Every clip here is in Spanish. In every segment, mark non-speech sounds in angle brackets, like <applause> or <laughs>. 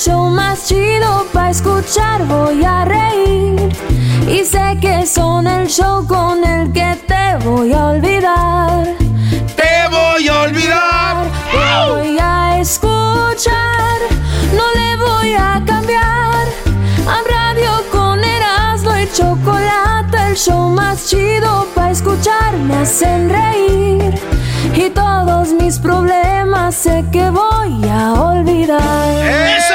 show más chido para escuchar. Voy a reír. Y sé que son el show con el que te voy a olvidar. Te voy a olvidar. Te voy a escuchar. No le voy a cambiar. A radio con Erasmo y chocolate, el show más chido para escuchar. Me hacen reír. Y todos mis problemas sé que voy a olvidar. ¡Eso!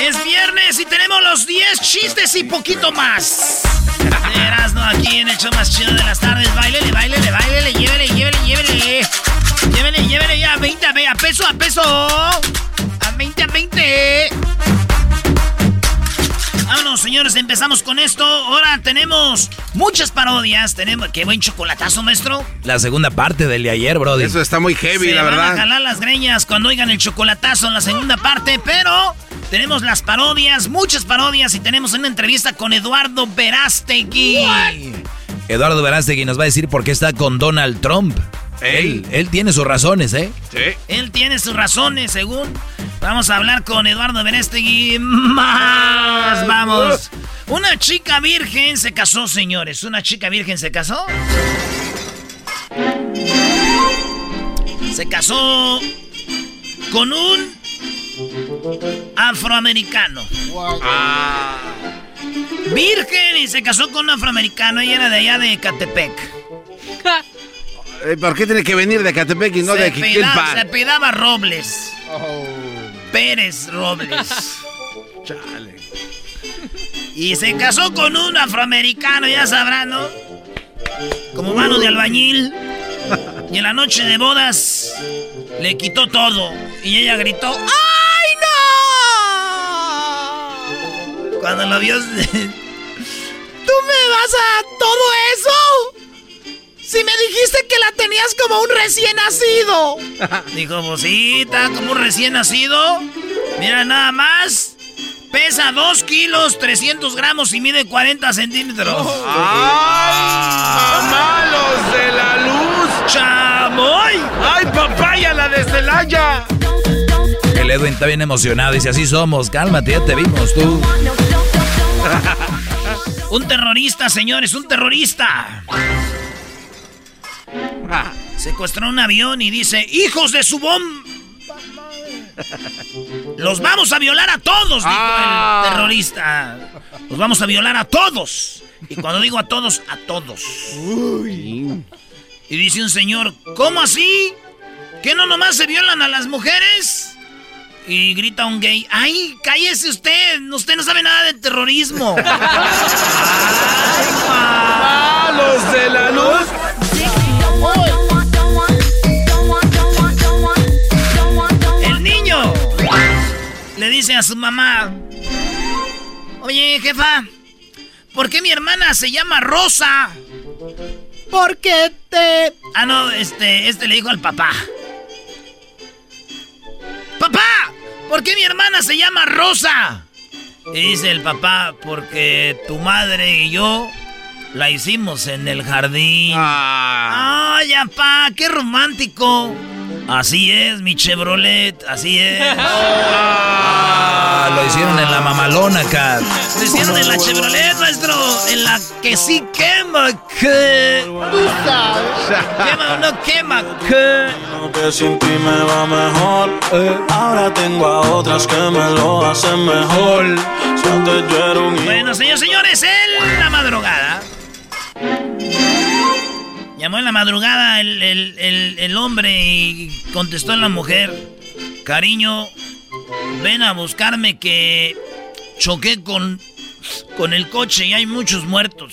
Es viernes y tenemos los 10 chistes y poquito más. Erasno aquí en el show más chido de las tardes. Bailele, bailele, bailele, llévele, llévele, llévele. Llévele, llévele ya, 20 a, a peso, a peso. A 20, a 20. Vámonos, señores, empezamos con esto. Ahora tenemos muchas parodias. Tenemos. Qué buen chocolatazo, maestro. La segunda parte del de ayer, Brody. Eso está muy heavy, Se la van a verdad. jalar las greñas cuando oigan el chocolatazo en la segunda parte, pero tenemos las parodias, muchas parodias, y tenemos una entrevista con Eduardo Verástegui. Eduardo Verástegui nos va a decir por qué está con Donald Trump. Él, él tiene sus razones, ¿eh? Sí. Él tiene sus razones, según. Vamos a hablar con Eduardo Verástegui más. Vamos. Una chica virgen se casó, señores. Una chica virgen se casó. Se casó con un afroamericano. Virgen y se casó con un afroamericano. Ella era de allá de Catepec. Eh, ¿Por qué tiene que venir de Catepec y no se, de pida- se pidaba Robles. Pérez Robles. <laughs> Chale. Y se casó con un afroamericano, ya sabrán, ¿no? Como mano de albañil. <laughs> Y en la noche de bodas le quitó todo. Y ella gritó, ¡Ay, no! Cuando lo vio... <laughs> ¿Tú me vas a todo eso? Si me dijiste que la tenías como un recién nacido. <laughs> Dijo, sí, está como un recién nacido. Mira nada más. Pesa 2 kilos, 300 gramos y mide 40 centímetros. ¡Ay! ¡Malos de la luz! ¡Chamoy! ¡Ay, papaya, la de Celaya! El Edwin está bien emocionado. Dice, así somos. Cálmate, ya te vimos tú. <laughs> Un terrorista, señores, un terrorista. <laughs> Secuestró un avión y dice, hijos de su bomba. <laughs> Los vamos a violar a todos, dijo Ah. el terrorista. Los vamos a violar a todos. Y cuando digo a todos, a todos. Y dice un señor, ¿cómo así? ¿Que no nomás se violan a las mujeres? Y grita un gay, ¡ay, cállese usted! Usted no sabe nada de terrorismo. <laughs> Ay, ma. ¡Malos de la luz! Le dice a su mamá, oye jefa, ¿por qué mi hermana se llama Rosa? Porque te... Ah, no, este, este le dijo al papá. ¡Papá! ¿por qué mi hermana se llama Rosa? Y dice el papá, porque tu madre y yo la hicimos en el jardín. Ah. ¡Ay, papá! ¡Qué romántico! Así es, mi Chevrolet, así es. <laughs> Ah, lo hicieron en la mamalona acá. Lo hicieron en la Chevrolet, maestro. En la que sí quema, que. Quema o no quema, que. que sin ti me va mejor. Ahora tengo a otras que me lo hacen mejor. Bueno, señores, señores, en la madrugada. Llamó en la madrugada el, el- el- el hombre y contestó la mujer. Cariño, ven a buscarme que choqué con, con el coche y hay muchos muertos.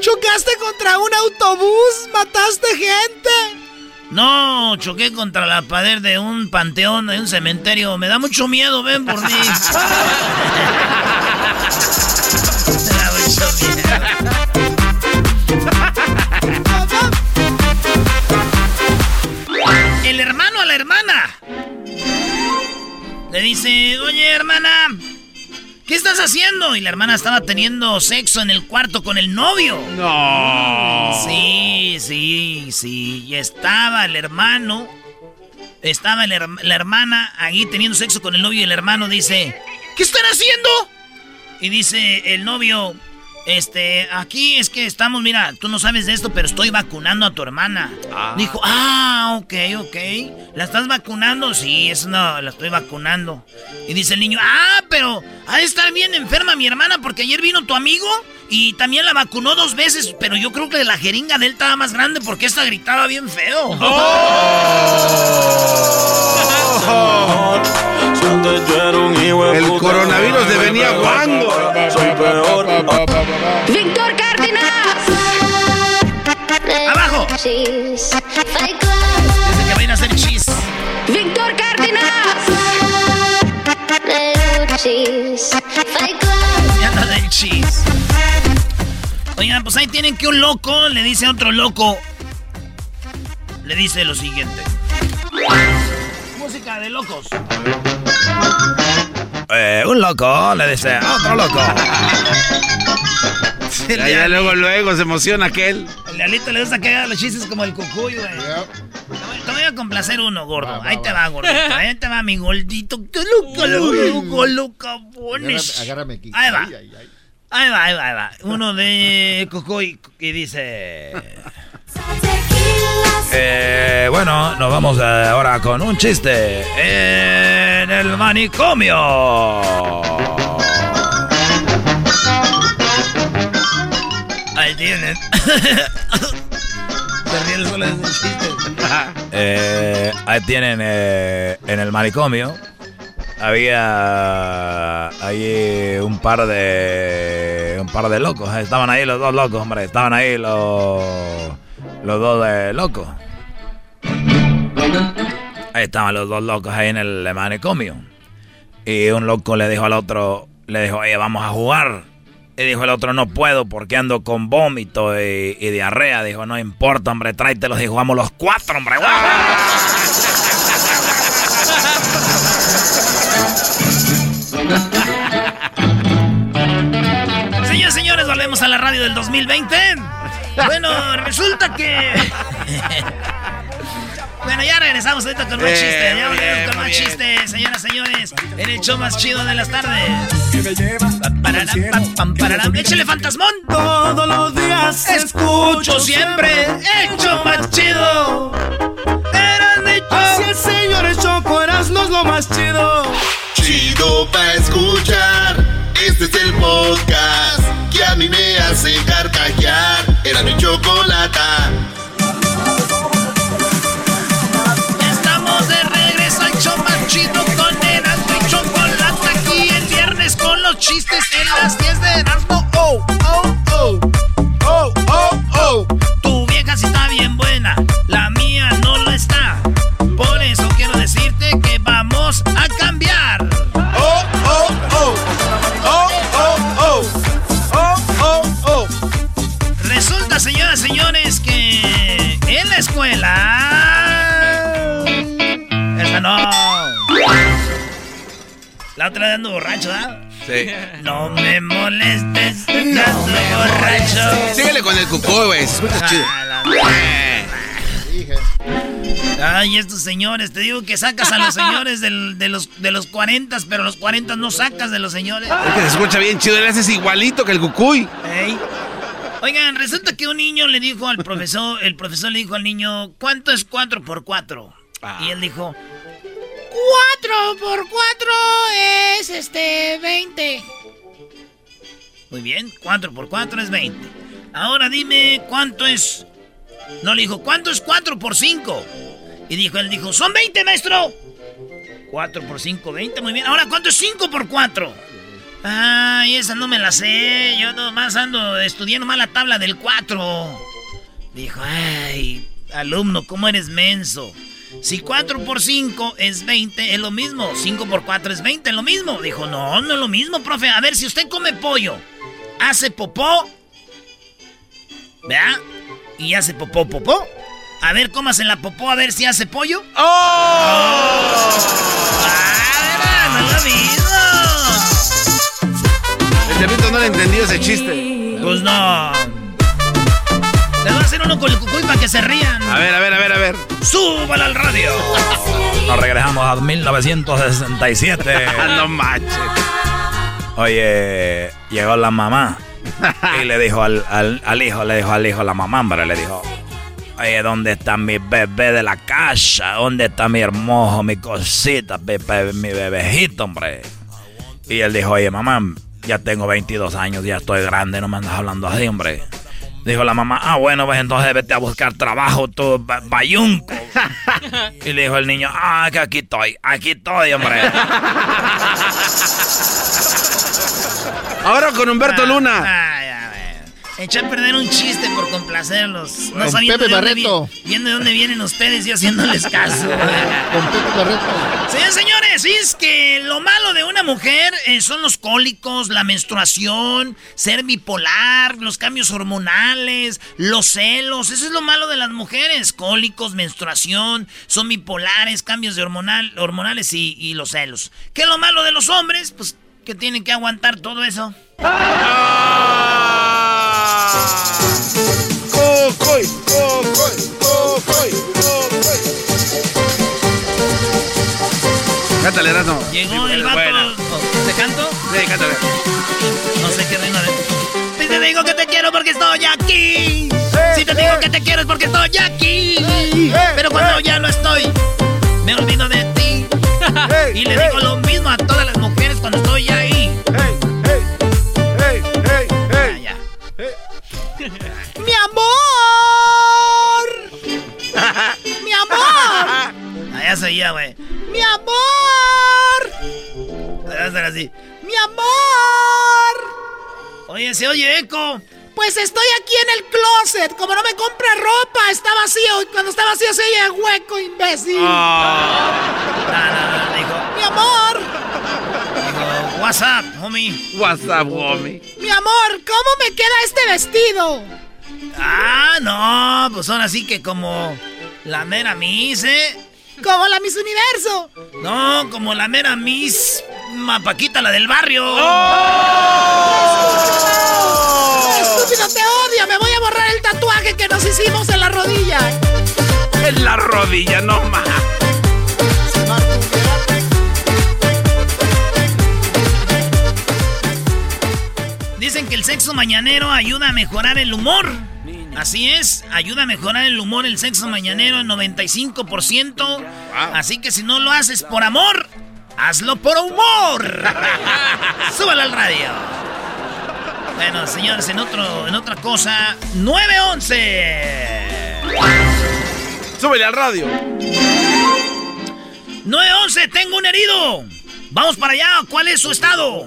¿Chocaste contra un autobús? ¿Mataste gente? No, choqué contra la pared de un panteón, de un cementerio. Me da mucho miedo, ven por mí. <laughs> <laughs> Me da mucho miedo. El hermano a la hermana. Le dice, oye hermana, ¿qué estás haciendo? Y la hermana estaba teniendo sexo en el cuarto con el novio. No. Sí, sí, sí. Y estaba el hermano. Estaba la hermana ahí teniendo sexo con el novio y el hermano dice, ¿qué están haciendo? Y dice el novio, este, aquí es que estamos, mira, tú no sabes de esto, pero estoy vacunando a tu hermana. Dijo, ah, ok, ok. ¿La estás vacunando? Sí, eso no, la estoy vacunando. Y dice el niño, ah, pero ha de estar bien enferma mi hermana porque ayer vino tu amigo y también la vacunó dos veces, pero yo creo que la jeringa de él estaba más grande porque esta gritaba bien feo. Si <laughs> <laughs> El coronavirus le soy venía peor. guango. Víctor Cárdenas. ¡Abajo! Dice que va a ir a hacer chis. Víctor Cárdenas. Ya anda del chis. Oigan, pues ahí tienen que un loco le dice a otro loco. Le dice lo siguiente. Música de locos. Eh, un loco le dice a otro loco. El Ya, de ya Ali- luego, luego se emociona aquel. el Alito le gusta que haga los chistes como el cucuy, güey. Te voy- a complacer uno, gordo. ahí te va, gordito. Ahí te va, mi gordito. ¡Qué loca, loco, loca, pones! Agárrame aquí. Ahí va. Ay, ay, ay. Ahí va, ahí va, ahí va. Uno de Cucuy y dice... <laughs> Eh, bueno, nos vamos eh, ahora con un chiste en el manicomio. Ahí tienen. <laughs> Solo de chiste. <laughs> Eh, ahí tienen eh, en el manicomio. Había ahí un par de un par de locos. Estaban ahí los dos locos, hombre. Estaban ahí los los dos de locos. Ahí estaban los dos locos ahí en el manicomio. Y un loco le dijo al otro, le dijo, oye, vamos a jugar. Y dijo el otro, no puedo porque ando con vómito y, diarrea. Dijo, no importa, hombre, tráetelos y jugamos los cuatro, hombre. <laughs> Señores, señores, volvemos a la radio del 2020. Bueno, resulta que. Bueno, ya regresamos ahorita con más Bien, chistes. Ya volvemos con más chistes, señoras, señores. En el show más chido de las tardes. Échale fantasmón. Todos los días Escucho siempre el show más chido. Eras mi Así es, señores, Choco, Erasmo es lo más chido. Chido pa' escuchar. Este es el podcast que a mí me hace carcajear. Era mi chocolata. Ay, estos señores, te digo que sacas a los <laughs> señores del- de, los, de los 40, pero los 40 no sacas de los señores. Es que se escucha bien chido. Él haces igualito que el cucuy. Ey. Oigan, resulta que un niño le dijo al profesor, <laughs> el profesor le dijo al niño, ¿cuánto es 4 por 4? Y él dijo, 4 por 4 es este 20. muy bien, 4 por 4 es 20. Ahora dime, ¿cuánto es? No, le dijo, ¿cuánto es 4 por 5? Y dijo, él dijo, son 20, maestro. 4 por 5, 20, muy bien. Ahora, ¿cuánto es 5 por 4? Ay, esa no me la sé. Yo nomás ando estudiando más la tabla del 4. Dijo, ay, alumno, ¿cómo eres menso? Si 4 por 5 es 20, es lo mismo. 5 por 4 es 20, es lo mismo. Dijo, no, no es lo mismo, profe. A ver, si usted come pollo, hace popó. ¿Verdad? Y hace popó, popó. A ver, comas en la popó, a ver si hace pollo. ¡Oh! ¡Ah, no lo! El diablito no le entendió ese chiste. Pues no. Le voy a hacer uno con el cucuy para que se rían. A ver, a ver, a ver, a ver. ¡Súbala al radio! Nos regresamos a 1967. <laughs> no manches. Oye, llegó la mamá y le dijo al, al- al hijo, le dijo al hijo, la mamá, hombre, le dijo, oye, ¿dónde está mi bebé de la casa? ¿Dónde está mi hermoso, mi cosita, mi, mi bebejito, hombre? Y él dijo, oye, mamá, ya tengo 22 años, ya estoy grande, no me andas hablando así, hombre. Dijo la mamá, ah, bueno, pues entonces vete a buscar trabajo, tú, ba- bayunco. <laughs> y le dijo el niño, ah, que aquí estoy, aquí estoy, hombre. Ahora con Humberto Luna. Eché a perder un chiste por complacerlos. No Con Pepe Barreto. vi- viendo de dónde vienen ustedes y haciéndoles caso. <laughs> Con Pepe Barreto. Señores, señores, es que lo malo de una mujer eh, son los cólicos, la menstruación, ser bipolar, los cambios hormonales, los celos. Eso es lo malo de las mujeres. Cólicos, menstruación, son bipolares, cambios de hormonal, hormonales y, y los celos. ¿Qué es lo malo de los hombres? Pues que tienen que aguantar todo eso. Cocoy, cocoy, cocoy, cocoy. Cántale, Erasmo. Llegó Sí, el vato. buena. ¿Te canto? Sí, cántale. No sé qué reina de. Si te digo que te quiero porque estoy aquí. Si te digo que te quiero es porque estoy aquí. Pero cuando ya no estoy, me olvido de ti. Y le digo lo mismo a todas las mujeres cuando estoy ahí. Ya, güey. ¡Mi amor! Debe ser así. ¡Mi amor! Oye, se oye eco. Pues estoy aquí en el closet. Como no me compra ropa, está vacío. Y cuando está vacío se oye hueco, imbécil. No, no, no, dijo, ¡Mi amor! dijo, what's up, homie. What's up, homie? ¡Mi amor! ¿Cómo me queda este vestido? Ah, no, pues ahora sí que como la mera Miss, ¿eh? Como la Miss Universo. No, como la mera Miss Mapaquita, la del barrio. ¡Estúpido, te odio! Me voy a borrar el tatuaje que nos hicimos en la rodilla. En la rodilla, no más. Dicen que el sexo mañanero ayuda a mejorar el humor. Así es, ayuda a mejorar el humor el sexo mañanero en 95%. Así que si no lo haces por amor, hazlo por humor. <laughs> Súbalo al radio. Bueno, señores, en, otro, en otra cosa, 911. Súbele al radio. 911, tengo un herido. Vamos para allá, ¿cuál es su estado?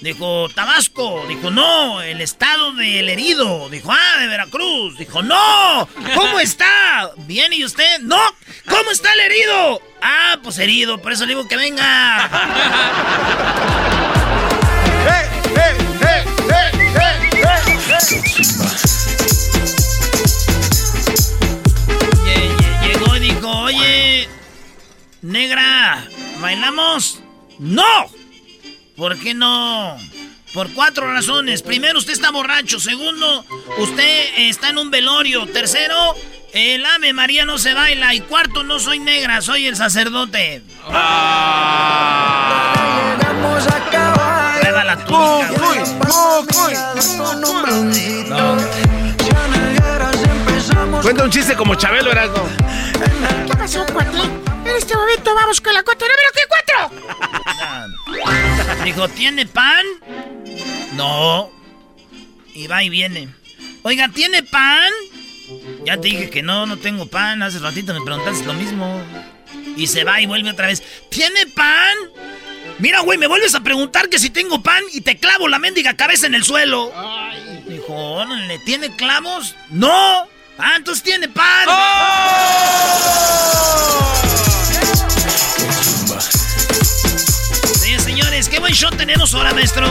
Dijo, Tabasco. Dijo, no, el estado del herido. Dijo, ah, de Veracruz. Dijo, no, ¿cómo está? Bien, ¿y usted? No, ¿cómo está el herido? Ah, pues herido, por eso le digo que venga. Llegó y dijo, oye, negra, ¿bailamos? ¡No! ¿Por qué no? Por cuatro razones. Primero, usted está borracho. Segundo, usted está en un velorio. Tercero, el ave María no se baila. Y cuarto, no soy negra, soy el sacerdote. Ah. la Cuenta un chiste como Chabelo, Erasmo. ¿Qué pasó, cuate? En este momento vamos con la cuatro número que cuatro. Dijo, ¿tiene pan? No. Y va y viene. Oiga, ¿tiene pan? Ya te dije que no, no tengo pan. Hace ratito me preguntaste lo mismo. Y se va y vuelve otra vez. ¿Tiene pan? Mira, güey, me vuelves a preguntar que si tengo pan y te clavo la mendiga cabeza en el suelo. Ay. Dijo, ¿le tiene clavos? No. Ah, entonces tiene pan. ¡Oh! Show tenemos ahora, maestro.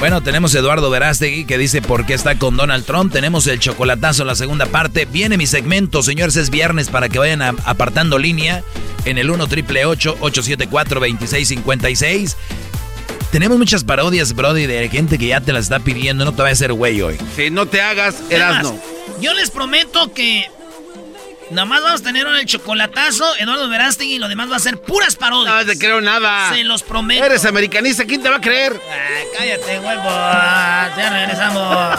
Bueno, tenemos Eduardo Verástegui que dice por qué está con Donald Trump. Tenemos el chocolatazo en la segunda parte. Viene mi segmento, señores, es viernes para que vayan apartando línea en el 1 triple 874 2656. Tenemos muchas parodias, Brody, de gente que ya te las está pidiendo. No te va a hacer güey hoy. Si no te hagas, Erasno. Yo les prometo que Nada más vamos a tener el chocolatazo, Eduardo Verástegui, y lo demás va a ser puras parodias. No te creo nada. Se los prometo. Eres americanista, ¿quién te va a creer? Ah, cállate, huevo. Ya regresamos.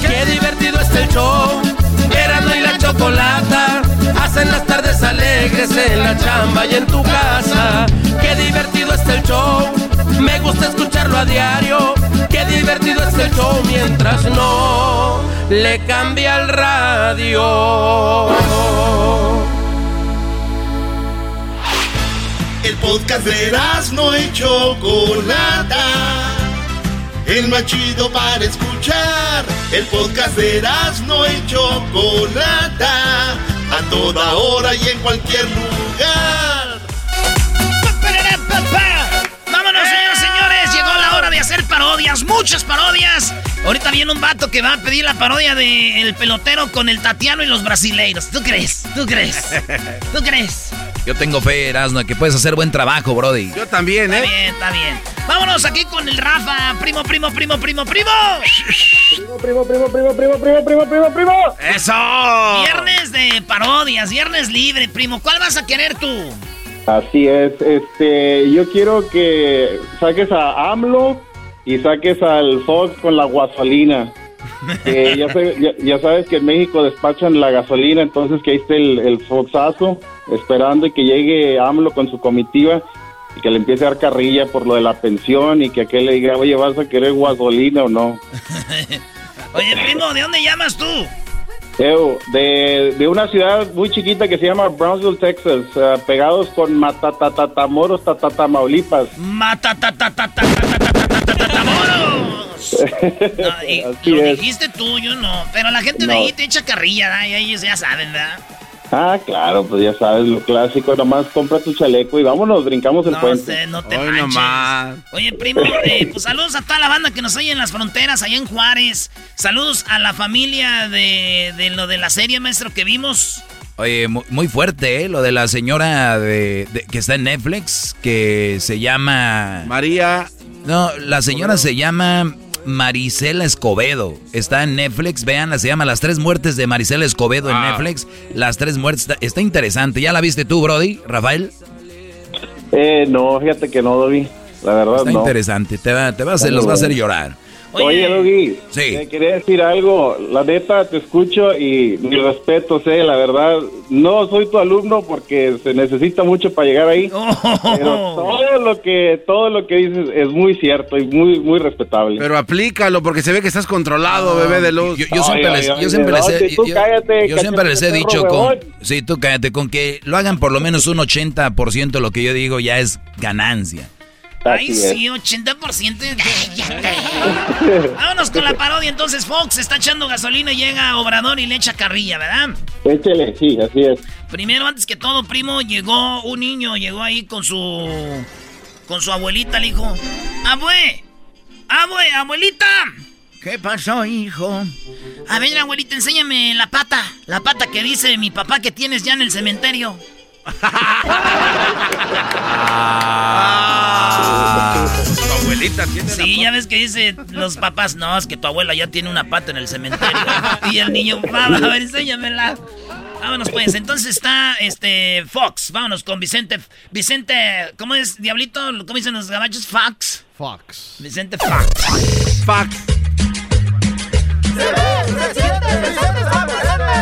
<laughs> Qué divertido está el show. Erasmo y la chocolata. Hacen las tardes alegres en la chamba y en tu casa. Qué divertido está el show. Me gusta escucharlo a diario. Qué divertido es el show mientras no le cambia el radio. El podcast de no y Chocolata. El más chido para escuchar. El podcast de no y Chocolata. A toda hora y en cualquier lugar. hacer parodias, muchas parodias. Ahorita viene un vato que va a pedir la parodia de El pelotero con el Tatiano y los brasileiros. ¿Tú crees? ¿Tú crees? ¿Tú crees? Yo tengo fe, Erasno, que puedes hacer buen trabajo, Brody. Yo también, ¿eh? Está bien, está bien. Vámonos aquí con el Rafa. Primo, primo, primo, primo, primo. Primo, primo, primo, primo, primo, primo, primo, primo, primo. ¡Eso! Viernes de parodias, viernes libre, primo. ¿Cuál vas a querer tú? Así es, este, yo quiero que saques a AMLO y saques al Fox con la gasolina. <laughs> ya, sabes que en México despachan la gasolina, entonces que ahí esté el, el Foxazo esperando y que llegue AMLO con su comitiva y que le empiece a dar carrilla por lo de la pensión y que aquel le diga, oye, ¿vas a querer gasolina o no? <laughs> oye, primo, ¿de dónde llamas tú? de, de, una ciudad muy chiquita que se llama Brownsville, Texas, uh, pegados con Matatatatamoros, Tatatamaulipas. Matatatatamoros. <laughs> lo dijiste tú, yo no. Pero la gente de ahí te echa carrilla, y ellos ya saben, ¿verdad? Ah, claro, pues ya sabes, lo clásico, nomás compra tu chaleco y vámonos, brincamos el no puente. Sé, no te manches. Oye, primo, eh, pues saludos a toda la banda que nos oye en las fronteras, allá en Juárez. Saludos a la familia de, de lo de la serie, maestro, que vimos. Oye, muy fuerte, ¿eh? Lo de la señora de, que está en Netflix, que se llama... María... No, la señora se llama... Marisela Escobedo. Está en Netflix, veanla, se llama Las tres muertes de Marisela Escobedo en ah. Netflix. Las tres muertes, está, interesante. ¿Ya la viste tú, Brody, Rafael? Eh, no, fíjate que no, Dobby. La verdad, está interesante, te va, te va a hacer, los va a hacer llorar. Oye, Doggy, sí. me quería decir algo. La neta, te escucho y mi respeto, sé, la verdad, no soy tu alumno porque se necesita mucho para llegar ahí. <laughs> Pero todo lo que todo lo que dices es muy cierto y muy muy respetable. Pero aplícalo porque se ve que estás controlado, bebé de luz. Yo, siempre les, yo siempre les he, yo, yo siempre les he dicho con sí, tú cállate con que lo hagan por lo menos un 80% de lo que yo digo ya es ganancia. Ay, sí, 80%. <laughs> <laughs> Vámonos con la parodia. Entonces, Fox está echando gasolina y llega Obrador y le echa carrilla, ¿verdad? Échele, sí, así es. Primero, antes que todo, primo, llegó un niño, llegó ahí con su. con su abuelita, le dijo: ¡Abue! ¡Abue, abuelita! ¿Qué pasó, hijo? A ver, abuelita, enséñame la pata. La pata que dice mi papá que tienes ya en el cementerio. Abuelita tiene Sí, ya ves que dice los papás, no, es que tu abuela ya tiene una pata en el cementerio. y el niño, va, a ver, enséñamela. Vámonos pues, entonces está este Fox, vámonos con Vicente, Vicente, ¿cómo es, Diablito? ¿Cómo dicen los gabachos? Fox. Fox. Vicente Fox. Fox.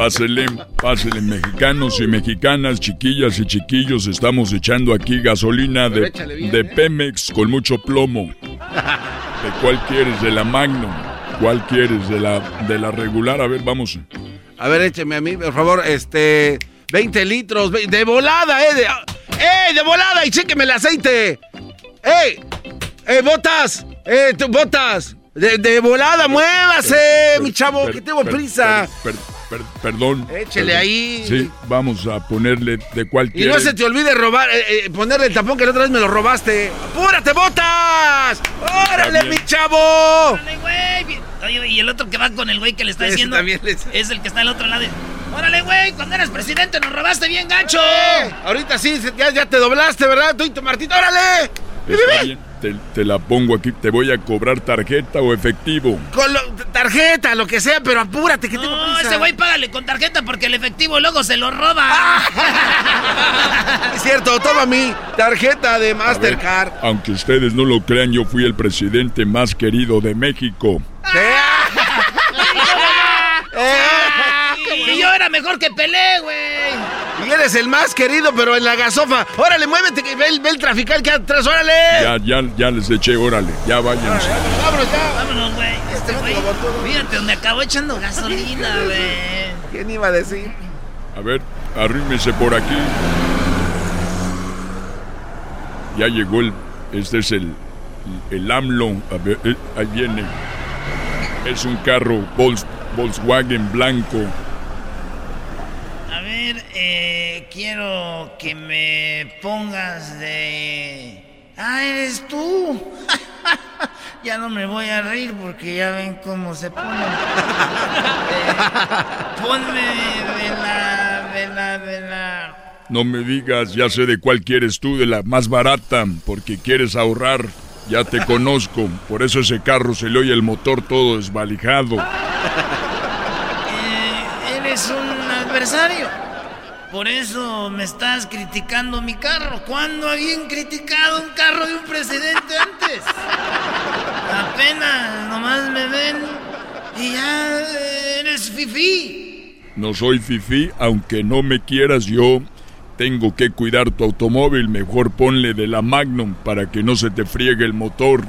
Pásenle, pásenle, mexicanos y mexicanas, chiquillas y chiquillos, estamos echando aquí gasolina de, de ¿eh? Pemex con mucho plomo. <laughs> ¿De cuál quieres? ¿De la Magnum? ¿Cuál quieres? ¿De la, de la regular? A ver, vamos. A ver, écheme a mí, por favor, este... 20 litros, de volada, eh. De, ¡Eh, de volada! Y chéqueme el aceite. ¡Eh! ¡Eh, botas! ¡Eh, botas! De, de volada, muévase, mi chavo, que tengo prisa. Perdón. Échele ahí. Sí, vamos a ponerle de cualquier. Y no se te olvide robar, eh, eh, ponerle el tapón que la otra vez me lo robaste. ¡Apúrate, botas! ¡Órale, mi chavo! ¡Órale, güey! y el otro que va con el güey que le está diciendo es el que está al otro lado. ¡Órale, güey! Cuando eras presidente nos robaste bien gacho. ahorita sí, ya, ya, te doblaste, ¿verdad? Tú y tu Martito, ¡órale! Está bien, te, la pongo aquí. ¿Te voy a cobrar tarjeta o efectivo? Con tarjeta, lo que sea, pero apúrate que tengo prisa. No, ese güey págale con tarjeta porque el efectivo luego se lo roba. <laughs> es cierto, toma mi tarjeta de Mastercard. aunque ustedes no lo crean, yo fui el presidente más querido de México. ¿Qué? <laughs> Y yo era mejor que Pelé, güey. Eres el más querido, pero en la gasofa. Órale, muévete, que ve el, ve el trafical que atrás, órale. Ya, ya, ya les eché, órale. Ya váyanse. vámonos ya. Vámonos, güey. Este güey. Fíjate, donde acabó echando gasolina, <laughs> güey. ¿Quién iba a decir? A ver, arrímese por aquí. Ya llegó el. Este es el. El AMLO. A ver, eh, ahí viene. Es un carro Volkswagen blanco eh, quiero que me pongas de... Ah, eres tú. <laughs> ya no me voy a reír porque ya ven cómo se pone. Eh, ponme de la, de la, de la... No me digas, ya sé de cuál quieres tú, de la más barata, porque quieres ahorrar. Ya te conozco, por eso ese carro se le oye el motor todo desvalijado. Eh, eres un adversario. Por eso me estás criticando mi carro. ¿Cuándo habían criticado un carro de un presidente antes? Apenas nomás me ven y ya eres fifí. No soy fifí, aunque no me quieras yo. Tengo que cuidar tu automóvil, mejor ponle de la Magnum para que no se te friegue el motor.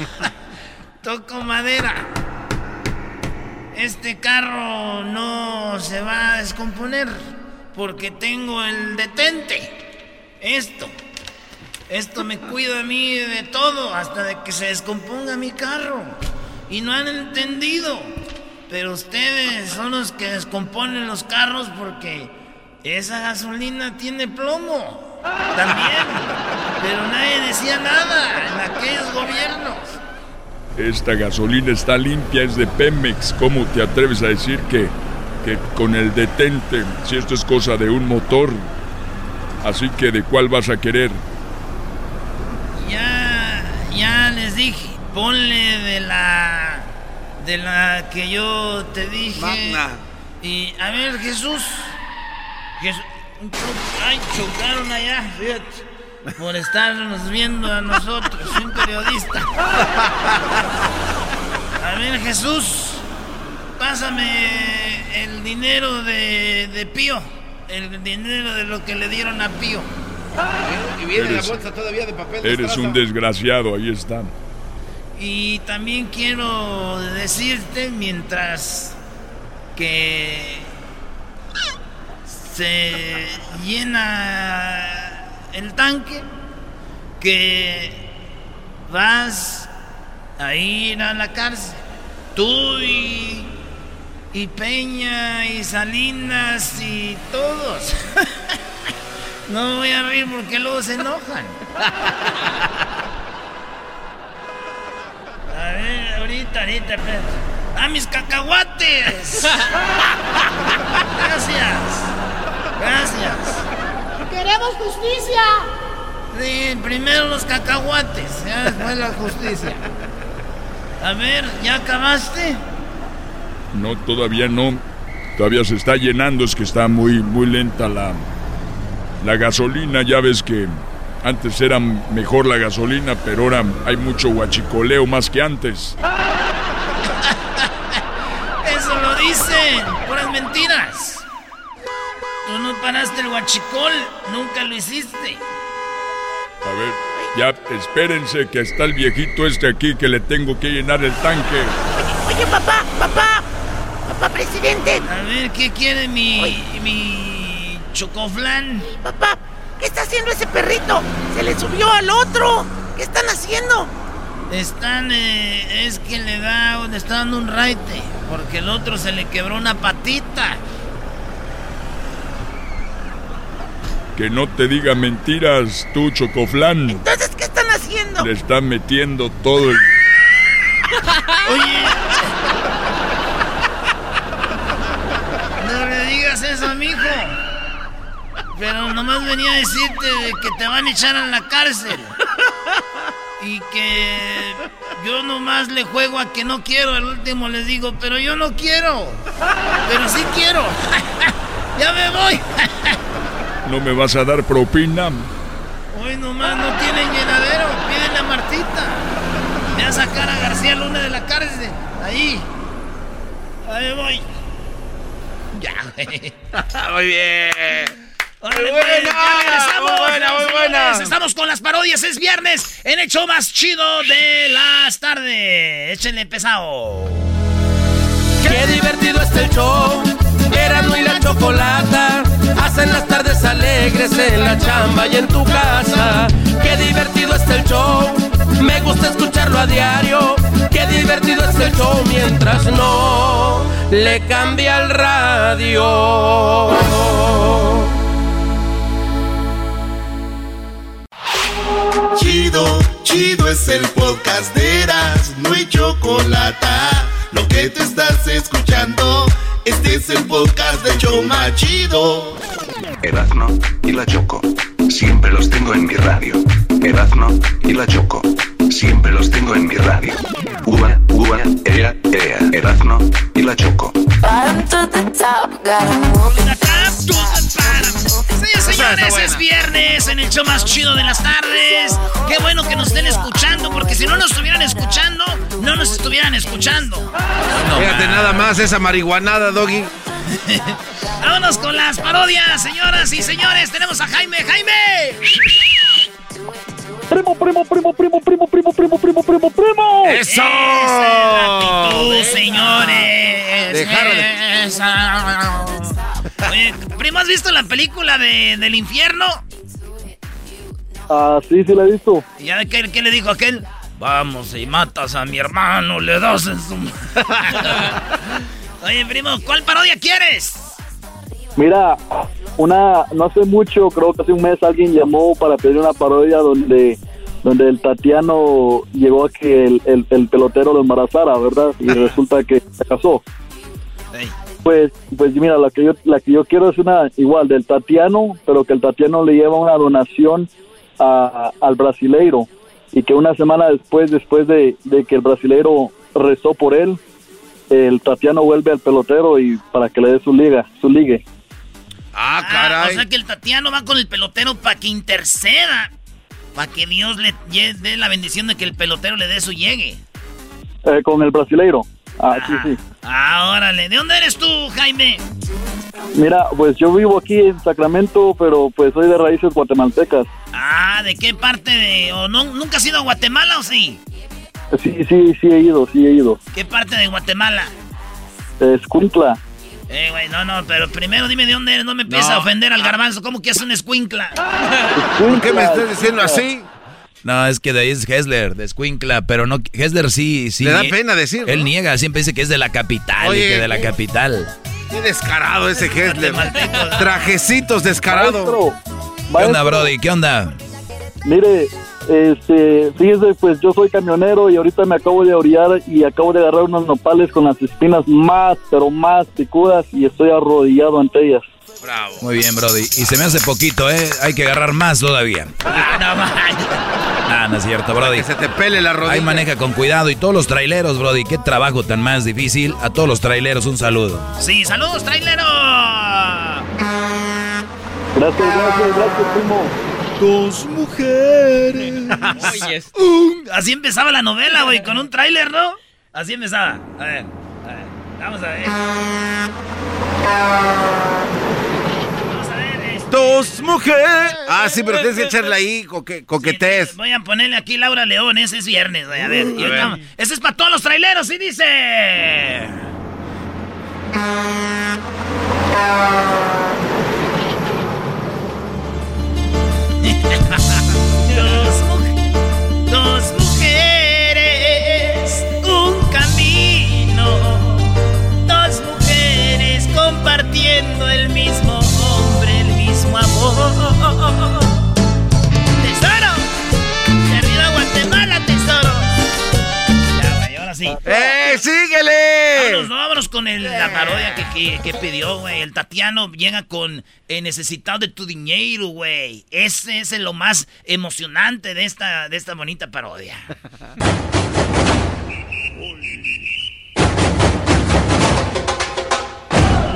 <laughs> Toco madera. Este carro no se va a descomponer porque tengo el detente. Esto. Esto me cuida a mí de todo, hasta de que se descomponga mi carro. Y no han entendido. Pero ustedes son los que descomponen los carros porque esa gasolina tiene plomo. También. Pero nadie decía nada en aquellos gobiernos. Esta gasolina está limpia, es de Pemex. ¿Cómo te atreves a decir que que con el detente, si esto es cosa de un motor. Así que de cuál vas a querer. Ya, ya les dije, ponle de la, de la que yo te dije. Y a ver, Jesús, Jesús, ay, chocaron allá, fíjate, por estarnos viendo a nosotros, un periodista. A ver, Jesús, pásame el dinero de, de Pío. El dinero de lo que le dieron a Pío. Y viene la bolsa todavía de papel. eres un desgraciado, ahí está. Y también quiero decirte, mientras que se llena el tanque, que vas a ir a la cárcel. Tú y y Peña y Salinas y todos. <laughs> No voy a reír porque luego se enojan. A ver, ahorita, ahorita, ¡A mis cacahuates! <laughs> Gracias. Gracias. ¡Queremos justicia! Sí, primero los cacahuates, ya después la justicia. A ver, ¿ya acabaste? No, todavía no. Todavía se está llenando, es que está muy, muy lenta la, la gasolina. Ya ves que antes era mejor la gasolina, pero ahora hay mucho guachicoleo más que antes. <laughs> Eso lo dicen, puras mentiras. Tú no paraste el guachicol, nunca lo hiciste. A ver, ya espérense que está el viejito este aquí que le tengo que llenar el tanque. Oye, papá, papá, papá presidente. A ver, ¿qué quiere mi, mi chocoflán? Papá, ¿qué está haciendo ese perrito? Se le subió al otro. ¿Qué están haciendo? Están, eh, es que le da, le está dando un raite, porque el otro se le quebró una patita. Que no te diga mentiras, tú, Chocoflán. Entonces, ¿qué están haciendo? Le están metiendo todo el... Oye. Digas eso, mijo. Pero nomás venía a decirte que te van a echar a la cárcel. Y que yo nomás le juego a que no quiero. Al último les digo, pero yo no quiero. Pero sí quiero. <laughs> ya me voy. <laughs> ¿No me vas a dar propina? Hoy nomás no tienen llenadero. Pídele a Martita. Voy a sacar a García Luna de la cárcel. Ahí. Ahí voy. Ya, güey. <laughs> Muy bien. Órale, Muy pues, buena, muy buena, muy señores. buena. Estamos con las parodias. Es viernes en el show más chido de las tardes. Échenle pesado. Qué divertido está el show. Erasmo y la chocolata hacen las tardes alegres en la chamba y en tu casa. Qué divertido está el show. Me gusta escucharlo a diario. Qué divertido está el show mientras no le cambia el radio. Chido, chido es el podcast de Eras, no hay chocolate. Lo que te estás escuchando, este es el podcast de Choma Chido. Erazno y la Choco. Siempre los tengo en mi radio. Erazno y la Choco. Siempre los tengo en mi radio. Uva, uva, ea, ea. Erazno y la Choco. Señores, señores, es viernes en el show más chido de las tardes. Qué bueno que nos estén escuchando, porque si no nos estuvieran escuchando, no nos estuvieran escuchando. Fíjate nada más esa marihuanada, Doggy. <laughs> Vámonos con las parodias, señoras y señores. Tenemos a Jaime. ¡Jaime! Primo, primo, primo, primo, primo, primo, primo, primo, primo, primo. ¡Eso! Esa es la actitud, señores. Dejaron de- Esa. Oye, primo, ¿has visto la película de, del infierno? Ah, sí, sí la he visto. ¿Y ya qué, qué le dijo aquel? Vamos, y matas a mi hermano, le das en su... <laughs> Oye, primo, ¿cuál parodia quieres? Mira, una, no hace mucho, creo que hace un mes alguien llamó para pedir una parodia donde, donde el Tatiano llegó a que el, el- el pelotero lo embarazara, ¿verdad? Y <laughs> resulta que se casó. Pues, pues mira, la que yo, la que yo quiero es una igual del Tatiano, pero que el Tatiano le lleva una donación a- al brasileiro y que una semana después, después de, de que el brasileiro rezó por él, el Tatiano vuelve al pelotero y para que le dé su liga, su ligue. Ah, Ah, caray. o sea que el Tatiano va con el pelotero para que interceda. Para que Dios le dé la bendición de que el pelotero le dé su llegue. Eh, con el brasileiro. Ah, sí, sí. Ah, órale. ¿De dónde eres tú, Jaime? Mira, pues yo vivo aquí en Sacramento, pero pues soy de raíces guatemaltecas. Ah, ¿de qué parte de...? ¿O no, nunca has ido a Guatemala o sí? Sí, sí, sí he ido, sí he ido. ¿Qué parte de Guatemala? Escuintla. Eh, güey, no, no, pero primero dime de dónde eres, no me empieces No. a ofender al garbanzo. ¿Cómo que es un escuincla? ¿Por qué me estás diciendo así? No, es que de ahí es Hessler, de Escuincla, pero no, Hessler sí, sí. Le da pena decirlo, Él ¿no? niega, siempre dice que es de la capital y que de la ¿qué? capital. Qué descarado ese Hessler. Trajecitos descarado. Maestro, ¿Qué onda, Brody? ¿Qué onda? Mire, este, fíjese, pues yo soy camionero y ahorita me acabo de orillar y acabo de agarrar unos nopales con las espinas más, pero más picudas y estoy arrodillado ante ellas. Bravo. Muy bien, Brody. Y se me hace poquito, ¿eh? Hay que agarrar más todavía. no, no es cierto, Brody. Que se te pele la rodilla. Ahí maneja con cuidado. Y todos los traileros, Brody, qué trabajo tan más difícil. A todos los traileros, un saludo. Sí, saludos, trailero. Gracias, gracias, gracias, primo. Dos mujeres. <laughs> así empezaba la novela, güey, con un tráiler, ¿no? Así empezaba. A ver, a ver, vamos a ver. Vamos a ver. este, Dos mujeres. Ah, sí, pero tienes que echarle ahí coque, coquetés. Voy a ponerle aquí Laura León, ese es viernes, güey, a ver. y A ver. ahorita- ese es para todos los traileros, y dice. El mismo hombre, el mismo amor. ¡Tesoro! ¡De arriba Guatemala, tesoro! Ya, güey, ahora sí. ¡Eh, síguele! Vámonos, no, vámonos con el- la parodia que, que- que pidió, güey. El Tatiano llega con eh, necesitado de tu dinero, güey. Ese es lo más emocionante de esta, de esta bonita parodia. <laughs>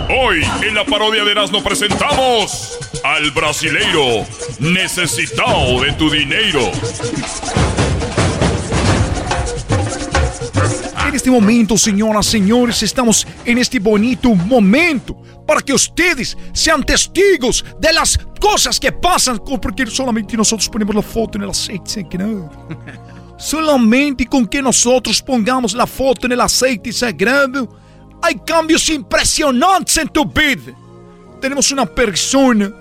Hoy en la parodia de Erasmo presentamos al brasileiro necesitado de tu dinero. En este momento, señoras, señores, estamos en este bonito momento para que ustedes sean testigos de las cosas que pasan, porque solamente nosotros ponemos la foto en el aceite sagrado. <laughs> Solamente con que nosotros pongamos la foto en el aceite sagrado, hay cambios impresionantes en tu vida. Tenemos una persona,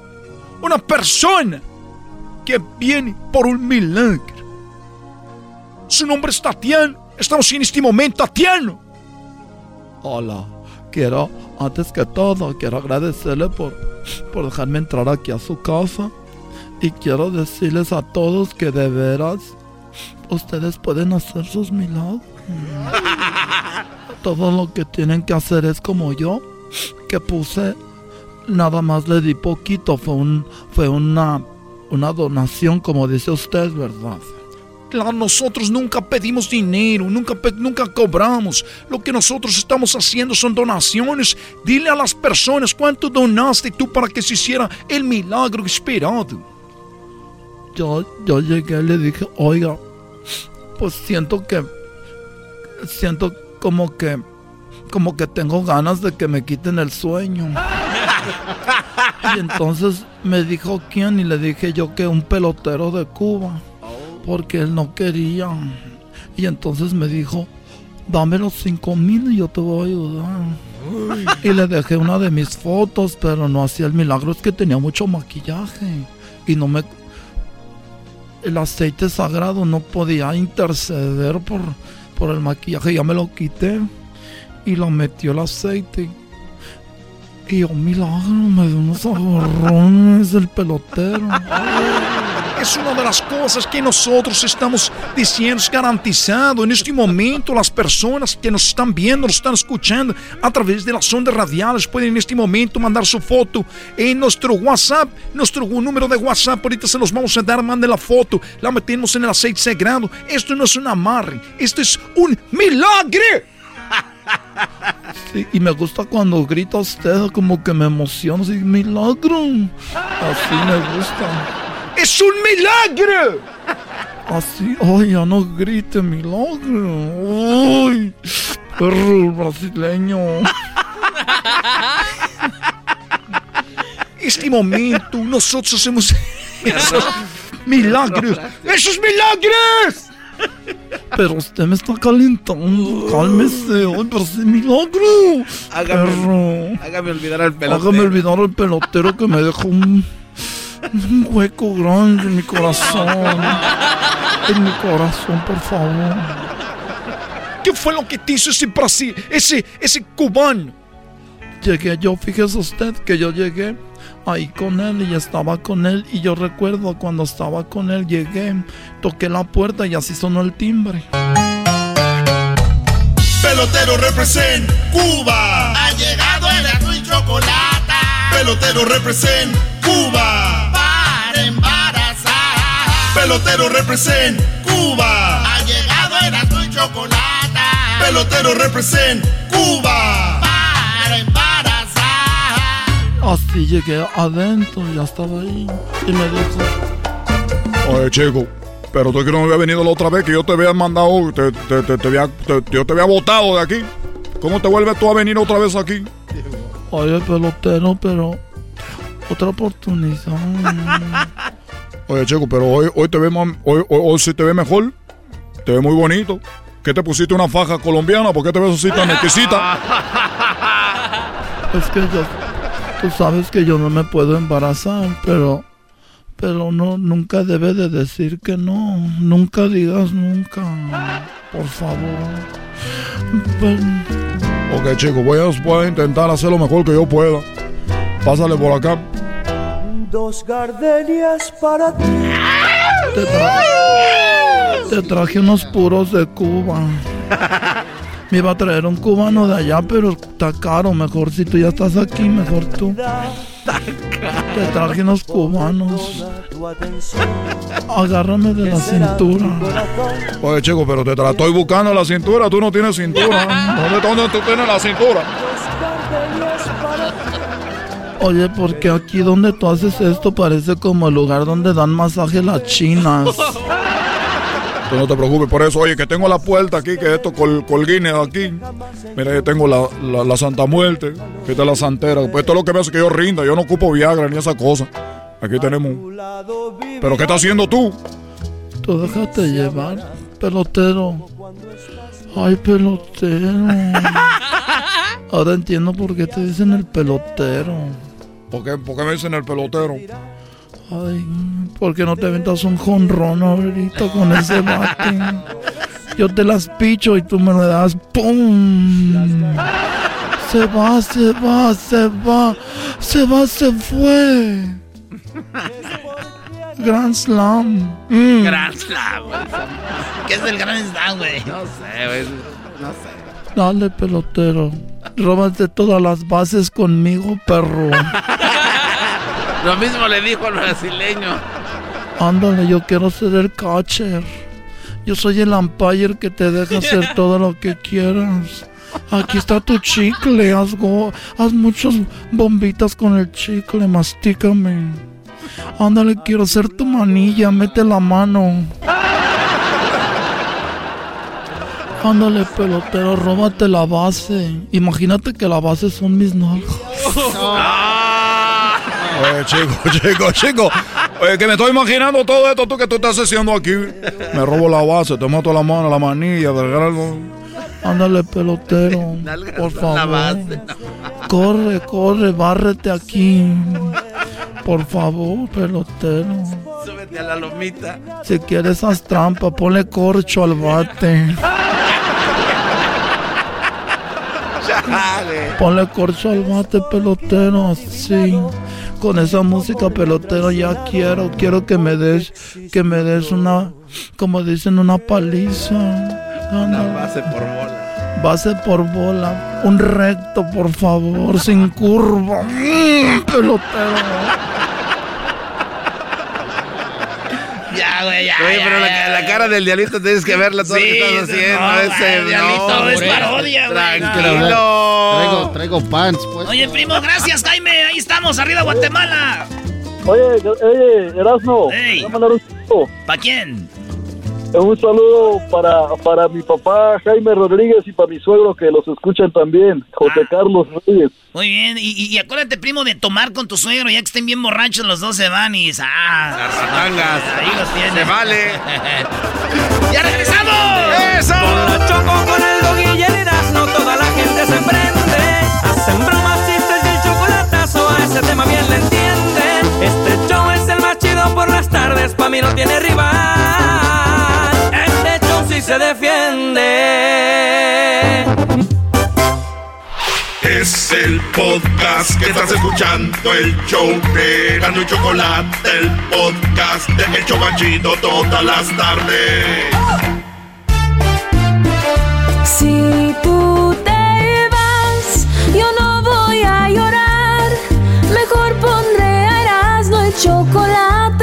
una persona que viene por un milagro. Su nombre es Tatiana. Estamos en este momento, Tatiana. Hola, quiero, antes que todo, quiero agradecerle por, por dejarme entrar aquí a su casa. Y quiero decirles a todos que de veras, ustedes pueden hacer sus milagros. <laughs> Todo lo que tienen que hacer es como yo, que puse, nada más le di poquito, fue, un, fue una, una donación, como dice usted, ¿verdad? Claro, nosotros nunca pedimos dinero, nunca cobramos. Lo que nosotros estamos haciendo son donaciones. Dile a las personas cuánto donaste tú para que se hiciera el milagro esperado. Yo, yo llegué y le dije, oiga, pues siento que, siento como que, como que tengo ganas de que me quiten el sueño. Y entonces me dijo quién y le dije yo que un pelotero de Cuba, porque él no quería. Y entonces me dijo, dame los cinco mil y yo te voy a ayudar. Y le dejé una de mis fotos, pero no hacía el milagro, es que tenía mucho maquillaje. Y no me... El aceite sagrado no podía interceder por, por el maquillaje, ya me lo quité. Y lo metió el aceite. Y yo, milagro, me dio unos agarrones del pelotero. <laughs> Es una de las cosas que nosotros estamos diciendo, es garantizado. En este momento, las personas que nos están viendo, nos están escuchando a través de las ondas radiales pueden en este momento mandar su foto en nuestro WhatsApp, nuestro número de WhatsApp. Ahorita se los vamos a dar, mande la foto, la metemos en el aceite sagrado. Esto no es un amarre, esto es un milagre. Y me gusta cuando grita usted, como que me emociona, así, milagro. Así me gusta. ¡Es un milagro! Así, ay, ya no grite, milagro. Ay, perro brasileño. <laughs> Este momento, nosotros hacemos <laughs> esos milagros. ¡Esos milagros! Pero usted me está calentando, cálmese, ay, pero sí, milagro. Perro. Hágame olvidar al pelotero. Hágame olvidar al pelotero que me dejó un, un hueco grande en mi corazón. En mi corazón, por favor. ¿Qué fue lo que te hizo ese Brasil, ese, ese cubano? Llegué yo, fíjese usted que yo llegué ahí con él y estaba con él. Y yo recuerdo cuando estaba con él, llegué, toqué la puerta y así sonó el timbre. Pelotero represent Cuba. Ha llegado el azul y chocolate. Pelotero represent Cuba. Para embarazar. Pelotero represent Cuba. Ha llegado el azul y chocolate. Pelotero represent Cuba. Para embarazar. Así llegué adentro, ya estaba ahí. Y me dijo, Oye, chico, pero tú que no había venido la otra vez, que yo te había mandado, te, te, te, te había, te- yo te había botado de aquí. ¿Cómo te vuelves tú a venir otra vez aquí? oye pelotero, pero otra oportunidad. <laughs> Oye, chico, pero hoy, hoy te ve mam- hoy, hoy, hoy sí te ve mejor. Te ve muy bonito. ¿Qué te pusiste una faja colombiana? ¿Por qué te ves así tan exquisita? <laughs> Es que yo, tú sabes que yo no me puedo embarazar, pero, pero no, nunca debe de decir que no. Nunca digas nunca, por favor. Ven. Ok, chico, voy a, voy a intentar hacer lo mejor que yo pueda. Pásale por acá. Dos gardenias para ti. Te, tra- te traje unos puros de Cuba. <laughs> Me iba a traer un cubano de allá, pero está caro. Mejor si tú ya estás aquí, mejor tú. Te traje unos cubanos. Agárrame de la cintura. Oye, chico, pero te estoy buscando la cintura. Tú no tienes cintura. <laughs> ¿Dónde, dónde tú tienes la cintura? Oye, porque aquí donde tú haces esto parece como el lugar donde dan masaje las chinas. <laughs> Tú no te preocupes por eso. Oye, que tengo la puerta aquí, que esto col, colguines aquí. Mira, yo tengo la, la, la Santa Muerte, que esta es la santera. Pues esto es lo que me hace que yo rinda. Yo no ocupo Viagra ni esa cosa. Aquí tenemos. ¿Pero qué estás haciendo tú? Tú déjate llevar, pelotero. Ay, pelotero. <laughs> Ahora entiendo por qué te dicen el pelotero. ¿Por qué, por qué me dicen el pelotero? Ay, ¿por qué no te aventas un jonrón ahorita con ese bate? Yo te las picho y tú me le das ¡Pum! Se va, se va, se va, se va, se fue. Grand Slam. Mm. Grand Slam, güey. ¿Qué es el Grand Slam, güey? No sé, güey. No sé. Dale, pelotero. Róbate todas las bases conmigo, perro. <laughs> Lo mismo le dijo al brasileño. Ándale, yo quiero ser el catcher. Yo soy el umpire que te deja hacer <laughs> todo lo que quieras. Aquí está tu chicle, haz, go- haz muchas bombitas con el chicle, mastícame. Ándale, quiero ser tu manilla, mete la mano. Ándale, pelotero, róbate la base. Imagínate que la base son mis nalgas. Oye, chico, <laughs> chico, chico. Oye, que me estoy imaginando todo esto tú que tú estás haciendo aquí. Me robo la base, te mato la mano, la manilla, del algo. Ándale, pelotero, por favor. Corre, corre, bárrete aquí. Por favor, pelotero. Súbete a la lomita. Si quieres haz trampa, ponle corcho al bate. <laughs> Chale. Ponle corcho al bate, pelotero, así. Con esa música, pelotero, ya quiero, quiero que me des, que me des una, como dicen, una paliza. Una base por bola. Base por bola, un recto, por favor, sin curva. Mm, pelotero. Ya, güey, ya. Oye, ya, pero la, ya. la cara del diablito tienes que verla todo lo que Sí, estás haciendo. no, ese, el diablito es hombre. parodia, güey. Tranquilo. Traigo, traigo pants, pues. Oye, primo, gracias, Jaime. Ahí estamos, arriba Guatemala. Oye, oye, Erasmo. ¿Para quién? Un saludo para, para mi papá Jaime Rodríguez y para mi suegro que los escuchan también, José Ah. Carlos Rodríguez. Muy bien, y, y- acuérdate, primo, de tomar con tu suegro, ya que estén bien borrachos los dos se van y... ¡Ah! Las ratangas. Ahí los tienes. Se vale. <laughs> ¡Ya regresamos! ¡Eso! Choco, con el dog y el Erasmo, toda la gente se prende. Hacen bromas, chistes y el chocolatazo, a ese tema bien le entienden. Este show es el más chido por las tardes, pa' mí no tiene rival. Sí se defiende. Es el podcast que estás escuchando, el show de Gano y Chocolate, el podcast de El Chocachito todas las tardes. Si tú te vas, yo no voy a llorar. Mejor pondré a Erasmo y chocolate, el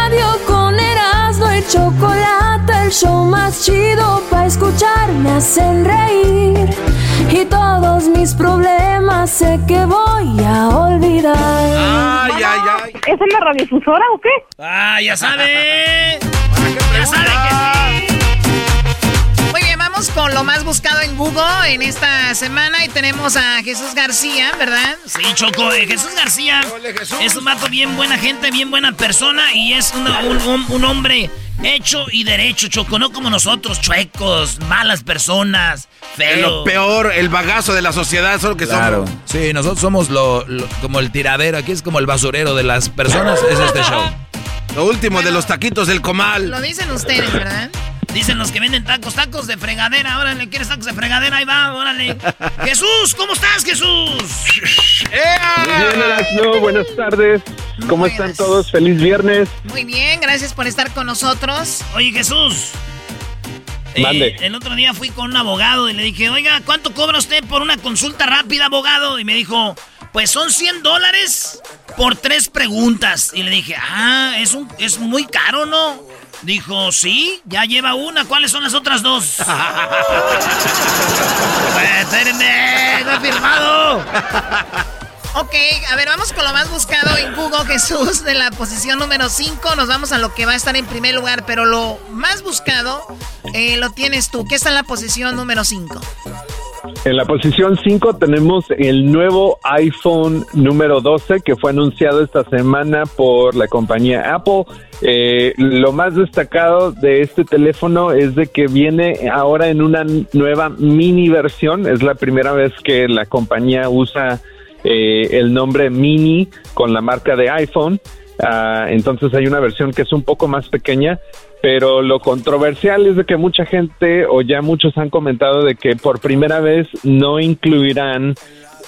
Y chocolate, el show más chido para escuchar. Me hacen reír y todos mis problemas sé que voy a olvidar. Ay, ay, ay. ¿Es en la radiodifusora o qué? Ah, ya sabe. <laughs> Ya sabe que sí. Vamos con lo más buscado en Google en esta semana y tenemos a Jesús García, ¿verdad? Sí, Choco, eh, Jesús García es un vato bien buena gente, bien buena persona y es una- un, un- un hombre hecho y derecho, Choco, no como nosotros, chuecos, malas personas, Es feos. lo peor, el bagazo de la sociedad, solo que Claro. somos. Sí, nosotros somos lo, lo- como el tiradero. Aquí es como el basurero de las personas. Es este show. Lo último de los taquitos del comal. Lo dicen ustedes, ¿verdad? Dicen los que venden tacos, tacos de fregadera. Órale, ¿quieres tacos de fregadera? Ahí va, órale. <laughs> Jesús, ¿cómo estás, Jesús? Muy bien, buenas tardes. ¿Cómo están todos? Feliz viernes. Muy bien, gracias por estar con nosotros. Oye, Jesús. eh, Mande. el otro día fui con un abogado y le dije, oiga, ¿cuánto cobra usted por una consulta rápida, abogado? Y me dijo, pues son 100 dólares por tres preguntas. Y le dije, ah, es, un, es muy caro, ¿no? Dijo, sí, ya lleva una. ¿Cuáles son las otras dos? Pues, <laughs> espérenme, no he firmado. Ok, a ver, vamos con lo más buscado en Google, Jesús, de la posición número 5. Nos vamos a lo que va a estar en primer lugar, pero lo más buscado eh, lo tienes tú. ¿Qué está en la posición número 5? En la posición 5 tenemos el nuevo iPhone número 12 que fue anunciado esta semana por la compañía Apple. Eh, lo más destacado de este teléfono es de que viene ahora en una nueva mini versión. Es la primera vez que la compañía usa eh, el nombre mini con la marca de iPhone. Ah, entonces hay una versión que es un poco más pequeña, pero lo controversial es de que mucha gente o ya muchos han comentado de que por primera vez no incluirán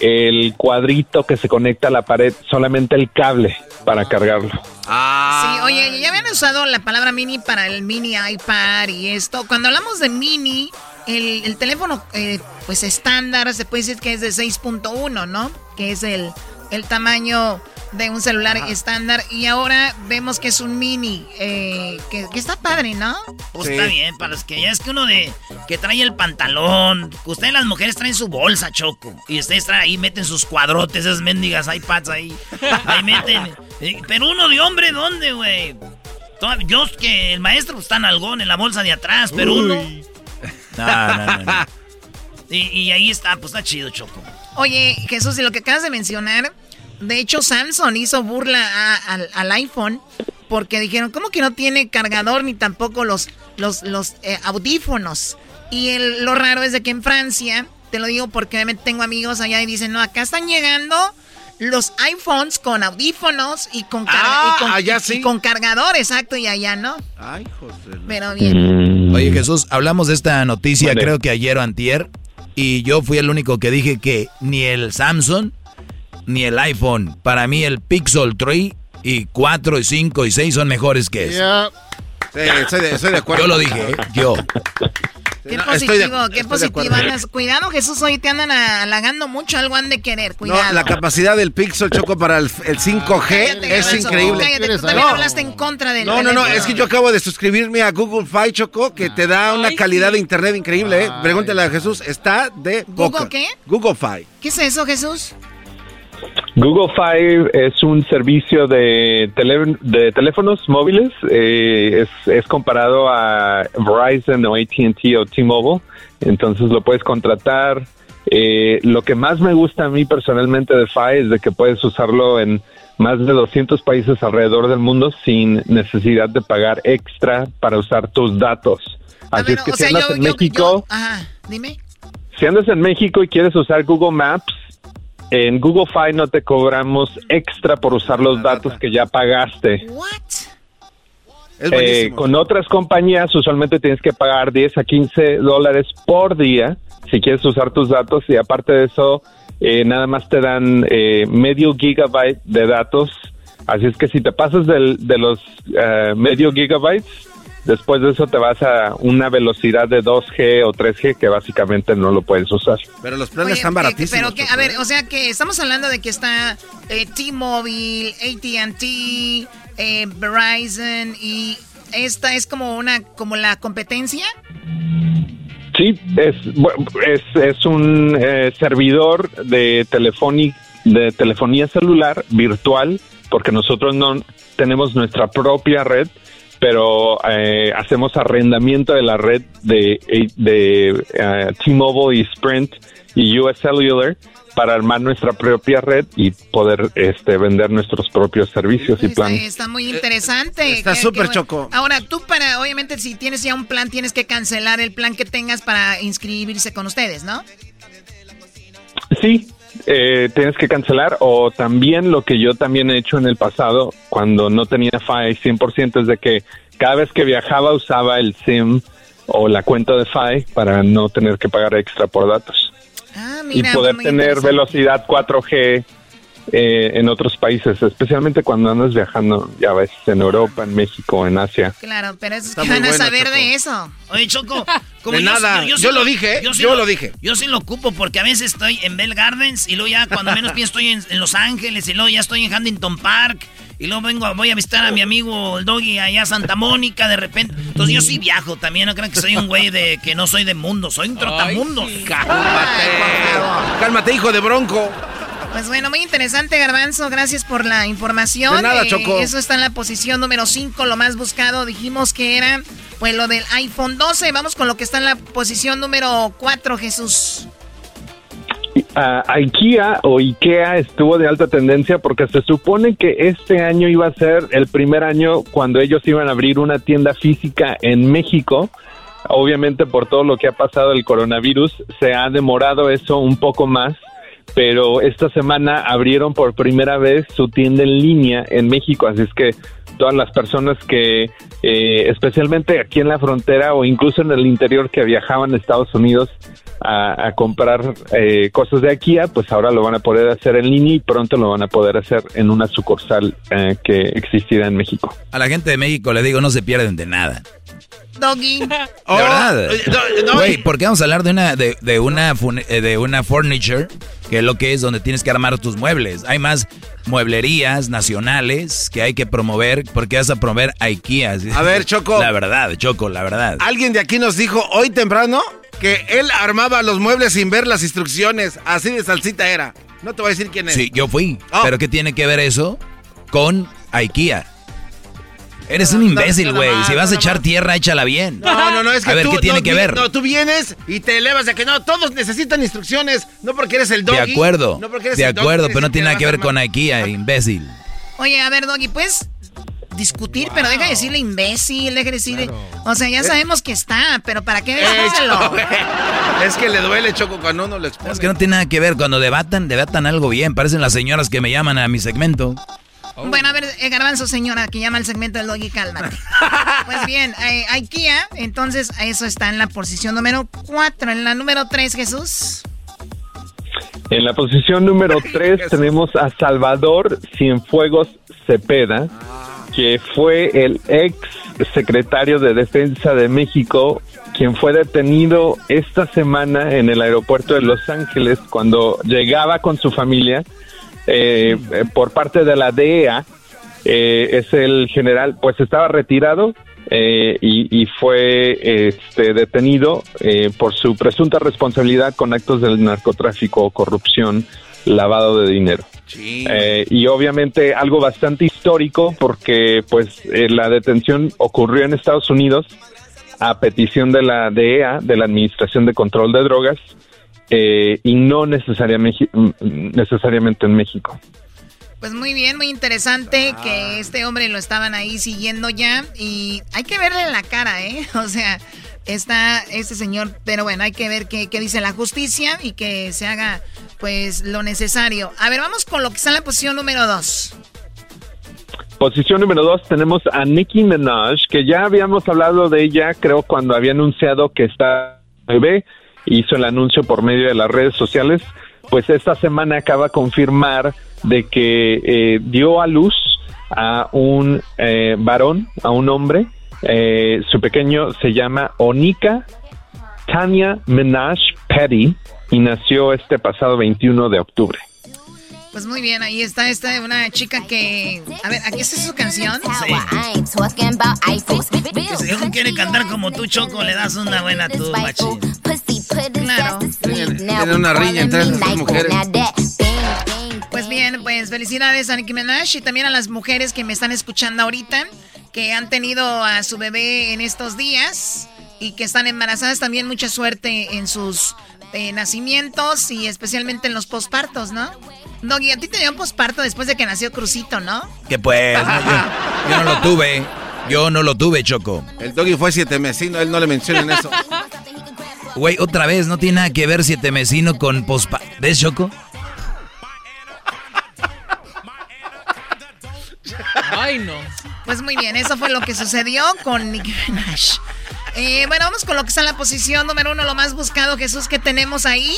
el cuadrito que se conecta a la pared, solamente el cable para cargarlo. Sí, oye, ya habían usado la palabra mini para el mini iPad y esto. Cuando hablamos de mini, el, el teléfono, eh, pues estándar, se puede decir que es de 6.1, ¿no? Que es el, el tamaño de un celular estándar. Y ahora vemos que es un mini, eh, que, que está padre, ¿no? Pues Sí. está bien, para los que ya es que uno de que trae el pantalón, que ustedes las mujeres traen su bolsa, Choco, y ustedes traen ahí, meten sus cuadrotes, esas mendigas iPads ahí, ahí meten. Eh, Pero uno de hombre, ¿dónde, güey? Yo que el maestro pues, está en algón en la bolsa de atrás, pero uno... <laughs> No, no, no, no. <laughs> Y, y ahí está, pues está chido, Choco. Oye, Jesús, y lo que acabas de mencionar, de hecho Samsung hizo burla a- al, al iPhone porque dijeron, ¿cómo que no tiene cargador ni tampoco los, los, los eh, audífonos? Y el- lo raro es de que en Francia, te lo digo porque obviamente tengo amigos allá y dicen, no, acá están llegando los iPhones con audífonos y con, car- Ah, y con, allá sí. y con cargador, exacto, y allá no. Ay, José. Pero bien. Oye, Jesús, hablamos de esta noticia, Vale. creo que ayer o antier, y yo fui el único que dije que ni el Samsung ni el iPhone, para mí el Pixel 3 y 4 y 5 y 6 son mejores que eso. Sí, estoy de, estoy de acuerdo. Yo lo dije, ¿eh? yo. Qué No, estoy de- positivo, qué positivo. Andas- cuidado, Jesús, hoy te andan halagando mucho, algo han de querer, cuidado. No, la capacidad del Pixel Choco para el, el 5G Cállate, es increíble. Cállate, tú también hablaste en contra del No, no, no, es que yo acabo de suscribirme a Google Fi Choco, que te da una calidad de internet increíble, ¿eh? Pregúntale a Jesús, está de ¿Google poca. qué? Google Fi. ¿Qué es eso, Jesús? Google Five es un servicio de, tele- de teléfonos móviles. eh, es, es comparado a Verizon o ATT o T-Mobile. Entonces lo puedes contratar. Eh, lo que más me gusta a mí personalmente de Fi es de que puedes usarlo en más de 200 países alrededor del mundo sin necesidad de pagar extra para usar tus datos. Así es que si sea, andas yo, en yo- México... yo- ajá, dime. Si andas en México y quieres usar Google Maps, en Google Fi no te cobramos extra por usar los datos que ya pagaste. Eh, con otras compañías usualmente tienes que pagar 10 a 15 dólares por día si quieres usar tus datos y aparte de eso eh, nada más te dan eh, medio gigabyte de datos. Así es que si te pasas del, de los medio gigabytes, después de eso te vas a una velocidad de 2G o 3G que básicamente no lo puedes usar. Pero los planes están baratísimos. Pero que, a ver, o sea que estamos hablando de que está T-Mobile, AT&T, eh, Verizon y esta es como una como la competencia. Sí, es, es, es un eh, servidor de, de telefonía celular virtual, porque nosotros no tenemos nuestra propia red, pero eh, hacemos arrendamiento de la red de, de T-Mobile y Sprint y US Cellular para armar nuestra propia red y poder este, vender nuestros propios servicios y planes. Está, muy interesante. Está súper choco. Ahora, tú para, obviamente, si tienes ya un plan, tienes que cancelar el plan que tengas para inscribirse con ustedes, ¿no? Sí, eh, tienes que cancelar o también lo que yo también he hecho en el pasado cuando no tenía FI 100% es de que cada vez que viajaba usaba el SIM o la cuenta de FI para no tener que pagar extra por datos. Ah, y poder tener velocidad 4G eh, en otros países, especialmente cuando andas viajando, ya ves, en Europa, en México, en Asia. Claro, pero es que van a saber de eso. Oye, Choco, <laughs> como de nada, yo, lo, dije, yo, lo, dije. Yo sí lo ocupo porque a veces estoy en Bell Gardens y luego ya cuando menos <laughs> pienso estoy en, en, Los Ángeles y luego ya estoy en Huntington Park y luego vengo, voy a visitar a mi amigo el Doggy allá a Santa Mónica de repente. Entonces yo sí viajo también, no crean que soy un güey de que no soy de mundo, soy un trotamundo. Cálmate, cálmate, hijo de bronco. Pues bueno, muy interesante, Garbanzo. Gracias por la información. De nada, Choco. eso está en la posición número 5, lo más buscado. Dijimos que era pues lo del iPhone 12. Vamos con lo que está en la posición número 4, Jesús. IKEA o IKEA estuvo de alta tendencia porque se supone que este año iba a ser el primer año cuando ellos iban a abrir una tienda física en México. Obviamente por todo lo que ha pasado el coronavirus se ha demorado eso un poco más, pero esta semana abrieron por primera vez su tienda en línea en México, así es que todas las personas que, eh, especialmente aquí en la frontera o incluso en el interior que viajaban a Estados Unidos a, comprar eh, cosas de IKEA, pues ahora lo van a poder hacer en línea y pronto lo van a poder hacer en una sucursal eh, que existirá en México. A la gente de México le digo, no se pierden de nada. Doggy. De <laughs> verdad. Güey, ¿por qué vamos a hablar de una, de, de, una, de una furniture? Que es lo que es donde tienes que armar tus muebles. Hay más mueblerías nacionales que hay que promover porque vas a promover IKEA. A ver, <laughs> Choco. La verdad, Choco, la verdad. Alguien de aquí nos dijo hoy temprano que él armaba los muebles sin ver las instrucciones. Así de salsita era. No te voy a decir quién es. Sí, yo fui. Oh. Pero ¿qué tiene que ver eso con IKEA? Eres un imbécil, güey. si vas a echar tierra, échala bien. No, no, no, es que A ver, ¿qué tiene que ver? No, tú vienes y te elevas de que no, todos necesitan instrucciones, no porque eres el doggy. De acuerdo, no porque eres de el acuerdo, pero no tiene nada que ver con IKEA, imbécil. Oye, a ver, doggy, pues discutir, pero deja de decirle imbécil, deja de decirle... O sea, ya eh. sabemos que está, pero ¿para qué decírselo? es que le duele, Choco, cuando uno lo expone. Es que no tiene nada que ver. Cuando debatan, debatan algo bien. Parecen las señoras que me llaman a mi segmento. Oh. Bueno, a ver, eh, Garbanzo, señora, que llama el segmento del Doggy, cálmate. <laughs> pues bien, eh, IKEA, entonces eso está en la posición número 4. En la número 3, Jesús. En la posición número <laughs> 3 tenemos a Salvador Cienfuegos Cepeda, que fue el ex secretario de Defensa de México, quien fue detenido esta semana en el aeropuerto de Los Ángeles cuando llegaba con su familia eh, por parte de la DEA. Eh, es el general, pues estaba retirado eh, y, fue este, detenido por su presunta responsabilidad con actos del narcotráfico, corrupción, lavado de dinero. y obviamente algo bastante histórico porque pues la detención ocurrió en Estados Unidos a petición de la DEA, de la Administración de Control de Drogas, eh, y no necesariamente, necesariamente en México. Pues muy bien, muy interesante que este hombre lo estaban ahí siguiendo ya y hay que verle la cara, ¿eh? <laughs> O sea, está este señor, pero bueno, hay que ver qué, qué, dice la justicia y que se haga pues lo necesario. A ver, vamos con lo que está en la posición número dos. Posición número dos tenemos a Nicki Minaj, que ya habíamos hablado de ella, creo, cuando había anunciado que está bebé, hizo el anuncio por medio de las redes sociales, pues esta semana acaba de confirmar de que eh, dio a luz a un eh, varón, a un hombre, eh, su pequeño se llama Onika Tanya Minaj Petty y nació este pasado 21 de octubre. Pues muy bien, ahí está esta una chica que... A ver, ¿aquí está su canción? Sí. si uno quiere cantar como tú, Choco, le das una buena tú, machín. Claro. Tiene una riña entre las mujeres. Pues bien, pues felicidades a Nicki Minaj y también a las mujeres que me están escuchando ahorita, que han tenido a su bebé en estos días y que están embarazadas. También mucha suerte en sus eh, nacimientos y especialmente en los pospartos, ¿no? Doggy, a ti te dio un posparto después de que nació Crucito, ¿no? Que pues, yo, no lo tuve. Yo no lo tuve, Choco. El Doggy fue siete mesino, él no le mencionan eso. Güey, otra vez, no tiene nada que ver siete mesino con posparto. ¿Ves, Choco? Ay, no. Pues muy bien, eso fue lo que sucedió con Nicki Minaj. Eh, bueno, vamos con lo que está en la posición número uno, lo más buscado, Jesús, que tenemos ahí.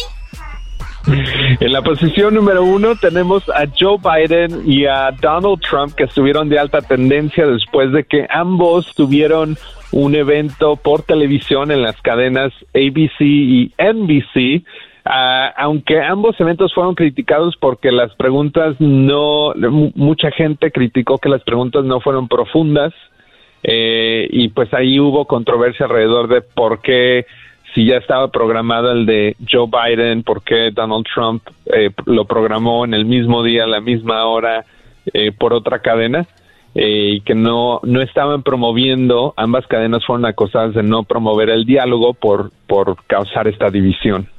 En la posición número uno tenemos a Joe Biden y a Donald Trump que estuvieron de alta tendencia después de que ambos tuvieron un evento por televisión en las cadenas ABC y NBC. Ah, aunque ambos eventos fueron criticados porque las preguntas no, mucha gente criticó que las preguntas no fueron profundas eh, y pues ahí hubo controversia alrededor de por qué si ya estaba programado el de Joe Biden, por qué Donald Trump eh, lo programó en el mismo día, a la misma hora, eh, por otra cadena, eh, y que no, no estaban promoviendo, ambas cadenas fueron acosadas de no promover el diálogo por, por causar esta división.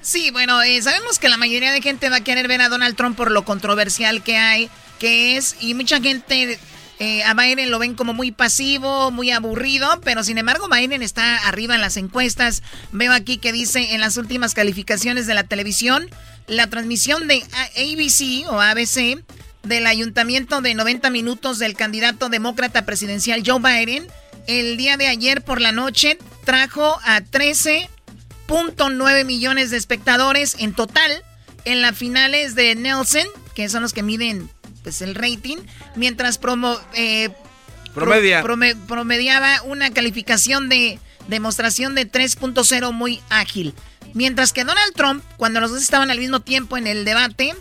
Sí, bueno, sabemos que la mayoría de gente va a querer ver a Donald Trump por lo controversial que hay, que es, y mucha gente eh, a Biden lo ven como muy pasivo, muy aburrido, pero sin embargo Biden está arriba en las encuestas. Veo aquí que dice en las últimas calificaciones de la televisión, la transmisión de ABC o ABC del ayuntamiento de 90 minutos del candidato demócrata presidencial Joe Biden, el día de ayer por la noche trajo a 13.9 millones de espectadores en total en las finales de Nelson, que son los que miden pues, el rating, mientras promo, eh, promediaba una calificación de demostración de 3.0 muy ágil. Mientras que Donald Trump, cuando los dos estaban al mismo tiempo en el debate,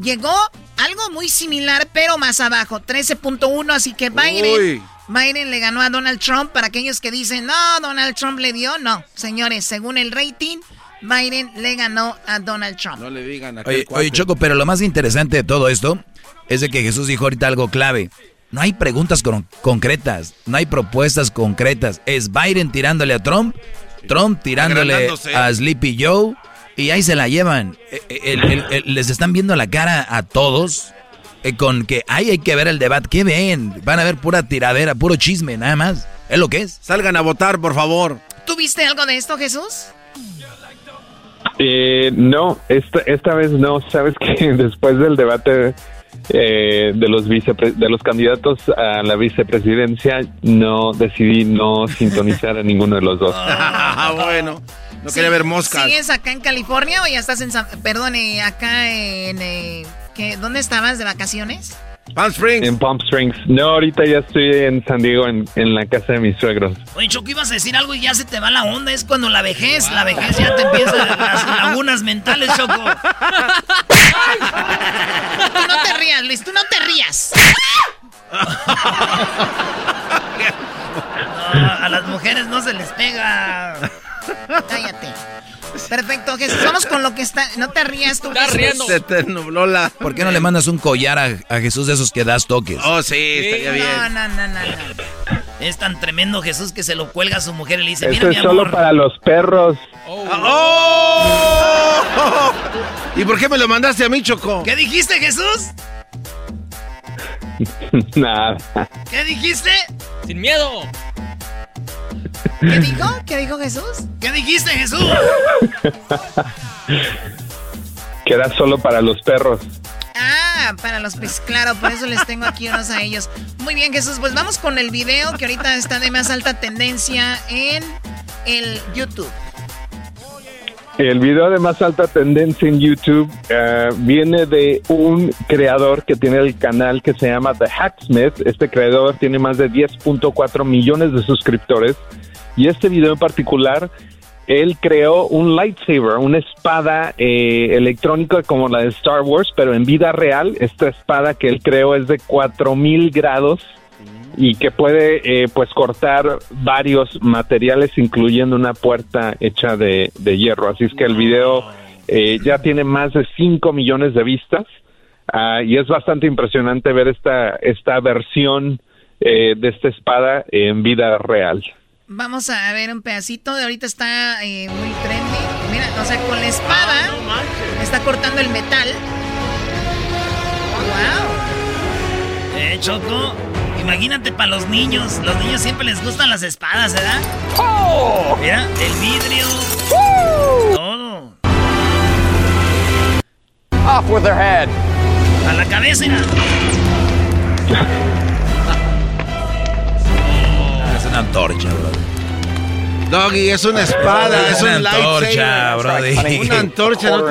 llegó algo muy similar, pero más abajo, 13.1, así que Biden, Biden le ganó a Donald Trump. Para aquellos que dicen, no, Donald Trump le dio, no, señores, según el rating, Biden le ganó a Donald Trump. No le digan a oye, oye, Choco, pero lo más interesante de todo esto es de que Jesús dijo ahorita algo clave. No hay preguntas concretas, no hay propuestas concretas. Es Biden tirándole a Trump, Trump tirándole a Sleepy Joe y ahí se la llevan. E, e, les están viendo la cara a todos eh, con que ahí hay que ver el debate. ¿Qué ven? Van a ver pura tiradera, puro chisme, nada más. Es lo que es. Salgan a votar, por favor. ¿Tú viste algo de esto, Jesús? Eh, no, esta, esta vez no. Sabes que <laughs> después del debate eh, de los de los candidatos a la vicepresidencia no decidí no <laughs> sintonizar a ninguno de los dos. Ah, bueno. No quería ver moscas. ¿Sigues acá en California o ya estás en San, perdone, acá en eh, ¿dónde estabas de vacaciones? Palm Springs. En Palm Springs. No, ahorita ya estoy en San Diego, en, la casa de mis suegros. Oye, Choco, ibas a decir algo y ya se te va la onda. Es cuando la vejez, la vejez ya te empieza las lagunas mentales, Choco. tú no te rías, Luis, tú no te rías. a las mujeres no se les pega. Cállate. Perfecto, Jesús. Vamos con lo que está. No te rías tú, Estás riendo. Se te nubló la. ¿Por qué no le mandas un collar a, Jesús de esos que das toques? Oh, sí, estaría bien. No, no, no, no. Es tan tremendo Jesús que se lo cuelga a su mujer y le dice: Esto Mira, es solo para los perros. Oh. oh. ¿Y por qué me lo mandaste a mí, Choco? ¿Qué dijiste, Jesús? <laughs> Nada. ¿Qué dijiste? Sin miedo. ¿Qué dijo? ¿Qué dijo Jesús? ¿Qué dijiste, Jesús? <laughs> que era solo para los perros. Ah, para los pues claro, por eso les tengo aquí unos a ellos. Muy bien, Jesús, pues vamos con el video que ahorita está de más alta tendencia en el YouTube. El video de más alta tendencia en YouTube eh, viene de un creador que tiene el canal que se llama The Hacksmith. Este creador tiene más de 10.4 millones de suscriptores. Y este video en particular él creó un lightsaber, una espada eh, electrónica como la de Star Wars, pero en vida real, esta espada que él creó es de 4000 grados y que puede eh, pues cortar varios materiales incluyendo una puerta hecha de, hierro así es que el video eh, ya tiene más de 5 millones de vistas ah, y es bastante impresionante ver esta esta versión de esta espada en vida real Vamos a ver un pedacito. De ahorita está eh, muy trendy. Mira, o sea, con la espada está cortando el metal. ¡Wow! Eh, Choco, imagínate para los niños. Los niños siempre les gustan las espadas, ¿verdad? ¡Oh! Mira, el vidrio. Todo. Off with their head. A la cabeza. una antorcha, bro. Doggy, es una espada, es, una antorcha, bro. Una antorcha, no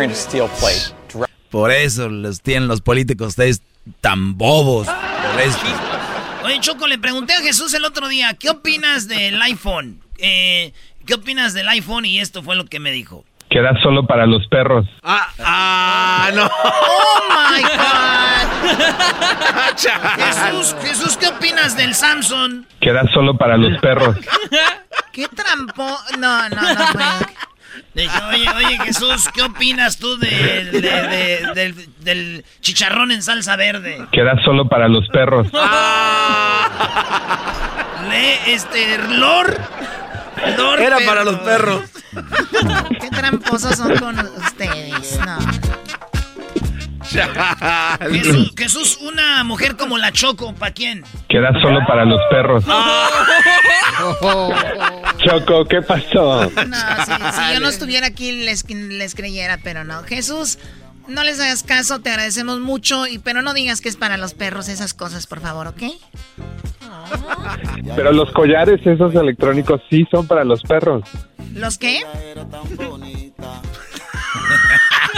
Por eso los tienen los políticos ustedes tan bobos. Oye, Choco, le pregunté a Jesús el otro día, ¿qué opinas del iPhone? Eh, ¿Qué opinas del iPhone? Y esto fue lo que me dijo que era solo para los perros. Ah, ah, no. Oh my God. Jesús, Jesús, ¿qué opinas del Samsung? Que era solo para los perros. ¿Qué trampo? No, no, no. Oye, oye, Jesús, ¿qué opinas tú del, del, chicharrón en salsa verde? Que era solo para los perros. Ah. <laughs> Le, este, Lord era para los perros. <laughs> Qué tramposos son con ustedes, no. Jesús, una mujer como la Choco, ¿para quién? Queda solo para los perros. Choco, ¿qué pasó? No, si, yo no estuviera aquí les, les creyera, pero no. Jesús, no les hagas caso, te agradecemos mucho, y, pero no digas que es para los perros esas cosas, por favor, ¿ok? Pero los collares esos electrónicos sí son para los perros. ¿Los qué? <laughs>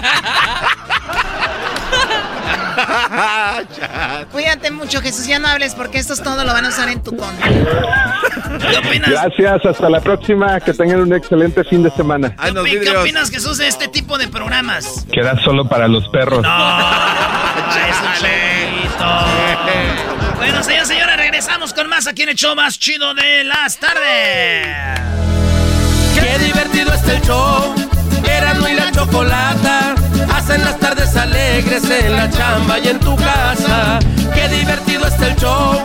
<laughs> <laughs> Cuídate mucho, Jesús. Ya no hables porque esto es todo lo van a usar en tu contra. ¿Qué opinas? Gracias, hasta la próxima. Que tengan un excelente fin de semana. ¿Qué, opinas, Jesús, de este tipo de programas? Queda solo para los perros. No, <laughs> es Bueno, señores, señora, regresamos con más aquí en el show más chido de las tardes. Qué divertido está el show. Erasmo y la chocolata hacen las tardes alegres en la chamba y en tu casa. Qué divertido está el show.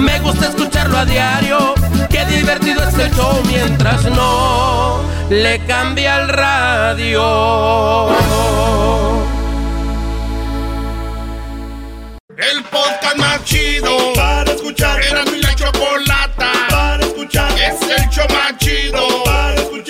Me gusta escucharlo a diario. Qué divertido está el show mientras no le cambia el radio. El podcast más chido para escuchar. Era mi la chocolata para escuchar. Es el show más chido para escuchar.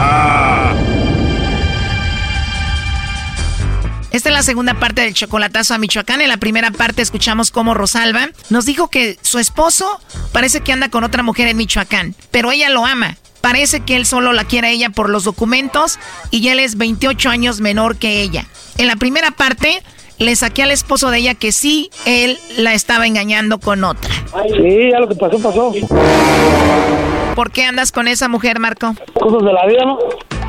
Esta es la segunda parte del chocolatazo a Michoacán. En la primera parte escuchamos cómo Rosalba nos dijo que su esposo parece que anda con otra mujer en Michoacán, pero ella lo ama. Parece que él solo la quiere a ella por los documentos y él es 28 años menor que ella. En la primera parte le saqué al esposo de ella que sí, él la estaba engañando con otra. Sí, ya lo que pasó, pasó. ¿Por qué andas con esa mujer, Marco? Cosas de la vida, ¿no?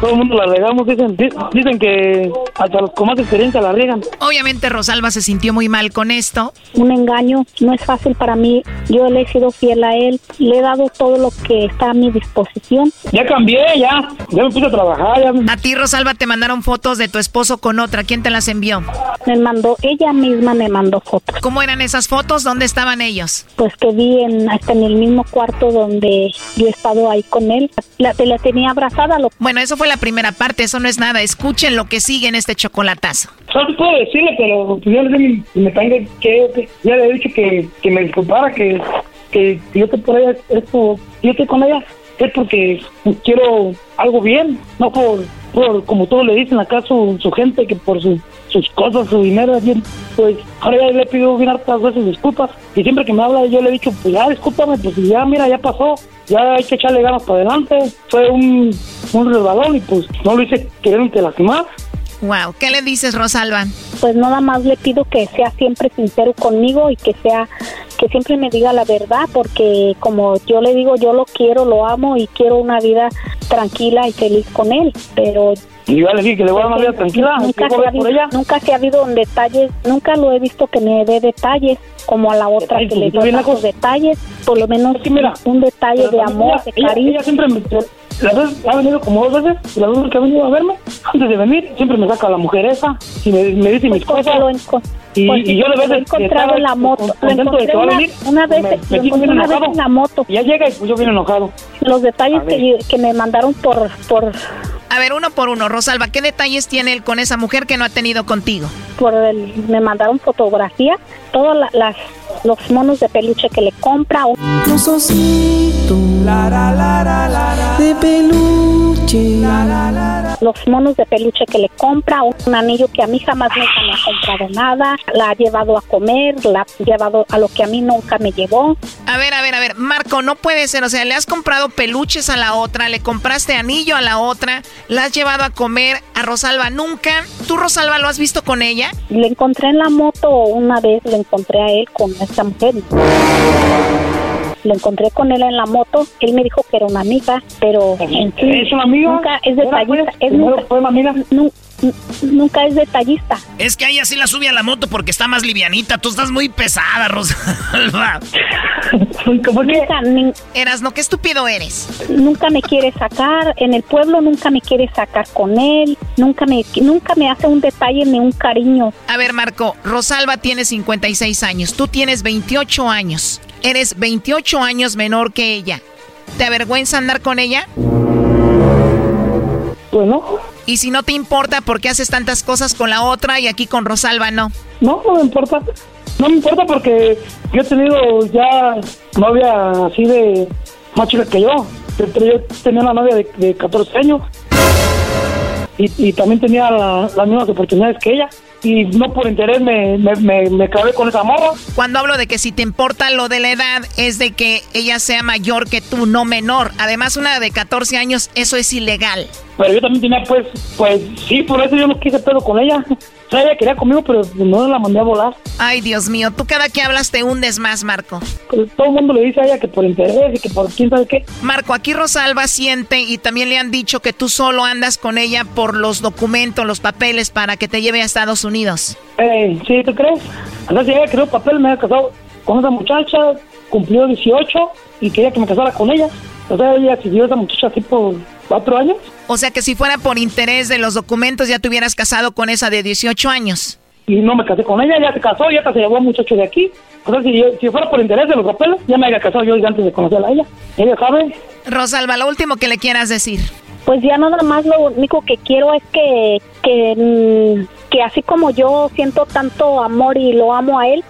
Todo el mundo la regamos, dicen, dicen que hasta los con más experiencia la riegan. Obviamente Rosalba se sintió muy mal con esto. Un engaño no es fácil para mí. Yo le he sido fiel a él, le he dado todo lo que está a mi disposición. Ya cambié, ya, ya me puse a trabajar. Ya. A ti Rosalba te mandaron fotos de tu esposo con otra. ¿Quién te las envió? Me mandó, ella misma me mandó fotos. ¿Cómo eran esas fotos? ¿Dónde estaban ellos? Pues que vi en, hasta en el mismo cuarto donde yo he estado ahí con él. La, la tenía abrazada. Lo... Bueno, eso fue la primera parte, eso no es nada. Escuchen lo que sigue en este chocolatazo. No puedo decirle, pero ya le, me que, ya le he dicho que, que me disculpara, que, que yo te por ella, esto, yo estoy con ella, es porque quiero algo bien, no por, por como todos le dicen acá su, su gente, que por su, sus cosas, su dinero, bien, pues ahora ya le pido bien hartas veces disculpas, y siempre que me habla yo le he dicho, pues ya discúlpame, pues ya mira, ya pasó, ya hay que echarle ganas para adelante, fue un, un resbalón y pues no lo hice queriendo lastimar. Wow, ¿qué le dices, Rosalba? Pues nada más le pido que sea siempre sincero conmigo y que sea que siempre me diga la verdad porque como yo le digo, yo lo quiero, lo amo y quiero una vida tranquila y feliz con él, pero y yo le dije que le voy a dar una vida tranquila, nunca se, ha habido, nunca se ha habido detalles, nunca lo he visto que me dé detalles como a la otra que le dio los detalles, por lo menos un detalle de amor, de cariño. Ella siempre me, las veces ha venido como dos veces, las veces que ha venido a verme, antes de venir, siempre me saca la mujer esa y me, me dice mis pues, cosas. Lo y, pues, y, yo le lo he encontrado en la moto. Lo encontré de una, venir, una vez, me, lo me encontré una vez en la moto. Y ya llega y pues yo vine enojado. Los detalles que, que me mandaron por, por a ver, uno por uno, Rosalba, ¿qué detalles tiene él con esa mujer que no ha tenido contigo? Por el, me mandaron fotografía, todos la, las los monos de peluche que le compra. Los ositos la, la, la, la, de peluche. Los monos de peluche que le compra, un anillo que a mí jamás nunca me ha comprado nada, la ha llevado a comer, la ha llevado a lo que a mí nunca me llevó. A ver, a ver, a ver, Marco, no puede ser, o sea, le has comprado peluches a la otra, le compraste anillo a la otra, la has llevado a comer a Rosalba nunca. ¿Tú, Rosalba, lo has visto con ella? Le encontré en la moto una vez, le encontré a él con esta mujer. Lo encontré con él en la moto. Él me dijo que era una amiga, pero en sí, ¿Es una amiga? nunca es detallista. Es ¿Primero nunca, fue una amiga? nu- nu- nunca es detallista. Es que ella sí la sube a la moto porque está más livianita. Tú estás muy pesada, Rosalba. Nunca, ni- Eras, no, qué estúpido eres. nunca me quiere sacar. En el pueblo nunca me quiere sacar con él. Nunca me, nunca me hace un detalle ni un cariño. A ver, Marco, Rosalba tiene 56 años, tú tienes 28 años. Eres 28 años menor que ella. ¿Te avergüenza andar con ella? Pues no. Y si no te importa, ¿por qué haces tantas cosas con la otra y aquí con Rosalba no? No, me importa. No me importa porque yo he tenido ya novia así de más chica que yo. Yo tenía una novia de, de 14 años y, y también tenía la- las mismas oportunidades que ella. Y no por interés me, me, me, me clavé con esa morra. Cuando hablo de que si te importa lo de la edad, es de que ella sea mayor que tú, no menor. Además, una de 14 años, eso es ilegal. Pero yo también tenía, pues, pues sí, por eso yo no quise pedo con ella. Ella quería conmigo, pero no la mandé a volar. Ay, Dios mío, tú cada que hablas te hundes más, Marco. Pues todo el mundo le dice a ella que por interés y que por quién sabe qué. Marco, aquí Rosalba siente y también le han dicho que tú solo andas con ella por los documentos, los papeles para que te lleve a Estados Unidos. Eh, ¿Sí, tú crees? Entonces, si ella creó papel, me había casado con esa muchacha, cumplió 18 y quería que me casara con ella. O sea, ella siguió a esa muchacha así por cuatro años. O sea que si fuera por interés de los documentos ya te hubieras casado con esa de 18 años. Y no me casé con ella, ya se casó, ya hasta se llevó a un muchacho de aquí. O sea, si, yo- si fuera por interés de los papeles, ya me había casado yo antes de conocerla a ella. Ella sabe. Rosalba, lo último que le quieras decir. Pues ya nada más lo único que quiero es que, que, mm, que así como yo siento tanto amor y lo amo a él,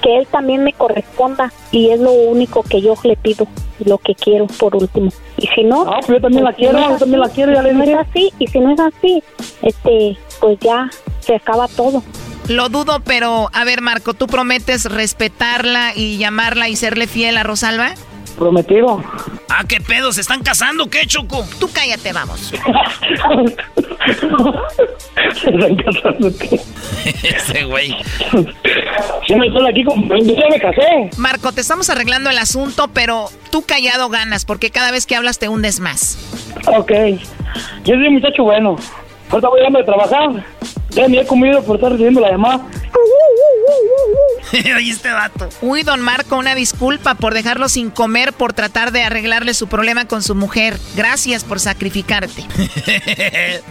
que él también me corresponda y es lo único que yo le pido, lo que quiero por último. Y si no, pues yo también la si quiero, yo también la quiero, ya le si no dije. es así y si no es así, este, pues ya se acaba todo. Lo dudo, pero a ver, Marco, ¿tú prometes respetarla y llamarla y serle fiel a Rosalba? Prometido. Ah, ¿qué pedo? ¿Se están casando? ¿Qué, Choco? Tú cállate, vamos. <laughs> Se están casando, ¿qué? Ese güey. Yo me estoy aquí con... Yo ya me casé. Marco, te estamos arreglando el asunto, pero tú callado ganas, porque cada vez que hablas te hundes más. Ok. Yo soy un muchacho bueno. Ahorita voy a irme a trabajar. Ya ni he comido por estar recibiendo la llamada. <laughs> Oye, este vato. Uy, don Marco, una disculpa por dejarlo sin comer por tratar de arreglarle su problema con su mujer. Gracias por sacrificarte. <laughs>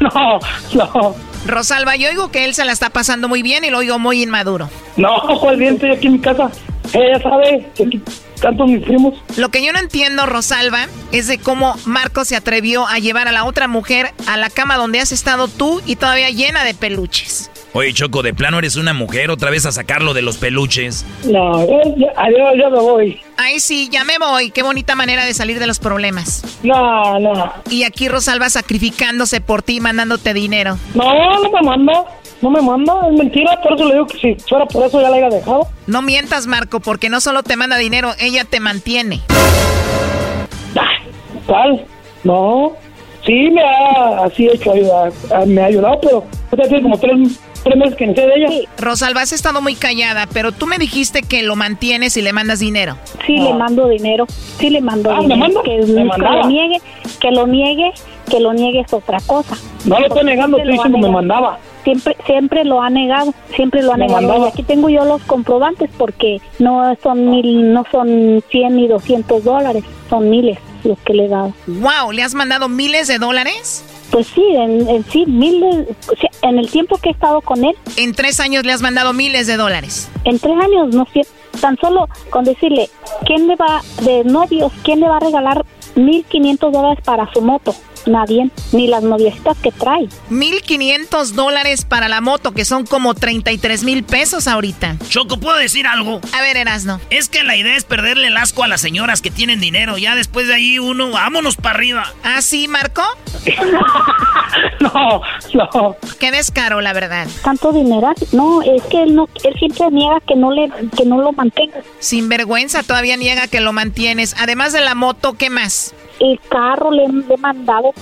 no, no. Rosalba, yo oigo que él se la está pasando muy bien y lo oigo muy inmaduro. No, ¿cuál bien? Estoy aquí en mi casa. Ella sabe que aquí tanto mis primos. Lo que yo no entiendo, Rosalba, es de cómo Marco se atrevió a llevar a la otra mujer a la cama donde has estado tú y todavía llena de peluches. Oye, Choco, de plano eres una mujer otra vez a sacarlo de los peluches. No, ya, adiós, ya me voy. Ay, sí, ya me voy. Qué bonita manera de salir de los problemas. No, no. Y aquí Rosalba sacrificándose por ti, mandándote dinero. No, no me manda. No me manda, es mentira, por eso le digo que si fuera por eso ya la haya dejado. No mientas, Marco, porque no solo te manda dinero, ella te mantiene. ¿Cuál? No. Sí, me ha así hecho ayudar, me ha ayudado, pero tiene como tres meses que sé de ella. Sí. Rosalba, has estado muy callada, pero tú me dijiste que lo mantienes y le mandas dinero. Sí, le mando dinero. Sí, le mando Ah, ¿me dinero. Que, ¿Me que lo niegue, que lo niegue, que lo niegue es otra cosa. No lo estoy negando, estoy diciendo me negado. mandaba. Siempre, siempre lo ha negado, siempre lo ha Me negado. mandaba. Y aquí tengo yo los comprobantes porque no son mil, no son 100 ni 200 dólares, son miles los que le he dado. Wow, ¿le has mandado miles de dólares? Pues sí, en, en sí, miles, en el tiempo que he estado con él, En tres años le has mandado miles de dólares. en tres años, no sé, tan solo con decirle, ¿quién le va, de novios, quién le va a regalar 1.500 dólares para su moto? Nadie, ni las noviecitas que trae. 1.500 dólares para la moto, que son como 33 mil pesos ahorita. Choco, ¿puedo decir algo? A ver, Erasno. Es que la idea es perderle el asco a las señoras que tienen dinero. Ya después de ahí uno, vámonos para arriba. ¿Ah, sí, Marco? <laughs> no, no. Qué descaro, la verdad. Tanto dinero, no, es que él no, él siempre niega que no le, que no lo mantenga. Sin vergüenza, todavía niega que lo mantienes. Además de la moto, ¿qué más? El carro le, le he mandado,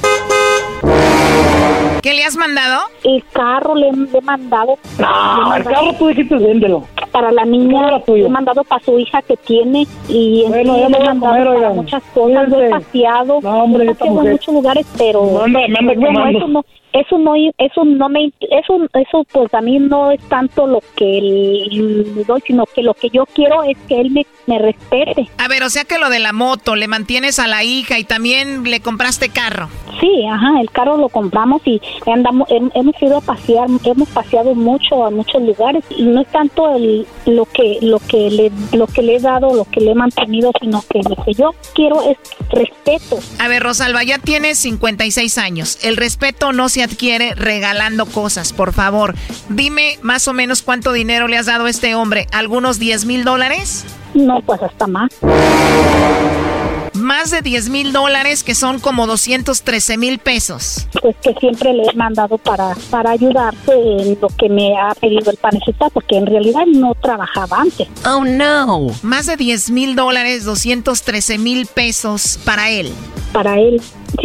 ¿Qué le has mandado? el carro le, le he mandado. No, Le el carro tú dijiste véndelo. Para la niña, le he mandado para su hija que tiene y en Bueno, sí le me he voy a mandado comer, para muchas cosas, lo he paseado, No, hombre, he paseado en muchos lugares, pero Me anda- me anda bueno, eso no, eso no, eso no me, eso, eso pues a mí no es tanto lo que le doy, sino que lo que yo quiero es que él me, me respete. A ver, o sea que lo de la moto, le mantienes a la hija y también le compraste carro. Sí, ajá, el carro lo compramos y andamos, hem- hemos ido a pasear, hemos paseado mucho a muchos lugares y no es tanto el, lo que lo que le lo que le he dado, lo que le he mantenido, sino que lo que yo quiero es respeto. A ver, Rosalba, ya tienes 56 años. El respeto no se adquiere regalando cosas, por favor. Dime más o menos cuánto dinero le has dado a este hombre. ¿Algunos 10 mil dólares? No, pues hasta más. Más de 10 mil dólares, que son como 213 mil pesos. Pues que siempre le he mandado para para ayudarse en lo que me ha pedido el panecita, porque en realidad no trabajaba antes. Oh, no. Más de 10 mil dólares, 213 mil pesos para él. Para él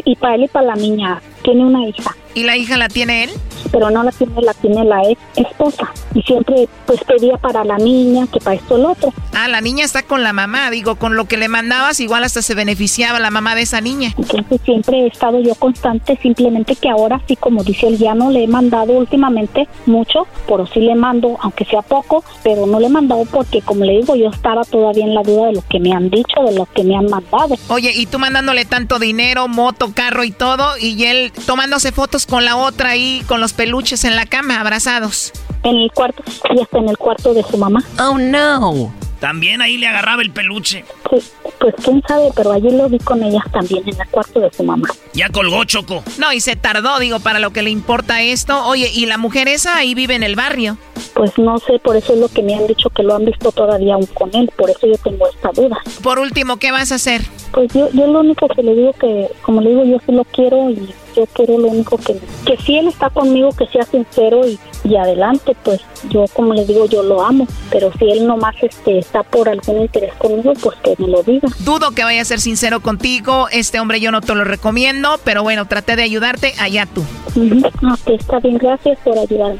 y para él y para la niña. Tiene una hija. ¿Y la hija la tiene él? Pero no la tiene, la tiene la ex esposa. Y siempre pues pedía para la niña, que para esto el otro. Ah, la niña está con la mamá. Digo, con lo que le mandabas, igual hasta se beneficiaba la mamá de esa niña. Entonces siempre he estado yo constante, simplemente que ahora sí, como dice él, ya no le he mandado últimamente mucho, pero sí le mando, aunque sea poco, pero no le he mandado porque, como le digo, yo estaba todavía en la duda de lo que me han dicho, de lo que me han mandado. Oye, y tú mandándole tanto dinero, moto, carro y todo, y él tomándose fotos con la otra ahí, con los peluches en la cama, abrazados. En el cuarto, y hasta en el cuarto de su mamá. Oh, no. También ahí le agarraba el peluche. Sí, pues quién sabe, pero allí lo vi con ellas también, en el cuarto de su mamá. Ya colgó Choco. No, y se tardó, digo, para lo que le importa esto. Oye, ¿y la mujer esa ahí vive en el barrio? Pues no sé, por eso es lo que me han dicho que lo han visto todavía aún con él, por eso yo tengo esta duda. Por último, ¿qué vas a hacer? Pues yo, yo lo único que le digo que, como le digo, yo sí lo quiero y yo quiero lo único que, que si él está conmigo, que sea sincero y, y adelante, pues yo como le digo, yo lo amo, pero si él nomás este, está por algún interés conmigo, pues que me lo diga. Dudo que vaya a ser sincero contigo. Este hombre yo no te lo recomiendo, pero bueno, traté de ayudarte, allá tú. Ok, está bien, gracias por ayudarme.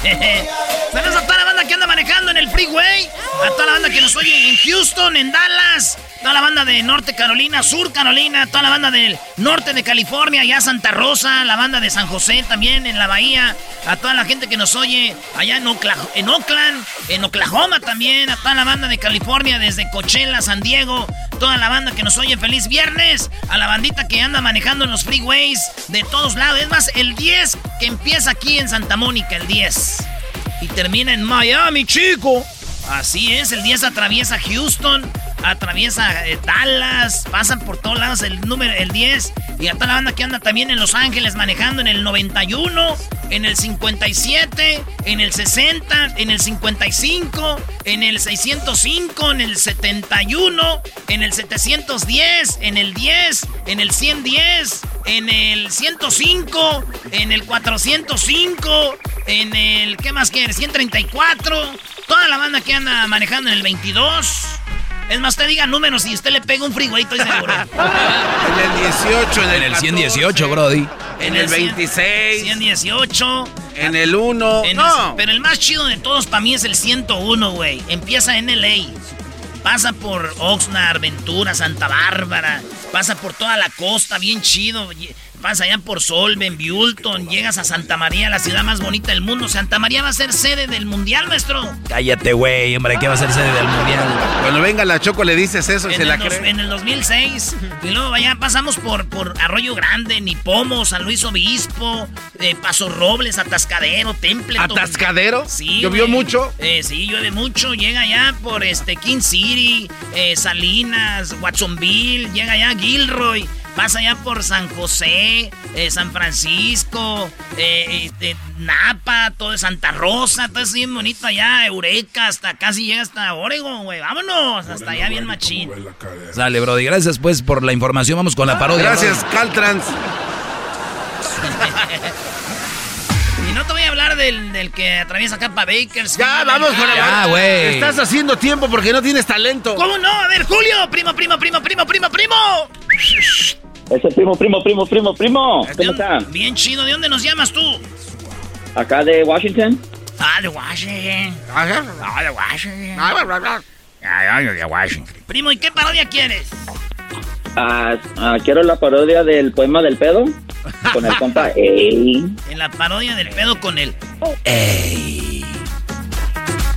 <laughs> Saludos a toda la banda que anda manejando en el freeway. A toda la banda que nos oye en Houston, en Dallas. Toda la banda de Norte Carolina, Sur Carolina. Toda la banda del norte de California, allá Santa Rosa. La banda de San José también en la bahía. A toda la gente que nos oye allá en, Ocla- en Oakland, en Oklahoma también. A toda la banda de California, desde Coachella, San Diego. Toda la banda que nos oye, feliz viernes. A la bandita que anda manejando en los freeways de todos lados. Es más, el 10 que empieza aquí en Santa Mónica, el 10. Y termina en Miami, chico. Así es, el 10 atraviesa Houston, atraviesa eh, Dallas, pasan por todos lados el número, el 10. Y a toda la banda que anda también en Los Ángeles manejando en el 91, en el 57, en el 60, en el 55, en el 605, en el 71, en el 710, en el 10, en el 110, en el 105, en el 405, en el, ¿qué más quieres? 134. Toda la banda que anda manejando en el 22. Es más, te diga números y usted le pega un freeway, estoy seguro. <laughs> En el 18, en el, En el 118, Brody. En el 26. 118. En el 1. En No. el- pero el más chido de todos para mí es el 101, güey. Empieza en LA. Pasa por Oxnard, Ventura, Santa Bárbara. Pasa por toda la costa, bien chido. Pasa allá por Solven, Bulton. Llegas a Santa María, la ciudad más bonita del mundo. Santa María va a ser sede del mundial, maestro. Cállate, güey, hombre, ¿qué va a ser sede del mundial? Cuando venga la Choco le dices eso y En se el, la dos- cree. en el 2006. Y luego allá pasamos por, por Arroyo Grande, Nipomo, San Luis Obispo, eh, Paso Robles, Atascadero, Templeton. ¿Atascadero? Sí. ¿Llovió mucho? Eh, sí, llueve mucho. Llega allá por este King City, eh, Salinas, Watsonville, llega allá Gilroy. Pasa allá por San José, eh, San Francisco, eh, este, Napa, todo Santa Rosa, todo es bien bonito allá, Eureka, hasta casi llega hasta Oregon, güey. Vámonos, hasta allá bien machín. Sale, Brody. Gracias, pues, por la información. Vamos con la parodia. Gracias. Caltrans. Del, del que atraviesa acá para Bakers. Ya, vamos con la la Estás haciendo tiempo porque no tienes talento. ¿Cómo no? A ver, Julio, primo, primo, primo, primo, primo, primo. Ese primo, primo, primo, primo, primo. ¿Cómo está? Bien chido, ¿de dónde nos llamas tú? Acá de Washington. Ah, de Washington. Ah, de Washington. Ah, de Washington. Primo, ¿y qué parodia quieres? Ah, ah, quiero la parodia del poema del pedo. Con el compa. <laughs> Ey. En la parodia del pedo con el...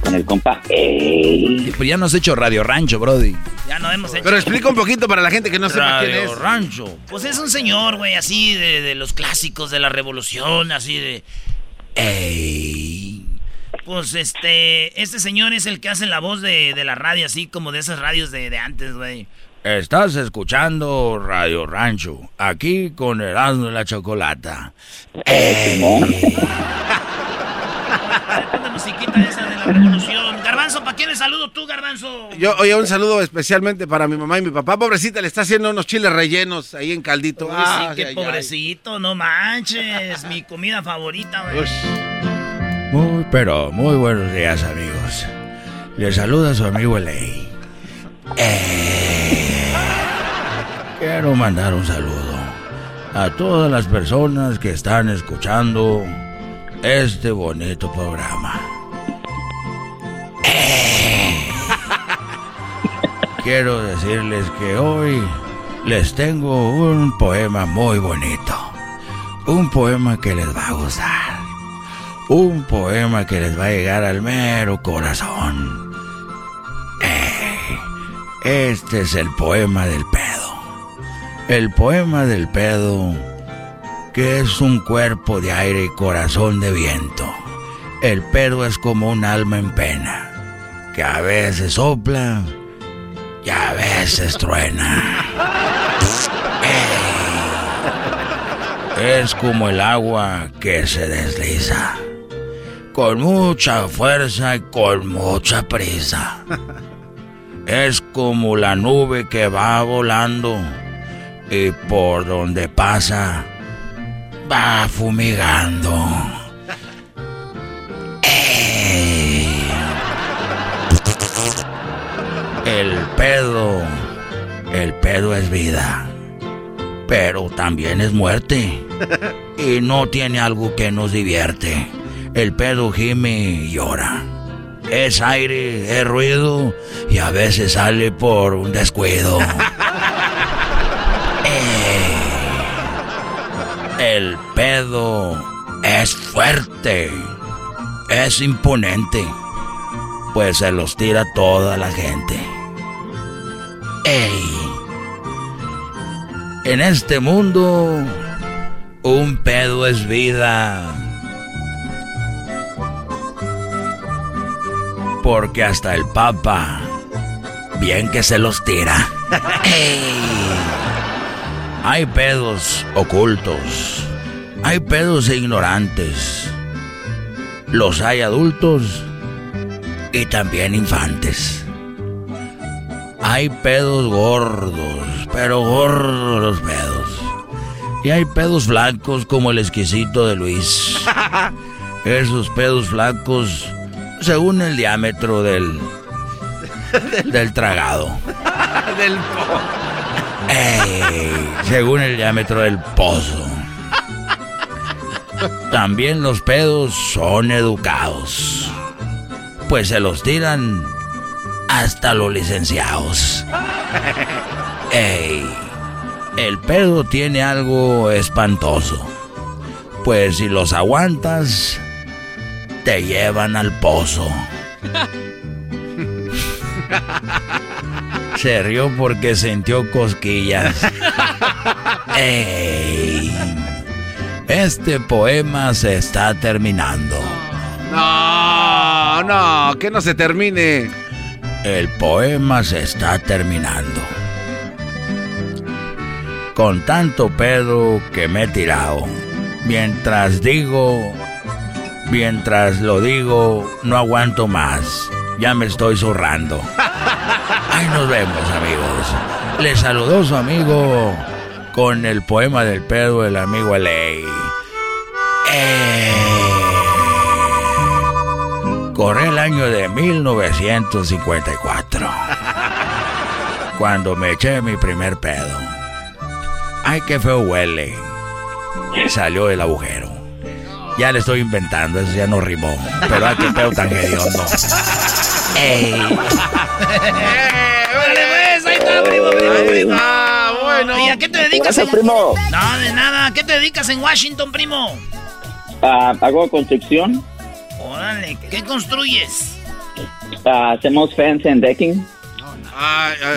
Con el compa. Ey. Pero ya no has hecho Radio Rancho, Brody. Ya no hemos hecho... Pero explica un poquito para la gente que no sepa quién Radio es. Rancho. Pues es un señor, güey, así de, de los clásicos de la revolución, así de... Ey. Pues este, este señor es el que hace la voz de, de la radio, así como de esas radios de, de antes, güey. Estás escuchando Radio Rancho, aquí con Erasmo y la Chocolata. Una musiquita esa de la revolución. Garbanzo, ¿para quién le saludo tú, Garbanzo? Yo, oye, un saludo especialmente para mi mamá y mi papá. Pobrecita, le está haciendo unos chiles rellenos ahí en caldito. Uy, Ah, sí, qué ay, ay. pobrecito, no manches. Mi comida favorita, güey. Muy, pero muy buenos días, amigos. Les saluda su amigo Eley. Eh, quiero mandar un saludo a todas las personas que están escuchando este bonito programa. Eh, quiero decirles que hoy les tengo un poema muy bonito. Un poema que les va a gustar. Un poema que les va a llegar al mero corazón. Eh, este es el poema del pedo. El poema del pedo, que es un cuerpo de aire y corazón de viento. El pedo es como un alma en pena, que a veces sopla y a veces truena. Es como el agua que se desliza. Con mucha fuerza y con mucha prisa. Es como la nube que va volando y por donde pasa va fumigando. ¡Ey! El pedo, el pedo es vida, pero también es muerte. Y no tiene algo que nos divierte. El pedo gime y llora. Es aire, es ruido y a veces sale por un descuido. <laughs> el pedo es fuerte, es imponente, pues se los tira toda la gente. ¡Ey! En este mundo, un pedo es vida. Porque hasta el Papa, bien que se los tira. <laughs> ¡Ey! Hay pedos ocultos. Hay pedos ignorantes. Los hay adultos y también infantes. Hay pedos gordos, pero gordos los pedos. Y hay pedos flacos como el exquisito de Luis. <laughs> Esos pedos flacos según el diámetro del <laughs> del tragado. <laughs> Del Ey, según el diámetro del pozo. También los pedos son educados. Pues se los tiran hasta los licenciados. Ey, el pedo tiene algo espantoso. Pues si los aguantas, te llevan al pozo. Se rió porque sintió cosquillas. <laughs> Ey, este poema se está terminando. No, no, que no se termine. El poema se está terminando. Con tanto pedo que me he tirado. Mientras digo, mientras lo digo, no aguanto más. Ya me estoy zurrando. <laughs> Ahí nos vemos, amigos. Les saludó su amigo con el poema del pedo, el amigo Ley. Corre el año de 1954. Cuando me eché mi primer pedo. Ay, qué feo huele. Salió del agujero. Ya le estoy inventando, eso ya no rimó. Pero ay, qué pedo tan hediondo. <laughs> ¡Ey! Ah, bueno. ¿Y a qué te dedicas en... primo? No, de nada. ¿A qué te dedicas en Washington, primo? Ah, hago construcción. Órale, ¿qué construyes? Ah, hacemos fence and decking.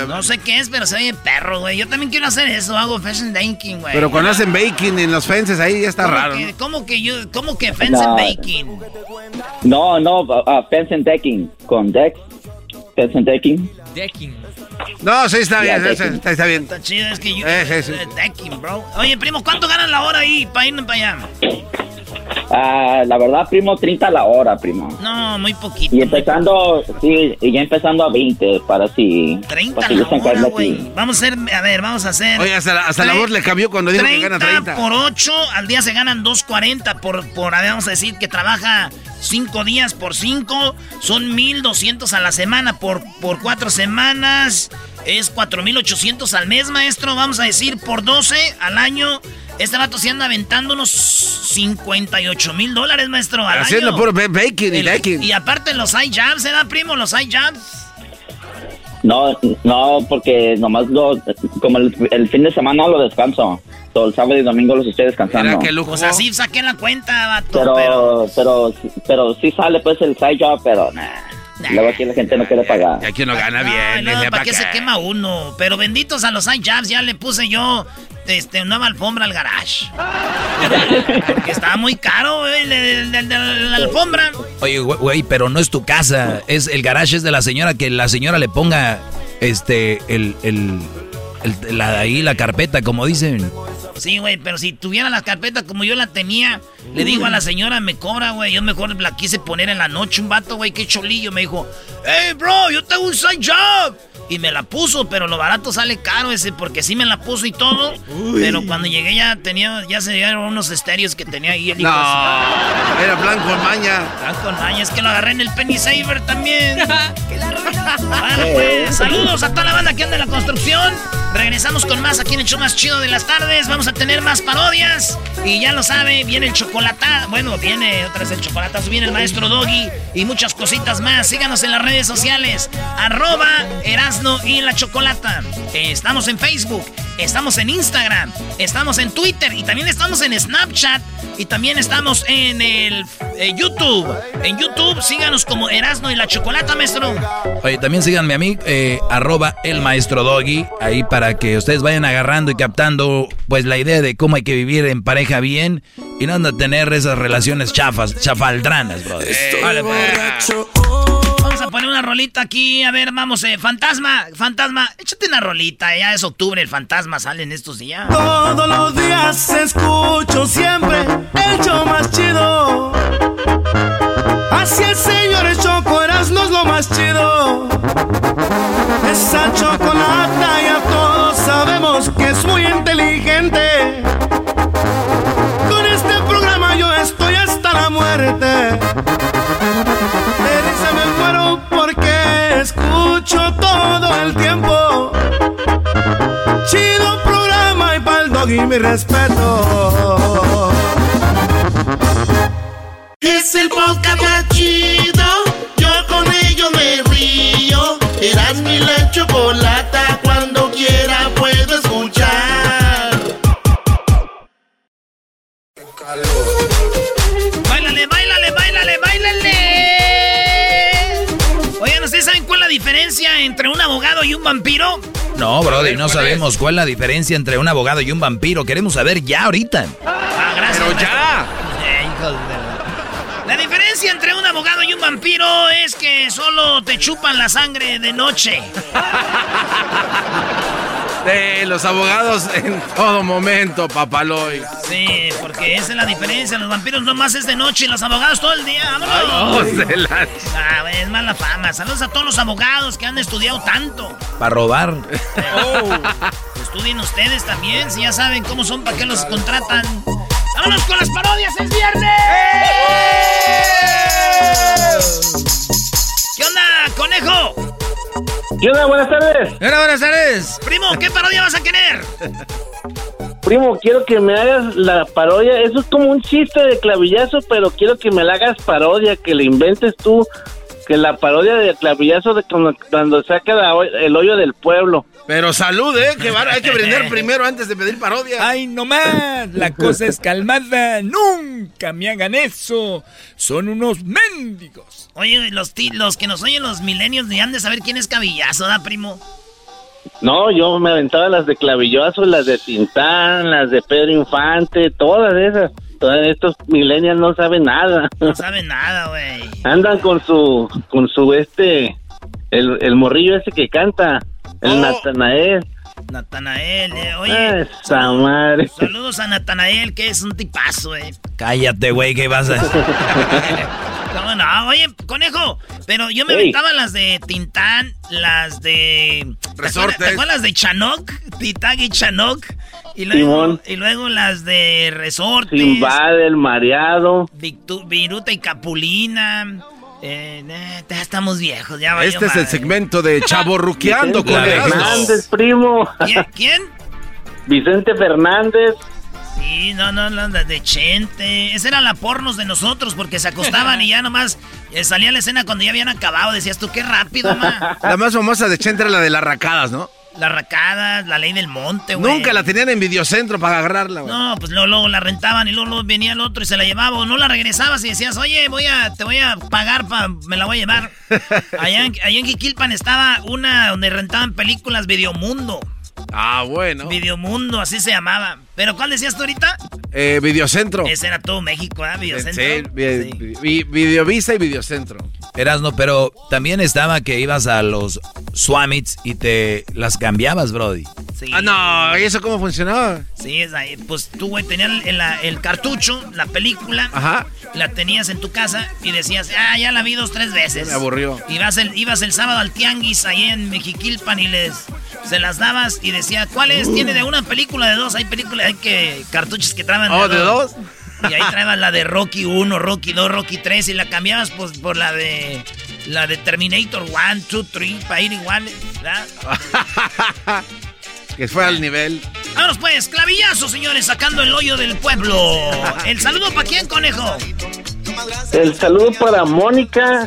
No sé qué es, pero se oye perro, güey. Yo también quiero hacer eso. Hago fashion banking, güey. Pero cuando hacen baking en los fences ahí ya está ¿Cómo raro. que- ¿no? ¿Cómo que yo, cómo que fence No. baking? No, no, ah, fence and decking. Con decks. Fence and decking. Decking. No, sí, está bien, decking. está, está bien. Está chido, es que yo... Eh, decking, bro. Oye, primo, ¿cuánto ganan la hora ahí para irme para allá? Ah, la verdad, primo, 30 la hora, primo. No, muy poquito. Y empezando, sí, y ya empezando a 20, para si... 30 para si la hora, güey. aquí. Vamos a hacer, a ver, vamos a hacer... Oye, hasta la, hasta la voz le cambió cuando dijo que gana 30. por 8, al día se ganan 2.40 por, por, a ver, vamos a decir que trabaja 5 días por 5, son 1.200 a la semana por, por 4 semanas, es 4.800 al mes, maestro, vamos a decir por 12 al año. Este rato se anda aventando unos 58 mil dólares, maestro, al Haciendo año. puro ba- baking y decking. Y aparte los jobs, ¿eh, primo? Los jobs. No, no, porque nomás lo, como el, el fin de semana lo descanso. Todo el sábado y domingo los estoy descansando. Pues así saqué la cuenta, vato, pero... Pero, pero, pero sí sale pues el side job, pero nah. Luego aquí la gente no quiere pagar. Y aquí uno gana bien. No, ¿para ¿pa' qué se quema uno? Pero benditos a los jobs, ya le puse yo este, nueva alfombra al garage. Porque estaba muy caro, de- de- de la alfombra. Oye, güey, güey, pero no es tu casa. Es el garage es de la señora que la señora le ponga este el, el, el- la, ahí la carpeta, como dicen. Sí, güey, pero si tuviera la carpeta como yo la tenía, le digo a la señora, me cobra, güey. Yo mejor la quise poner en la noche un vato, güey, qué cholillo. Me dijo, hey, bro, yo tengo un side job. Y me la puso, pero lo barato sale caro ese, porque sí me la puso y todo. Pero cuando llegué ya tenía, ya se dieron unos estéreos que tenía ahí el hijo. No, era blanco en maña. Blanco en maña, es que lo agarré en el Penny Saver también. <laughs> bueno, pues, saludos a toda la banda que anda en la construcción. Regresamos con más aquí en el show más chido de las tardes. Vamos a tener más parodias. Y ya lo sabe, viene el chocolatazo. Bueno, viene otra vez el chocolatazo. Viene el maestro Doggy y muchas cositas más. Síganos en las redes sociales. Arroba Erasno y la Chocolata. Estamos en Facebook. Estamos en Instagram. Estamos en Twitter. Y también estamos en Snapchat. Y también estamos en el eh, YouTube. En YouTube, síganos como Erasno y la Chocolata, maestro. Oye, también síganme a mí, eh, arroba el maestro Doggy, ahí para que ustedes vayan agarrando y captando pues la idea de cómo hay que vivir en pareja bien y no anda a tener esas relaciones chafas, chafaldranas, brother. Vale, poner una rolita aquí. A ver, vamos, eh, fantasma, fantasma, échate una rolita. Ya es octubre, el fantasma sale en estos días. Todos los días escucho siempre el show más chido. Así el señor Choco Erasmo es lo más chido. Esa chocolata ya todos sabemos que es muy inteligente. Con este programa yo estoy hasta la muerte. Escucho todo el tiempo. Chido programa y pa'l doggy mi respeto. Es el podcast más chido. Yo con ello me río. Eras mi la chocolata. Cuando quiera puedo escuchar. Báilale, báilale, báilale, báilale. Diferencia entre un abogado y un vampiro? No, brother, no sabemos cuál es la diferencia entre un abogado y un vampiro. Queremos saber ya ahorita. Ah, gracias. Pero ya. Eh, hijos de la- La diferencia entre un abogado y un vampiro es que solo te chupan la sangre de noche. <laughs> De los abogados en todo momento, papaloy. Sí, porque esa es la diferencia. Los vampiros nomás es de noche y los abogados todo el día. ¡Vámonos! Ay, la- Ah, güey, es mala fama. Saludos a todos los abogados que han estudiado tanto. Para robar. Estudien ustedes también, si ya saben cómo son, para qué los contratan. ¡Vámonos con las parodias! ¡Es viernes! ¿Qué onda, conejo? ¿Qué onda? Buenas tardes. Hola, buenas tardes. Primo, ¿qué parodia vas a querer? Primo, quiero que me hagas la parodia. Eso es como un chiste de clavillazo, pero quiero que me la hagas parodia, que le inventes tú. Que la parodia de clavillazo de cuando, cuando saca la el hoyo del pueblo. Pero salud, ¿eh? Que va- hay que brindar <laughs> primero antes de pedir parodia. Ay, no más, la cosa es calmada. Nunca me hagan eso. Son unos mendigos. Oye, los, ti- los que nos oyen los milenios ni han de saber quién es Cavillazo, ¿da, primo? No, yo me aventaba las de clavillazo, las de Tintán, las de Pedro Infante, todas esas. Todos estos millennials no saben nada. No saben nada, güey. Andan con su, con su este, el, el morrillo ese que canta, el Natanael. Natanael, eh, oye. Esa madre. Saludos a Natanael, que es un tipazo, eh. Cállate, güey, ¿qué vas a <laughs> No, no, oye, conejo, pero yo me Ey. aventaba las de Tintán, las de... ¿te acuerdas- Resortes. ¿Te acuerdas las de Chanok? Titán y Chanok. Y luego, Simón. y luego las de Resortes. Simbad, el mareado. Victu- Viruta y Capulina. Eh, eh, ya estamos viejos, ya Este es el segmento de Chavo <laughs> Ruqueando con. Fernández, primo. ¿Quién? ¿Quién? Vicente Fernández. Sí, no, no, no, las de Chente. Esa era la pornos de nosotros porque se acostaban y ya nomás eh, salía la escena cuando ya habían acabado. Decías tú, qué rápido, ma. La más famosa de Chente era la de las racadas, ¿no? Las racadas, la ley del monte, güey. Nunca la tenían en videocentro para agarrarla, güey. No, pues luego, luego la rentaban y luego, luego venía el otro y se la llevaba. O no la regresabas y decías, oye, voy a, te voy a pagar, pa, me la voy a llevar. <laughs> allá, en, allá en Jiquilpan estaba una donde rentaban películas Videomundo. Ah, bueno. Videomundo, así se llamaba. ¿Pero cuál decías tú ahorita? Eh, Videocentro. Ese era todo México, ¿ah? Videocentro. Sí, vi- vi- Videovisa y Videocentro. Erasno, pero también estaba que ibas a los Swamits y te las cambiabas, Brody. Sí. Ah, no, ¿y eso cómo funcionaba? Sí, es ahí. Pues tú, güey, tenías el, la- el cartucho, la película. Ajá. La tenías en tu casa y decías, ah, ya la vi dos, tres veces. Me aburrió. Ibas el, ibas el sábado al tianguis ahí en Mexiquilpan y les se las dabas y decía, ¿cuál es? Tiene de una película, de dos. Hay películas, hay que cartuchos que traban Oh, ¿de dos? Y ahí <laughs> traebas la de Rocky 1, Rocky 2, Rocky 3 y la cambiabas pues por la de la de Terminator 1, 2, 3 para ir igual, ¿verdad? <laughs> Que fue al nivel. Vámonos pues, clavillazo, señores, sacando el hoyo del pueblo. El saludo para quién, conejo. El saludo para Mónica,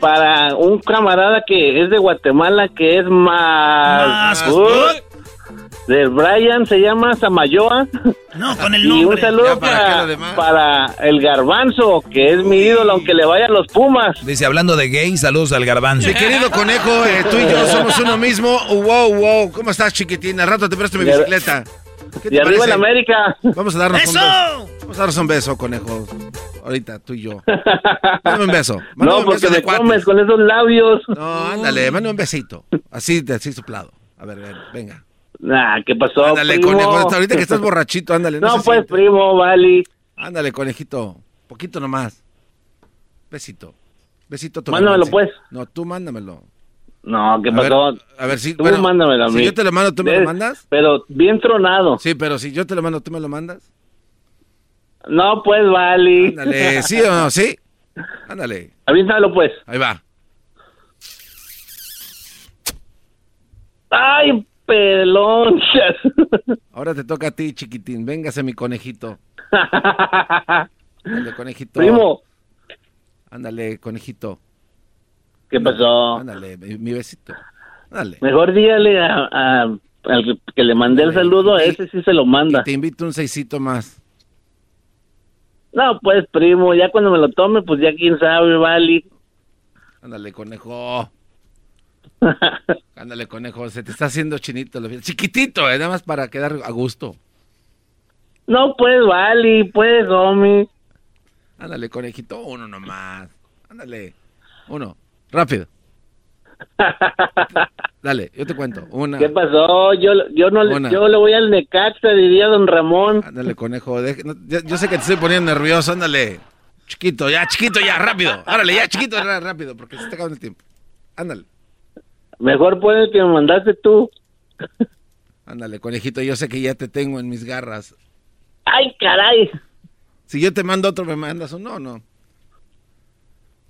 para un camarada que es de Guatemala, que es más... Más- del Brian, se llama Samayoa. No, con el Y un nombre. saludo ¿para el Garbanzo, que es mi ídolo, aunque le vayan los Pumas. Dice, hablando de gay, saludos al garbanzo. Mi querido conejo, eh, tú y yo somos uno mismo. Wow, wow. ¿Cómo estás, chiquitín? Al rato te presto mi bicicleta. ¿Qué te Y arriba parece? en América. Vamos a darnos ¡Eso! un beso. Vamos a darnos un beso, conejo. Ahorita, tú y yo. Mándame un beso. <laughs> Mándame No, un porque beso de me cuates. comes con esos labios. No, ándale, mándame un besito. Así, de así soplado. A ver, ven, venga. Nah, ¿qué pasó, Ándale, primo? conejo. Hasta ahorita que estás borrachito, ándale. No, pues, siente. primo, vale. Ándale, conejito. Poquito nomás. Besito. Besito. tu Mándamelo, pues. No, tú mándamelo. No, ¿qué A ver, pasó? a ver si. Tú bueno, mándamelo a si yo te lo mando, ¿tú me lo mandas? Pero bien tronado. Sí, pero si yo te lo mando, ¿tú me lo mandas? No, pues, vale. Ándale, ¿sí o no? ¿Sí? Ándale. Avísalo, pues. Ahí va. Ay, pelón. Ahora te toca a ti, chiquitín. Véngase, mi conejito. Ándale, conejito. Primo. Ándale, conejito. ¿Qué pasó? Ándale, mi, besito. Ándale. Mejor dígale a, a- al que le mandé el saludo, a ese sí se lo manda. Te invito un seisito más. No, pues, primo, ya cuando me lo tome, pues ya quién sabe, vale. Ándale, conejo. <laughs> Ándale, conejo. Se te está haciendo chinito. lo- Chiquitito, eh, nada más para quedar a gusto. No, pues, vale, pues, homie. Ándale, conejito. Uno nomás. Ándale. Uno. Rápido. <laughs> Dale, yo te cuento. Una. ¿Qué pasó? Yo, yo no le- Una. yo le voy al Necaxa, diría don Ramón. Ándale, conejo. no, yo, yo sé que te estoy poniendo nervioso. Ándale. Chiquito, ya, chiquito, ya, rápido. Árale, ya, chiquito, rápido, porque se está acabando el tiempo. Ándale. Mejor el que me mandaste tú. Ándale, conejito. Yo sé que ya te tengo en mis garras. Ay, caray. Si yo te mando otro, ¿me mandas uno o no?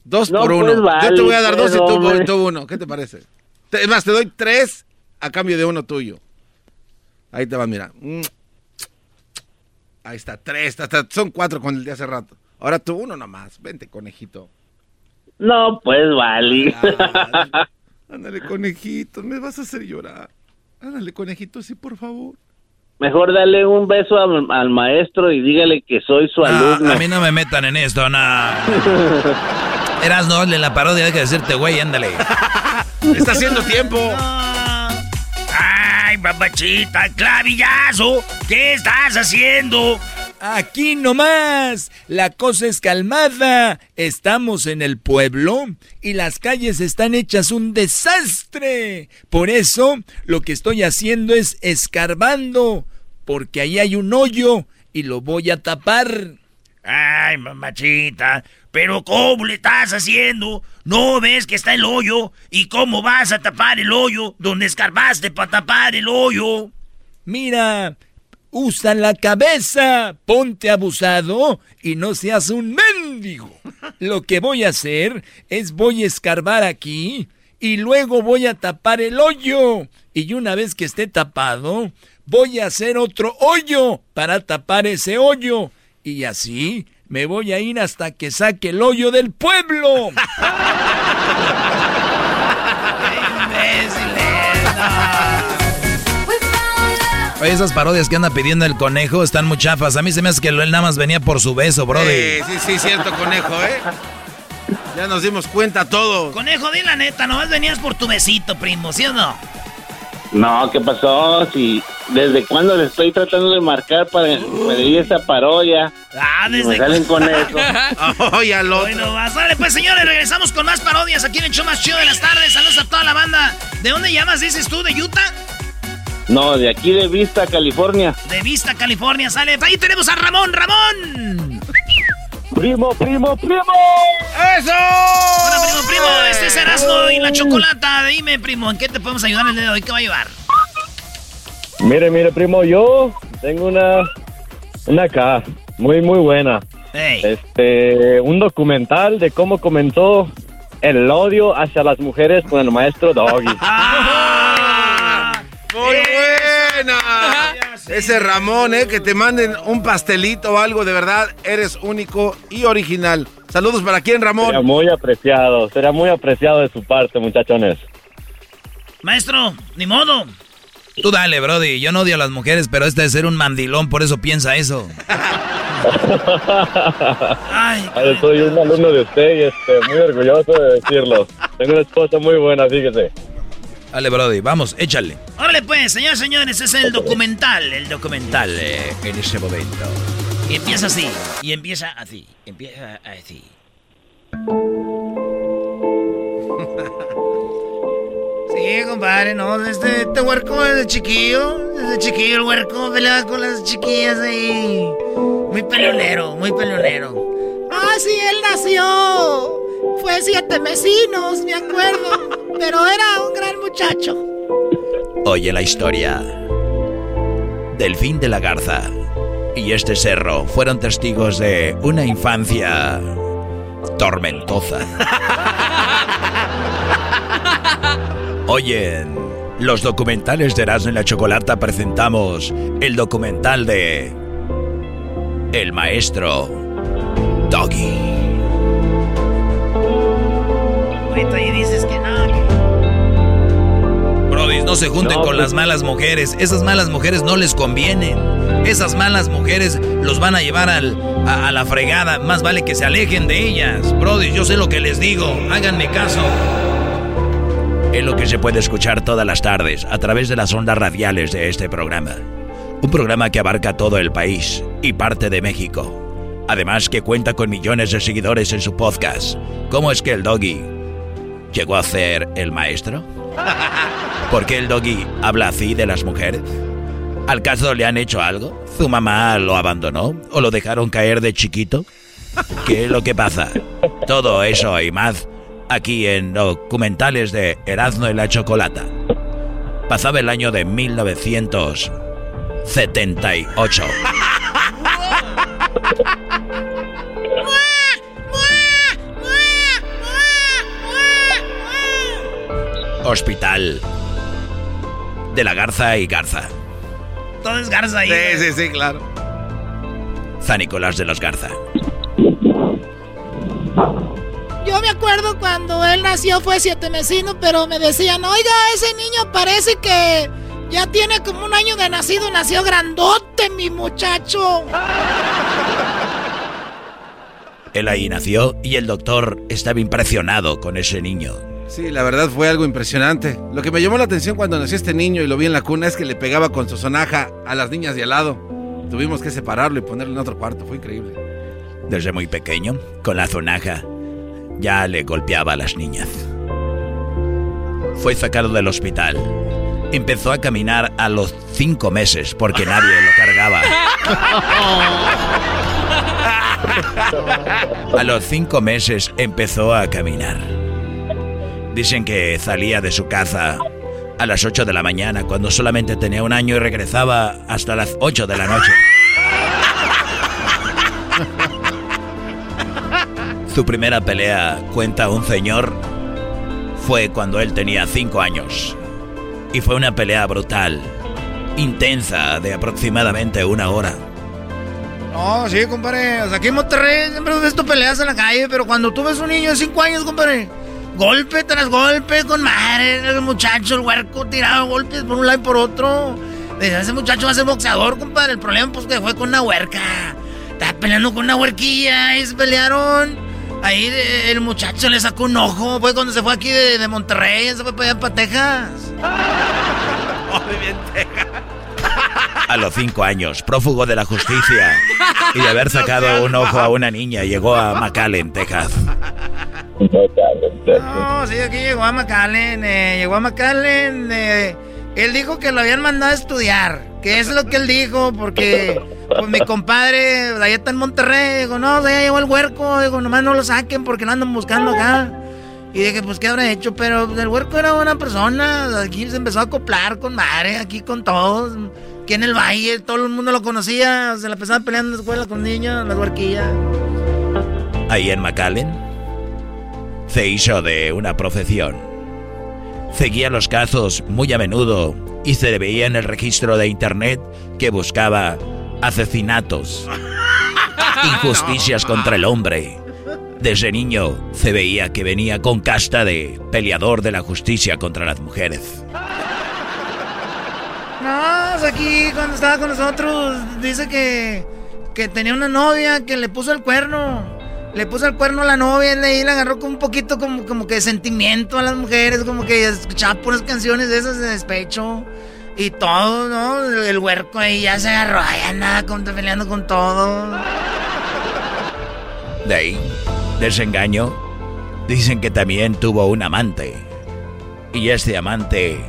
Dos No, por uno. pues, vale, yo te voy a dar dos y tú, hombre. tú uno. ¿Qué te parece? Te- Es más, te doy tres a cambio de uno tuyo. Ahí te va, mira. Mm. Ahí está, tres. hasta- son cuatro con el de hace rato. Ahora tú uno nomás. Vente, conejito. No, pues, vale. Ándale, conejito. Me vas a hacer llorar. Ándale, conejito, sí, por favor. Mejor dale un beso al, al maestro y dígale que soy su Ah, alumno. a mí no me metan en esto, no. <laughs> Eras no, en la parodia hay que decirte, güey, ándale. <laughs> Está haciendo tiempo. Ay, papachita, clavillazo, ¿qué estás haciendo? Aquí nomás, la cosa es calmada. Estamos en el pueblo y las calles están hechas un desastre. Por eso lo que estoy haciendo es escarbando, porque ahí hay un hoyo y lo voy a tapar. Ay, mamachita, pero ¿cómo le estás haciendo? ¿No ves que está el hoyo? ¿Y cómo vas a tapar el hoyo donde escarbaste para tapar el hoyo? Mira, usa la cabeza, ponte abusado y no seas un mendigo. Lo que voy a hacer es voy a escarbar aquí y luego voy a tapar el hoyo. Y una vez que esté tapado, voy a hacer otro hoyo para tapar ese hoyo. Y así me voy a ir hasta que saque el hoyo del pueblo. <laughs> esas parodias que anda pidiendo el conejo están muy chafas. A mí se me hace que él nada más venía por su beso, brody. Sí, sí, sí, cierto, conejo, ¿eh? Ya nos dimos cuenta todos. Conejo, di la neta, nomás venías por tu besito, primo, ¿sí o no? No, ¿qué pasó? Si desde cuándo le estoy tratando de marcar para pedir esa parodia. Ah, desde me salen con eso. <laughs> Oye, al otro. Bueno, va, sale, pues señores, regresamos con más parodias aquí en el show más chido de las tardes. Saludos a toda la banda. ¿De dónde llamas, dices tú? ¿De Utah? No, de aquí de Vista, California. De Vista, California, sale. Ahí tenemos a Ramón, Ramón. Primo, primo, primo. ¡Eso! Hola, primo, primo. Este es Erasmo y la Chocolata. Dime, primo, ¿en qué te podemos ayudar el día de hoy? ¿Qué va a llevar? Mire, mire, primo, yo tengo una, una acá, muy, muy buena. Este, un documental de cómo comenzó el odio hacia las mujeres con el maestro Doggy. <laughs> ¡Muy buena! Ese Ramón, ¿eh? Que te manden un pastelito o algo, de verdad, eres único y original. Saludos para quién, Ramón. Sería muy apreciado, sería muy apreciado de su parte, muchachones. Maestro, ni modo. Tú dale, Brody. Yo no odio a las mujeres, pero este de ser un mandilón, por eso piensa eso. <laughs> Ay, Yo soy un alumno de usted y este, muy orgulloso de decirlo. Tengo una esposa muy buena, fíjese. Dale, Brody, vamos, échale. Órale, pues, señores, señores, ese es el documental. El documental eh, en ese momento. Y empieza así. Y empieza así. Empieza así. <laughs> Sí, compadre, no, este, este huerco desde chiquillo, desde chiquillo el huerco peleaba con las chiquillas ahí. Muy peleonero, muy peleonero. Ah, sí, él nació. Fue siete vecinos, me acuerdo. Pero era un gran muchacho. Oye la historia. Delfín de la Garza y este cerro fueron testigos de una infancia tormentosa. <laughs> Oye, en los documentales de Erasmo y la Chocolata presentamos el documental de El Maestro Doggy. Ahí dices que no. Brody, no se junten No, con pues- las malas mujeres. Esas malas mujeres no les convienen. Esas malas mujeres los van a llevar al- a, a la fregada. Más vale que se alejen de ellas. Brody, yo sé lo que les digo. Háganme caso. Es lo que se puede escuchar todas las tardes a través de las ondas radiales de este programa. Un programa que abarca todo el país y parte de México. Además que cuenta con millones de seguidores en su podcast. ¿Cómo es que el doggy llegó a ser el maestro? ¿Por qué el doggy habla así de las mujeres? ¿Al caso le han hecho algo? ¿Su mamá lo abandonó? ¿O lo dejaron caer de chiquito? ¿Qué es lo que pasa? Todo eso y más aquí en documentales de Erasmo y la Chocolata. Pasaba el año de 1978. Hospital de la Garza y Garza. Todo es garza ahí. Sí, sí, sí, claro. San Nicolás de los Garza. Yo me acuerdo cuando él nació fue siete vecino, pero me decían, oiga, ese niño parece que ya tiene como un año de nacido, nació grandote, mi muchacho. Él ahí nació y el doctor estaba impresionado con ese niño. Sí, la verdad fue algo impresionante. Lo que me llamó la atención cuando nació este niño y lo vi en la cuna es que le pegaba con su sonaja a las niñas de al lado. Tuvimos que separarlo y ponerlo en otro cuarto, fue increíble. Desde muy pequeño, con la zonaja, ya le golpeaba a las niñas. Fue sacado del hospital. Empezó a caminar a los cinco meses porque nadie lo cargaba. <laughs> A los cinco meses empezó a caminar. Dicen que salía de su casa a las 8 de la mañana cuando solamente tenía un año y regresaba hasta las 8 de la noche. <laughs> Su primera pelea, cuenta un señor, fue cuando él tenía 5 años. Y fue una pelea brutal, intensa, de aproximadamente una hora. No, sí, compadre. O sea, aquí en Monterrey siempre ves tu peleas en la calle, pero cuando tú ves un niño de 5 años, compadre, golpe tras golpe, con madre, el muchacho, el huerco, tirado golpes por un lado y por otro. Dice, Ese muchacho va a ser boxeador, compadre. El problema, pues, que fue con una huerca. Estaba peleando con una huerquilla y se pelearon. Ahí el muchacho le sacó un ojo. Fue cuando se fue aquí de, de Monterrey, se fue para allá para <laughs> Texas. A los cinco años, prófugo de la justicia y de haber sacado un ojo a una niña, llegó a McAllen, Texas. No, sí, aquí llegó a McAllen, eh, llegó a McAllen. Eh, él dijo que lo habían mandado a estudiar, que es lo que él dijo, porque pues mi compadre, allá está en Monterrey, dijo, no, ya llegó el huerco, digo, nomás no lo saquen porque lo andan buscando acá. Y dije, pues, ¿qué habrá hecho? Pero el huerco era una persona, aquí se empezó a acoplar con madre, aquí con todos. Aquí en el valle, todo el mundo lo conocía, se la empezaba peleando en la escuela con niños, las huerquillas. Ahí en McAllen, se hizo de una profesión. Seguía los casos muy a menudo y se le veía en el registro de internet que buscaba asesinatos, <laughs> injusticias contra el hombre desde niño se veía que venía con casta de peleador de la justicia contra las mujeres. No, pues aquí cuando estaba con nosotros dice que, que tenía una novia que le puso el cuerno. Le puso el cuerno a la novia y le agarró con un poquito como, como que sentimiento a las mujeres, como que escuchaba puras canciones de esas de despecho. Y todo, ¿no? El huerco ahí ya se agarró, ya nada, peleando con todo. De ahí desengaño, dicen que también tuvo un amante. Y este amante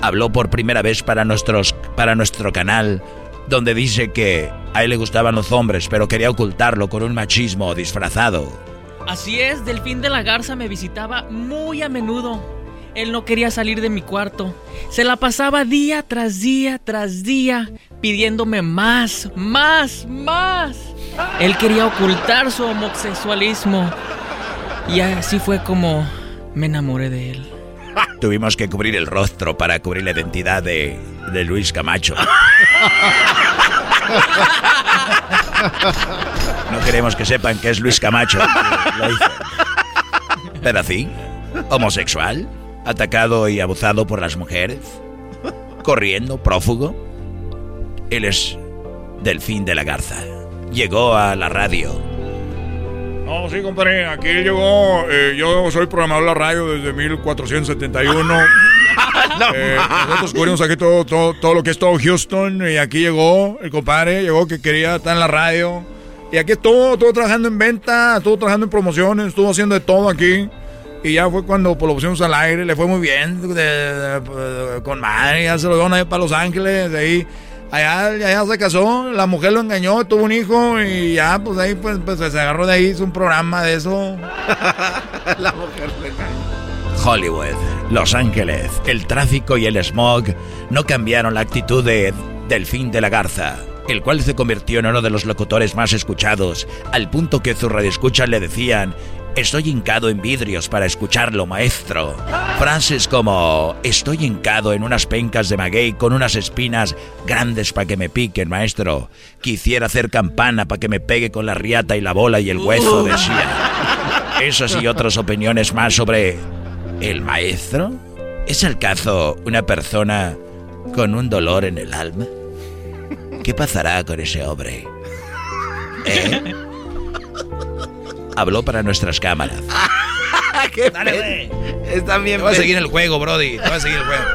habló por primera vez para, nuestros, para nuestro canal, donde dice que a él le gustaban los hombres, pero quería ocultarlo con un machismo disfrazado. Así es, Delfín de la Garza me visitaba muy a menudo. Él no quería salir de mi cuarto. Se la pasaba día tras día tras día pidiéndome más, más, más. Él quería ocultar su homosexualismo. Y así fue como me enamoré de él. Tuvimos que cubrir el rostro para cubrir la identidad de, de Luis Camacho. No queremos que sepan que es Luis Camacho. Pero sí, homosexual, atacado y abusado por las mujeres, corriendo, prófugo. Él es Delfín de la Garza llegó a la radio. No, sí, compadre, aquí llegó, eh, yo soy programador de la radio desde 1471. <laughs> Eh, nosotros cubrimos aquí todo, todo, lo que es todo Houston y aquí llegó el compadre, llegó que quería estar en la radio. Y aquí estuvo, estuvo trabajando en venta, estuvo trabajando en promociones, estuvo haciendo de todo aquí. Y ya fue cuando pues, lo pusimos al aire, le fue muy bien, con madre, ya se lo dieron ahí para Los Ángeles, de ahí Allá, se casó, la mujer lo engañó, tuvo un hijo y ya, pues ahí pues, pues se agarró de ahí, hizo un programa de eso. <laughs> la mujer lo engañó. Hollywood, Los Ángeles, el tráfico y el smog no cambiaron la actitud de Delfín de la Garza, el cual se convirtió en uno de los locutores más escuchados, al punto que sus radioescuchas le decían, Estoy hincado en vidrios para escucharlo, maestro. Frases como estoy hincado en unas pencas de maguey con unas espinas grandes para que me piquen, maestro. Quisiera hacer campana para que me pegue con la riata y la bola y el hueso, decía. Esas y otras opiniones más sobre el maestro. ¿Es el caso una persona con un dolor en el alma? ¿Qué pasará con ese hombre? ¿Eh? Habló para nuestras cámaras. <laughs> Dale, güey. Está bien. Te voy a seguir el juego, Brody. Te voy a seguir el juego. <laughs>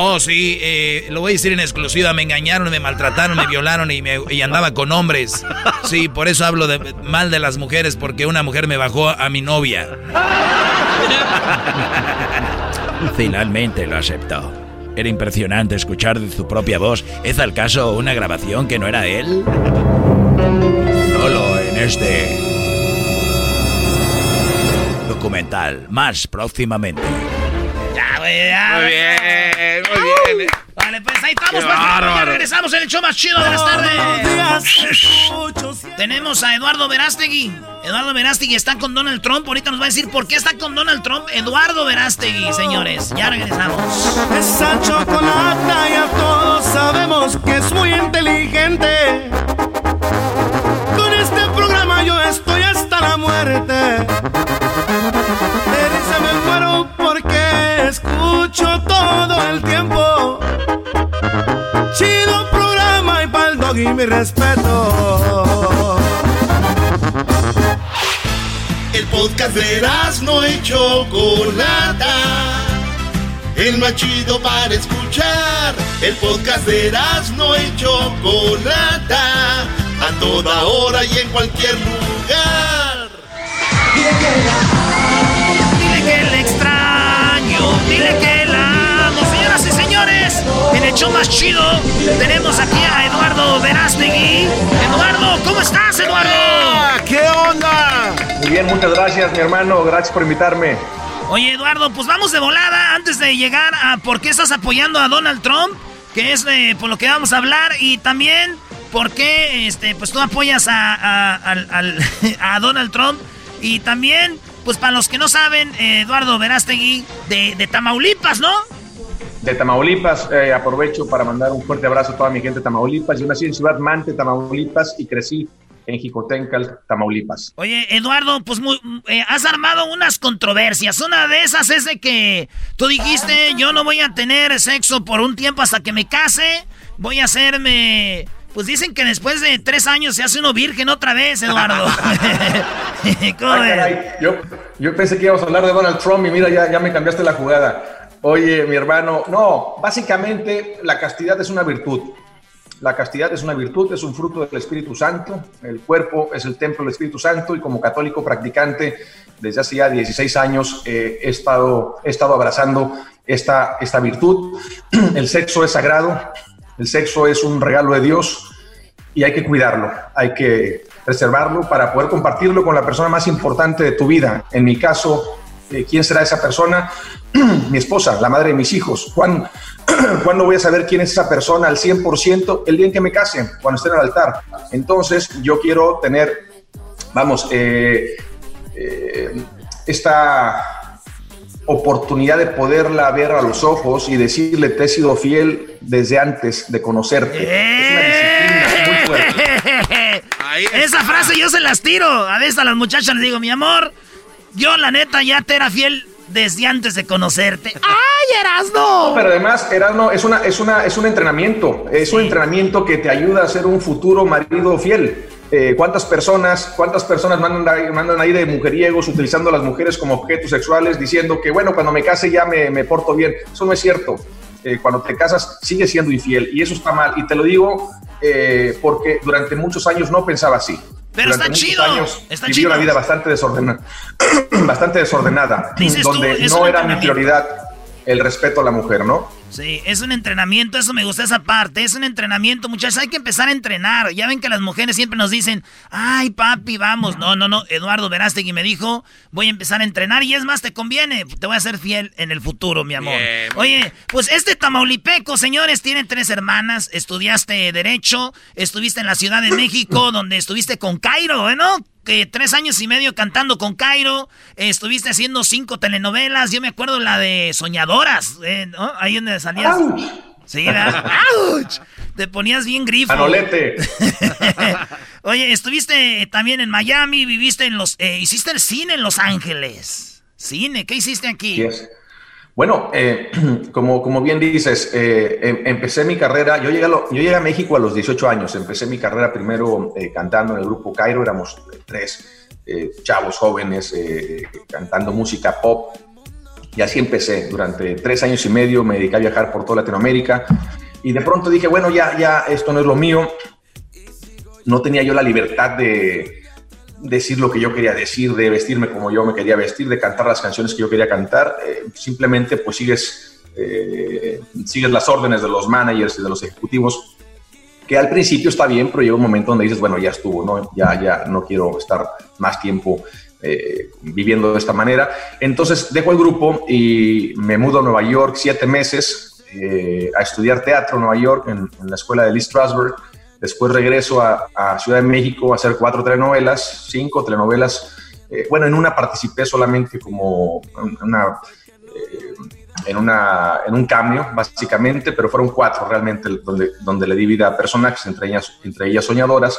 Oh, sí, eh, lo voy a decir en exclusiva. Me engañaron, me maltrataron, me violaron y, me, y andaba con hombres. Sí, por eso hablo de, mal de las mujeres, porque una mujer me bajó a mi novia. <laughs> Finalmente lo aceptó. Era impresionante escuchar de su propia voz. ¿Es al caso una grabación que no era él? Solo en este documental. Más próximamente. Ya, güey, ya. Muy bien, muy bien. Vale, pues ahí estamos. Pues, ya regresamos en el show más chido de las tardes. <laughs> Tenemos a Eduardo Verástegui. Eduardo Verástegui está con Donald Trump. Ahorita nos va a decir por qué está con Donald Trump. Eduardo Verástegui, señores. Ya regresamos. Esa chocolata ya todos sabemos que es muy inteligente. Con este programa yo estoy hasta la muerte. Escucho todo el tiempo. Chido programa y pa'l dog y mi respeto. El podcast de no hecho Chocolata el más chido para escuchar. El podcast de no y Chocolata, a toda hora y en cualquier lugar. En el show más chido tenemos aquí a Eduardo Verástegui. Eduardo, ¿cómo estás, Eduardo? ¿Qué onda? Muy bien, muchas gracias, mi hermano. Gracias por invitarme. Oye, Eduardo, pues vamos de volada antes de llegar a por qué estás apoyando a Donald Trump, que es eh, por lo que vamos a hablar, y también por qué este, pues tú apoyas a, a, <laughs> Donald Trump, y también, pues para los que no saben, Eduardo Verástegui, de, de Tamaulipas, ¿no? De Tamaulipas. Eh, aprovecho para mandar un fuerte abrazo a toda mi gente de Tamaulipas. Yo nací en Ciudad Mante, Tamaulipas, y crecí en Jicotencal, Tamaulipas. Oye, Eduardo, pues muy, eh, has armado unas controversias. Una de esas es de que tú dijiste, yo no voy a tener sexo por un tiempo hasta que me case. Voy a hacerme... Pues dicen que después de tres años se hace uno virgen otra vez, Eduardo. <laughs> <laughs> yo, yo, pensé que íbamos a hablar de Donald Trump y mira, ya, ya me cambiaste la jugada. Oye, mi hermano, no, básicamente la castidad es una virtud. La castidad es una virtud, es un fruto del Espíritu Santo. El cuerpo es el templo del Espíritu Santo y como católico practicante desde hace ya 16 años eh, he, estado, he estado abrazando esta, esta virtud. <clears throat> El sexo es sagrado, el sexo es un regalo de Dios y hay que cuidarlo, hay que preservarlo para poder compartirlo con la persona más importante de tu vida. En mi caso, eh, ¿quién será esa persona? <clears throat> mi esposa, la madre de mis hijos. Juan, <clears throat> ¿Cuándo voy a saber quién es esa persona al 100%? El día en que me casen, cuando esté en el altar. Entonces, yo quiero tener, vamos, eh, eh, esta oportunidad de poderla ver a los ojos y decirle, te he sido fiel desde antes de conocerte. Es una disciplina muy fuerte. Esa frase yo se las tiro. A veces a las muchachas les digo, mi amor, yo la neta ya te era fiel desde antes de conocerte. ¡Ay, Erasno! Pero además, Erasno es, una, es, una, es un entrenamiento. Es un entrenamiento que te ayuda a ser un futuro marido fiel. Eh, ¿Cuántas personas, cuántas personas mandan, mandan ahí de mujeriegos utilizando a las mujeres como objetos sexuales diciendo que, bueno, cuando me case ya me, me porto bien? Eso no es cierto. Eh, cuando te casas sigues siendo infiel y eso está mal. Y te lo digo eh, porque durante muchos años no pensaba así. Pero está chido. Años está viví una vida bastante desordenada, <clears throat> bastante desordenada, donde no era mi prioridad el respeto a la mujer, ¿no? Sí, es un entrenamiento, eso me gusta esa parte, es un entrenamiento, muchachos, hay que empezar a entrenar. Ya ven que las mujeres siempre nos dicen, ay papi, vamos. No, no, no, Eduardo Verástegui me dijo, voy a empezar a entrenar y es más, te conviene, te voy a ser fiel en el futuro, mi amor. Oye, pues este tamaulipeco, señores, tiene tres hermanas, estudiaste Derecho, estuviste en la Ciudad de México, <coughs> donde estuviste con Cairo, ¿no? Que tres años y medio cantando con Cairo, estuviste haciendo cinco telenovelas, yo me acuerdo la de Soñadoras, ¿eh? ¿no? Ahí donde salías... Sí, ¿verdad? ¡Auch! Te ponías bien grifo. <laughs> Oye, estuviste también en Miami, viviste en los... Eh, hiciste el cine en Los Ángeles. Cine, ¿qué hiciste aquí? Bueno, eh, <clears throat> como, como bien dices, eh, em, empecé mi carrera, yo llegué, a México a los 18 años, empecé mi carrera primero eh, cantando en el grupo Cairo, éramos tres chavos jóvenes cantando música pop, y así empecé. Durante tres años y medio me dediqué a viajar por toda Latinoamérica, y de pronto dije, bueno, ya, ya, esto no es lo mío, no tenía yo la libertad de decir lo que yo quería decir, de vestirme como yo me quería vestir, de cantar las canciones que yo quería cantar. Eh, simplemente pues sigues, eh, sigues las órdenes de los managers y de los ejecutivos, que al principio está bien, pero llega un momento donde dices, bueno, ya estuvo, ¿no? Ya, ya no quiero estar más tiempo eh, viviendo de esta manera. Entonces dejo el grupo y me mudo a Nueva York siete meses a estudiar teatro en Nueva York, en, en la escuela de Lee Strasberg. Después regreso a, Ciudad de México a hacer cuatro telenovelas, cinco telenovelas. Eh, bueno, en una participé solamente como una, eh, en, una, en un cambio, básicamente, pero fueron cuatro realmente donde, donde le di vida a personajes, entre ellas, entre ellas soñadoras.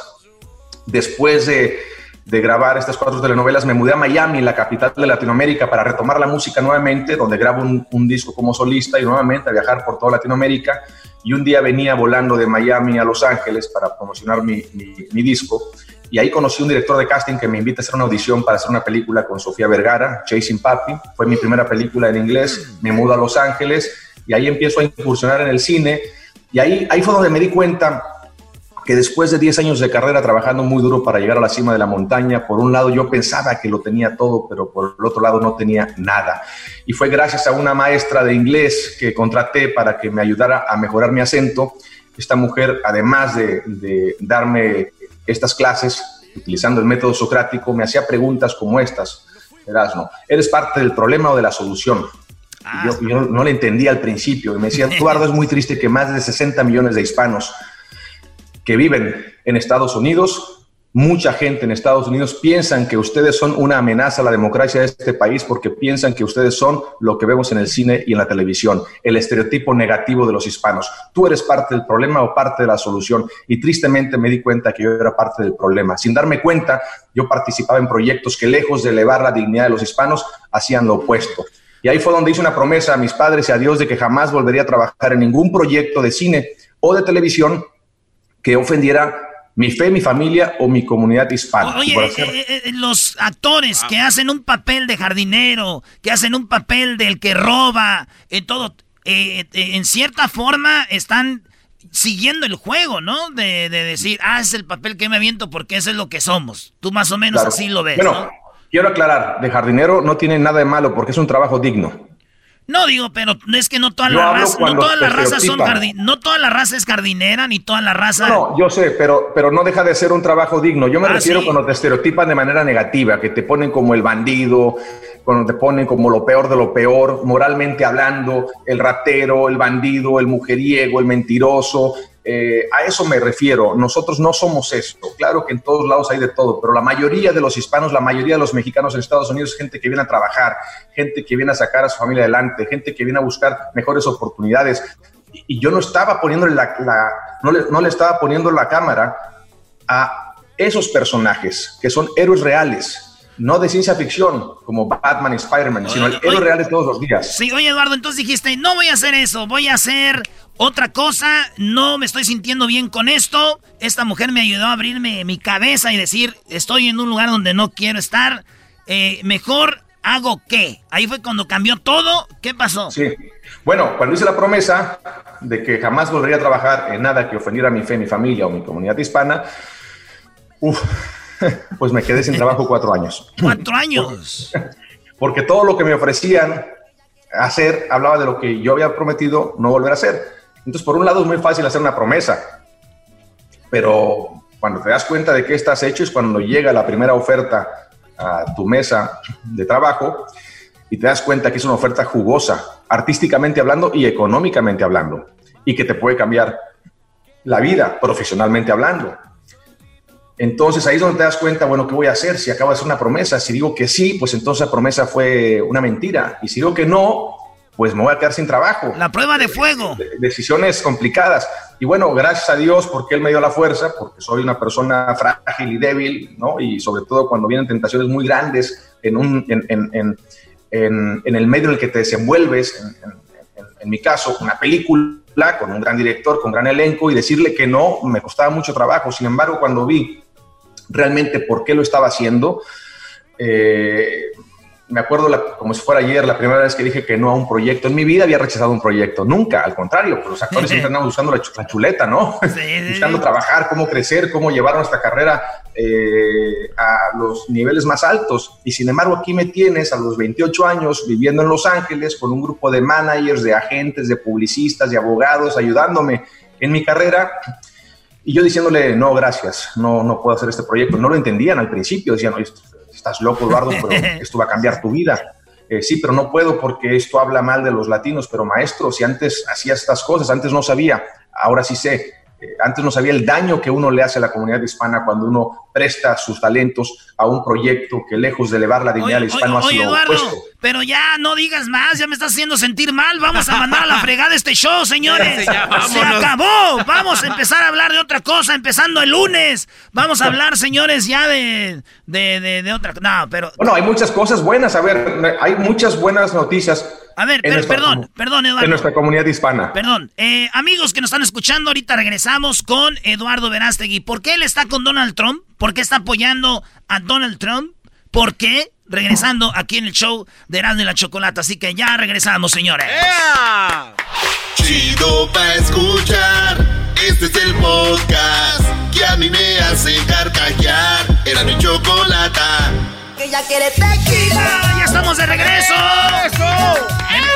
Después de, de grabar estas cuatro telenovelas, me mudé a Miami, la capital de Latinoamérica, para retomar la música nuevamente, donde grabo un, un disco como solista y nuevamente a viajar por toda Latinoamérica y un día venía volando de Miami a Los Ángeles para promocionar mi, disco y ahí conocí un director de casting que me invita a hacer una audición para hacer una película con Sofía Vergara, Chasing Papi. Fue mi primera película en inglés. Me mudo a Los Ángeles y ahí empiezo a incursionar en el cine. Y ahí, ahí fue donde me di cuenta que después de 10 años de carrera trabajando muy duro para llegar a la cima de la montaña, por un lado yo pensaba que lo tenía todo, pero por el otro lado no tenía nada. Y fue gracias a una maestra de inglés que contraté para que me ayudara a mejorar mi acento. Esta mujer, además de, de darme estas clases, utilizando el método socrático, me hacía preguntas como estas. no ¿eres parte del problema o de la solución? Yo, yo, no le entendía al principio y me decía, Eduardo, es muy triste que más de 60 millones de hispanos que viven en Estados Unidos, mucha gente en Estados Unidos piensan que ustedes son una amenaza a la democracia de este país porque piensan que ustedes son lo que vemos en el cine y en la televisión, el estereotipo negativo de los hispanos. Tú eres parte del problema o parte de la solución. Y tristemente me di cuenta que yo era parte del problema. Sin darme cuenta, yo participaba en proyectos que lejos de elevar la dignidad de los hispanos, hacían lo opuesto. Y ahí fue donde hice una promesa a mis padres y a Dios de que jamás volvería a trabajar en ningún proyecto de cine o de televisión que ofendiera mi fe, mi familia o mi comunidad hispana. Oye, eh, eh, los actores que hacen un papel de jardinero, que hacen un papel del que roba, en todo, eh, en cierta forma están siguiendo el juego, ¿no? De, decir, ah, es el papel que me aviento porque eso es lo que somos. Tú más o menos así lo ves. Bueno, quiero aclarar, de jardinero no tiene nada de malo porque es un trabajo digno. No digo, pero es que no toda la raza, no toda la raza son no toda la raza es jardinera ni toda la raza. No, yo sé, pero, pero no deja de ser un trabajo digno. Yo me ah, refiero cuando te estereotipan de manera negativa, que te ponen como el bandido, cuando te ponen como lo peor de lo peor, moralmente hablando, el ratero, el bandido, el mujeriego, el mentiroso, eh, a eso me refiero. Nosotros no somos esto. Claro que en todos lados hay de todo, pero la mayoría de los hispanos, la mayoría de los mexicanos en Estados Unidos es gente que viene a trabajar, gente que viene a sacar a su familia adelante, gente que viene a buscar mejores oportunidades. Y, yo no estaba poniéndole la, no, le, no le estaba poniendo la cámara a esos personajes que son héroes reales, no de ciencia ficción como Batman y Spider-Man, sino el héroe real de todos los días. Sí, oye Eduardo, entonces dijiste, no voy a hacer eso, voy a hacer otra cosa, no me estoy sintiendo bien con esto. Esta mujer me ayudó a abrirme mi cabeza y decir, estoy en un lugar donde no quiero estar. Eh, mejor hago qué. Ahí fue cuando cambió todo. ¿Qué pasó? Sí. Bueno, cuando hice la promesa de que jamás volvería a trabajar en nada que ofendiera a mi fe, mi familia o mi comunidad hispana, pues me quedé sin trabajo cuatro años. ¿Cuatro años? Porque todo lo que me ofrecían hacer hablaba de lo que yo había prometido no volver a hacer. Entonces, por un lado es muy fácil hacer una promesa, pero cuando te das cuenta de qué estás hecho es cuando llega la primera oferta a tu mesa de trabajo y te das cuenta que es una oferta jugosa, artísticamente hablando y económicamente hablando, y que te puede cambiar la vida profesionalmente hablando. Entonces ahí es donde te das cuenta, bueno, ¿qué voy a hacer si acabo de hacer una promesa? Si digo que sí, pues entonces la promesa fue una mentira. Y si digo que no, pues me voy a quedar sin trabajo. La prueba de fuego. Decisiones complicadas. Y bueno, gracias a Dios porque Él me dio la fuerza, porque soy una persona frágil y débil, ¿no? Y sobre todo cuando vienen tentaciones muy grandes en, un, en, en, en, en el medio en el que te desenvuelves, en, mi caso, una película con un gran director, con gran elenco, y decirle que no me costaba mucho trabajo. Sin embargo, cuando vi realmente por qué lo estaba haciendo, eh, me acuerdo como si fuera ayer, la primera vez que dije que no a un proyecto. En mi vida había rechazado un proyecto, nunca, al contrario, pues los actores siempre <laughs> andan buscando la, chuleta, ¿no? buscando trabajar, cómo crecer, cómo llevar nuestra carrera eh, a los niveles más altos. Y sin embargo, aquí me tienes a los 28 años viviendo en Los Ángeles con un grupo de managers, de agentes, de publicistas, de abogados, ayudándome en mi carrera. Y yo diciéndole, no, gracias, no, no puedo hacer este proyecto. No lo entendían al principio, decían, estás loco, Eduardo, pero <laughs> esto va a cambiar tu vida. Eh, sí, pero no puedo porque esto habla mal de los latinos, pero maestro, si antes hacía estas cosas, antes no sabía, ahora sí sé. Eh, antes no sabía el daño que uno le hace a la comunidad hispana cuando uno presta sus talentos a un proyecto que lejos de elevar la dignidad del hispano ha sido Eduardo, Pero ya no digas más, ya me estás haciendo sentir mal. Vamos a mandar a la fregada este show, <laughs> señores. Se acabó. Vamos a empezar a hablar de otra cosa, empezando el lunes. Vamos a hablar, señores, ya de, de, de, otra. No, pero. Bueno, hay muchas cosas buenas. A ver, hay muchas buenas noticias. A ver, perdón, perdón, Eduardo. En nuestra comunidad hispana. Perdón. Eh, amigos que nos están escuchando, ahorita regresamos con Eduardo Verástegui. ¿Por qué él está con Donald Trump? ¿Por qué está apoyando a Donald Trump? ¿Por qué? Regresando aquí en el show de Erasmo y la Chocolata. Así que ya regresamos, señores. Chido pa' escuchar. Este es el podcast que a mí me hace carcajear. Era mi chocolata que ya quiere tequila. ¡Ya estamos de regreso!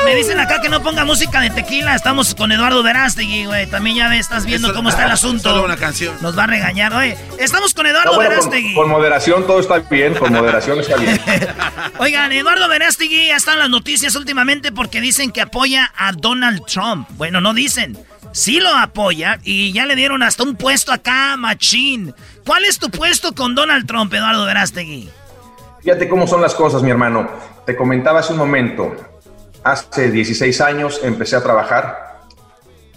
Me, dicen acá que no ponga música de tequila. Estamos con Eduardo Verástegui, güey. También ya estás viendo cómo está el <laughs> asunto. Solo una canción. Nos va a regañar, oye. Estamos con Eduardo Verástegui. Con, moderación todo está bien, con moderación está bien. <laughs> Oigan, Eduardo Verástegui ya están las noticias últimamente porque dicen que apoya a Donald Trump. Bueno, no dicen. Sí lo apoya y ya le dieron hasta un puesto acá, machín. ¿Cuál es tu puesto con Donald Trump, Eduardo Verástegui? Fíjate cómo son las cosas, mi hermano. Te comentaba hace un momento, hace 16 años empecé a trabajar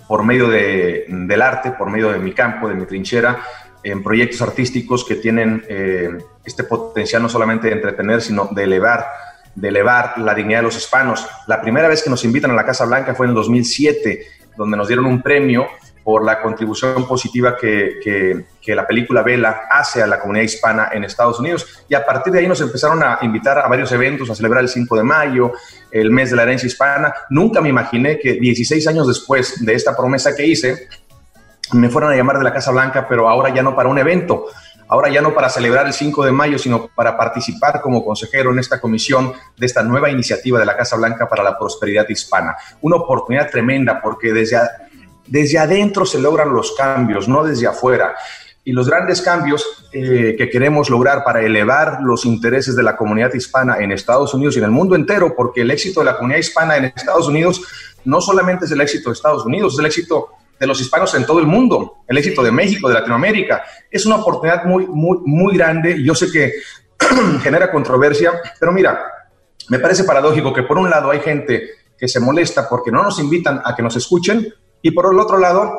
por medio de, del arte, por medio de mi campo, de mi trinchera, en proyectos artísticos que tienen eh, este potencial no solamente de entretener, sino de elevar, de elevar la dignidad de los hispanos. La primera vez que nos invitan a la Casa Blanca fue en el 2007, donde nos dieron un premio por la contribución positiva que, que, la película Vela hace a la comunidad hispana en Estados Unidos. Y a partir de ahí nos empezaron a invitar a varios eventos, a celebrar el 5 de mayo, el mes de la herencia hispana. Nunca me imaginé que 16 años después de esta promesa que hice, me fueran a llamar de la Casa Blanca, pero ahora ya no para un evento, ahora ya no para celebrar el 5 de mayo, sino para participar como consejero en esta comisión de esta nueva iniciativa de la Casa Blanca para la prosperidad hispana. Una oportunidad tremenda porque desde desde adentro se logran los cambios, no desde afuera. Y los grandes cambios eh, que queremos lograr para elevar los intereses de la comunidad hispana en Estados Unidos y en el mundo entero, porque el éxito de la comunidad hispana en Estados Unidos no solamente es el éxito de Estados Unidos, es el éxito de los hispanos en todo el mundo, el éxito de México, de Latinoamérica. Es una oportunidad muy, muy, muy grande. Yo sé que <clears throat> genera controversia, pero mira, me parece paradójico que por un lado hay gente que se molesta porque no nos invitan a que nos escuchen, y por el otro lado,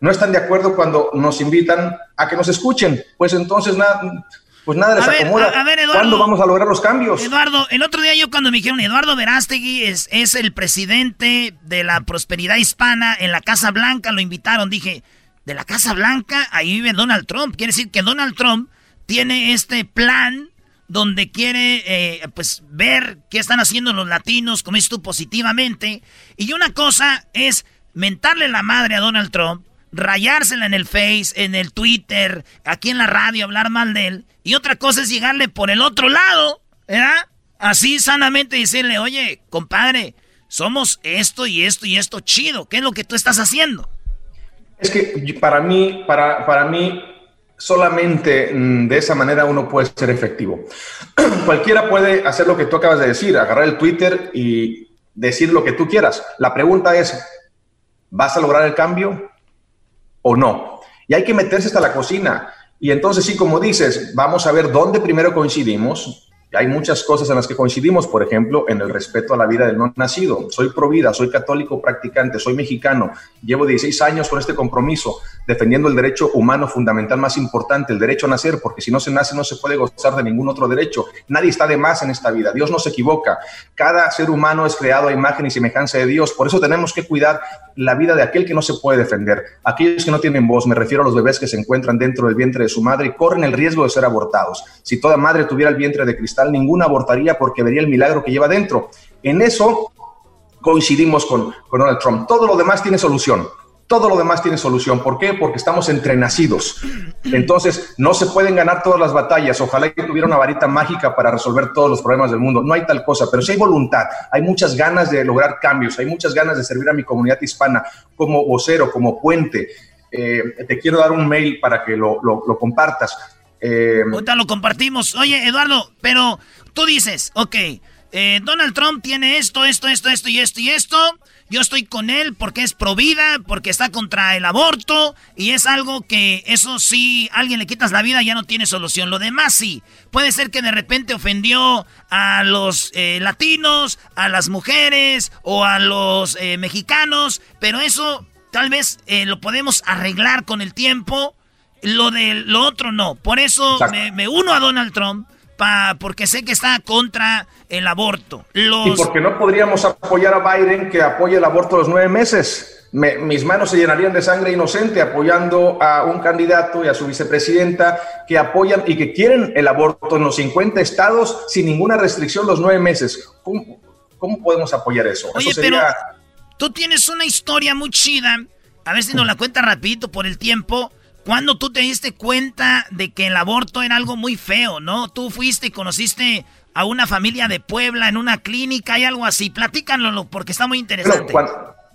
no están de acuerdo cuando nos invitan a que nos escuchen. Pues entonces nada, pues nada les acomoda. ¿Cuándo vamos a lograr los cambios? Eduardo, el otro día yo cuando me dijeron, Eduardo Verástegui es, es el presidente de la prosperidad hispana en la Casa Blanca, lo invitaron, dije, de la Casa Blanca, ahí vive Donald Trump. Quiere decir que Donald Trump tiene este plan donde quiere eh, pues ver qué están haciendo los latinos, como dices tú, positivamente. Y una cosa es mentarle la madre a Donald Trump, rayársela en el Face, en el Twitter, aquí en la radio, hablar mal de él. Y otra cosa es llegarle por el otro lado, ¿verdad? Así sanamente decirle, oye, compadre, somos esto y esto y esto chido. ¿Qué es lo que tú estás haciendo? Es que para mí, para, para mí, solamente mm, de esa manera uno puede ser efectivo. <clears throat> Cualquiera puede hacer lo que tú acabas de decir, agarrar el Twitter y decir lo que tú quieras. La pregunta es, ¿vas a lograr el cambio o no? Y hay que meterse hasta la cocina. Y entonces sí, como dices, vamos a ver dónde primero coincidimos, hay muchas cosas en las que coincidimos, por ejemplo, en el respeto a la vida del no nacido. Soy pro vida, soy católico practicante, soy mexicano, llevo 16 años con este compromiso, defendiendo el derecho humano fundamental más importante, el derecho a nacer, porque si no se nace no se puede gozar de ningún otro derecho. Nadie está de más en esta vida, Dios no se equivoca. Cada ser humano es creado a imagen y semejanza de Dios, por eso tenemos que cuidar la vida de aquel que no se puede defender. Aquellos que no tienen voz, me refiero a los bebés que se encuentran dentro del vientre de su madre y corren el riesgo de ser abortados. Si toda madre tuviera el vientre de cristal, ninguna abortaría porque vería el milagro que lleva dentro. En eso coincidimos con, Donald Trump. Todo lo demás tiene solución. Todo lo demás tiene solución. ¿Por qué? Porque estamos entrenacidos. Entonces, no se pueden ganar todas las batallas. Ojalá que tuviera una varita mágica para resolver todos los problemas del mundo. No hay tal cosa, pero si hay voluntad, hay muchas ganas de lograr cambios, hay muchas ganas de servir a mi comunidad hispana como vocero, como puente. Eh, te quiero dar un mail para que lo compartas. Eh, Ahorita lo compartimos. Oye, Eduardo, pero tú dices, ok, eh, Donald Trump tiene esto, esto, esto, esto y esto y esto. Yo estoy con él porque es pro vida, porque está contra el aborto y es algo que eso sí, alguien le quitas la vida ya no tiene solución. Lo demás sí, puede ser que de repente ofendió a los eh, latinos, a las mujeres o a los eh, mexicanos, pero eso tal vez eh, lo podemos arreglar con el tiempo. Lo de lo otro no. Por eso me, me uno a Donald Trump porque sé que está contra el aborto. Y porque no podríamos apoyar a Biden que apoye el aborto a los nueve meses. mis manos se llenarían de sangre inocente apoyando a un candidato y a su vicepresidenta que apoyan y que quieren el aborto en los 50 estados sin ninguna restricción los nueve meses. ¿Cómo, podemos apoyar eso? Oye, pero tú tienes una historia muy chida. A ver si nos la cuenta rapidito por el tiempo ¿Cuándo tú te diste cuenta de que el aborto era algo muy feo, no? Tú fuiste y conociste a una familia de Puebla en una clínica y algo así. Platícanlo porque está muy interesante.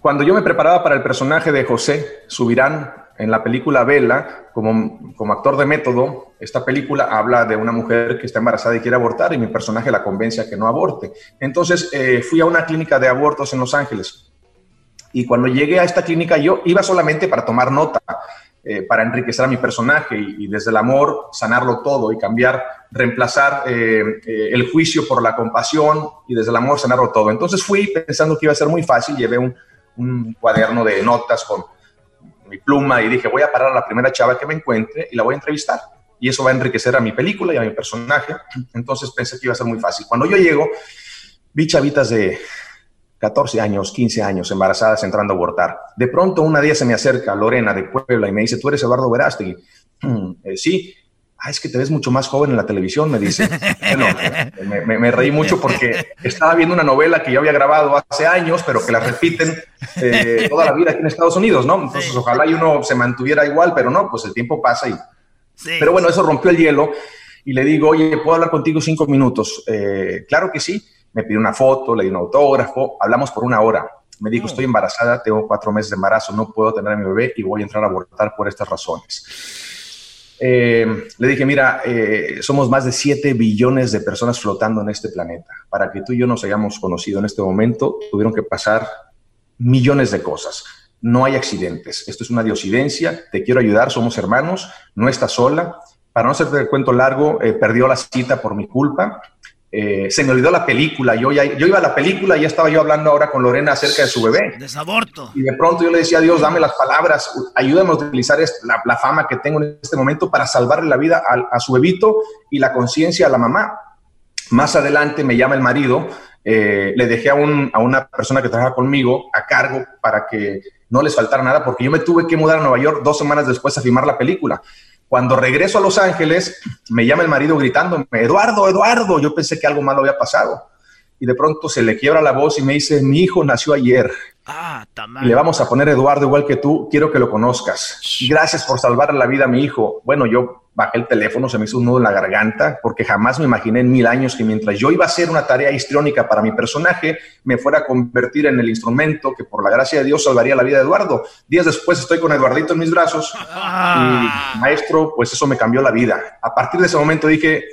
cuando, yo me preparaba para el personaje de José Subirán en la película Vela, como, como actor de método, esta película habla de una mujer que está embarazada y quiere abortar y mi personaje la convence a que no aborte. Entonces eh, fui a una clínica de abortos en Los Ángeles. Y cuando llegué a esta clínica yo iba solamente para tomar nota eh, para enriquecer a mi personaje y, desde el amor sanarlo todo y cambiar, reemplazar eh, eh, el juicio por la compasión y desde el amor sanarlo todo. Entonces fui pensando que iba a ser muy fácil, llevé un, un cuaderno de notas con mi pluma y dije, voy a parar a la primera chava que me encuentre y la voy a entrevistar. Y eso va a enriquecer a mi película y a mi personaje. Entonces pensé que iba a ser muy fácil. Cuando yo llego, vi chavitas de 14 años, 15 años, embarazadas, entrando a abortar. De pronto, una día se me acerca Lorena de Puebla y me dice, ¿tú eres Eduardo Verástegui? <clears throat> Eh, sí. Ah, es que te ves mucho más joven en la televisión, me dice. Bueno, <laughs> me, reí mucho porque estaba viendo una novela que yo había grabado hace años, pero que la repiten eh, toda la vida aquí en Estados Unidos, ¿no? Entonces, ojalá y uno se mantuviera igual, pero no, pues el tiempo pasa y... Pero bueno, eso rompió el hielo y le digo, oye, ¿puedo hablar contigo cinco minutos? Eh, claro que sí me pidió una foto, le di un autógrafo, hablamos por una hora. Me dijo, estoy embarazada, tengo cuatro meses de embarazo, no puedo tener a mi bebé y voy a entrar a abortar por estas razones. Eh, le dije, mira, eh, somos más de 7 billones de personas flotando en este planeta. Para que tú y yo nos hayamos conocido en este momento, tuvieron que pasar millones de cosas. No hay accidentes. Esto es una diosidencia. Te quiero ayudar. Somos hermanos. No estás sola. Para no hacerte el cuento largo, eh, perdió la cita por mi culpa. Eh, se me olvidó la película. Yo, ya, yo iba a la película y ya estaba yo hablando ahora con Lorena acerca de su bebé. Desaborto. Y de pronto yo le decía a Dios, dame las palabras, ayúdame a utilizar la, fama que tengo en este momento para salvarle la vida a, su bebito y la conciencia a la mamá. Más adelante me llama el marido, eh, le dejé a, un, a una persona que trabaja conmigo a cargo para que no les faltara nada, porque yo me tuve que mudar a Nueva York dos semanas después a filmar la película. Cuando regreso a Los Ángeles, me llama el marido gritándome, Eduardo, Eduardo, yo pensé que algo malo había pasado. Y de pronto se le quiebra la voz y me dice, mi hijo nació ayer. Ah, y le vamos a poner Eduardo igual que tú, quiero que lo conozcas. Gracias por salvar la vida a mi hijo. Bueno, yo bajé el teléfono, se me hizo un nudo en la garganta, porque jamás me imaginé en mil años que mientras yo iba a hacer una tarea histriónica para mi personaje, me fuera a convertir en el instrumento que por la gracia de Dios salvaría la vida de Eduardo. Días después estoy con Eduardito en mis brazos y maestro, pues eso me cambió la vida. A partir de ese momento dije,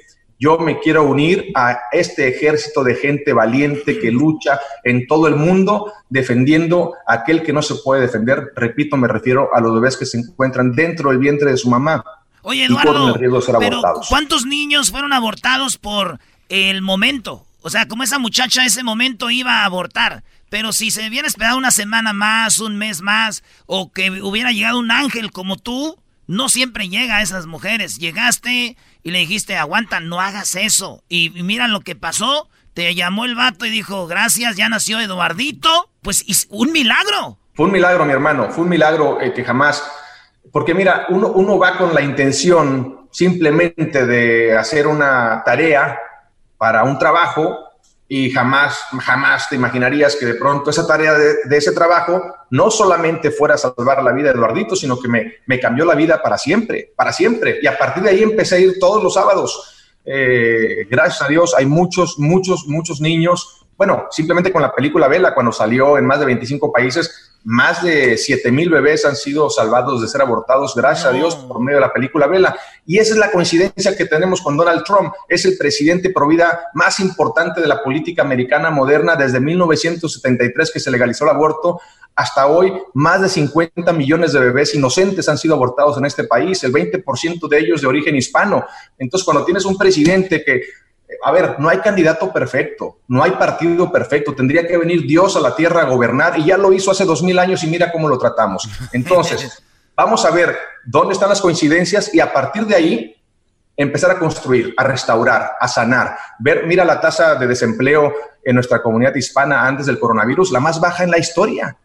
yo me quiero unir a este ejército de gente valiente que lucha en todo el mundo defendiendo a aquel que no se puede defender. Repito, me refiero a los bebés que se encuentran dentro del vientre de su mamá Oye, Eduardo, pero ¿cuántos niños fueron abortados por el momento? O sea, como esa muchacha ese momento iba a abortar. Pero si se hubiera esperado una semana más, un mes más, o que hubiera llegado un ángel como tú, no siempre llega a esas mujeres. Llegaste y le dijiste, aguanta, no hagas eso. Y, mira lo que pasó. Te llamó el vato y dijo, gracias, ya nació Eduardito. Pues un milagro. Fue un milagro, mi hermano. Fue un milagro eh, que jamás porque mira, uno, uno va con la intención simplemente de hacer una tarea para un trabajo y jamás, jamás te imaginarías que de pronto esa tarea de, ese trabajo no solamente fuera salvar la vida de Eduardito, sino que me, me, cambió la vida para siempre, para siempre. Y a partir de ahí empecé a ir todos los sábados. Eh, gracias a Dios hay muchos, muchos, muchos niños. Bueno, simplemente con la película Vela, cuando salió en más de 25 países, más de 7 mil bebés han sido salvados de ser abortados, gracias a Dios, por medio de la película Vela. Y esa es la coincidencia que tenemos con Donald Trump. Es el presidente pro vida más importante de la política americana moderna desde 1973 que se legalizó el aborto. Hasta hoy, más de 50 millones de bebés inocentes han sido abortados en este país, el 20% de ellos de origen hispano. Entonces, cuando tienes un presidente que a ver, no hay candidato perfecto, no hay partido perfecto, tendría que venir Dios a la tierra a gobernar y ya lo hizo hace dos mil años y mira cómo lo tratamos. Entonces, <laughs> vamos a ver dónde están las coincidencias y a partir de ahí empezar a construir, a restaurar, a sanar. Ver, mira la tasa de desempleo en nuestra comunidad hispana antes del coronavirus, la más baja en la historia,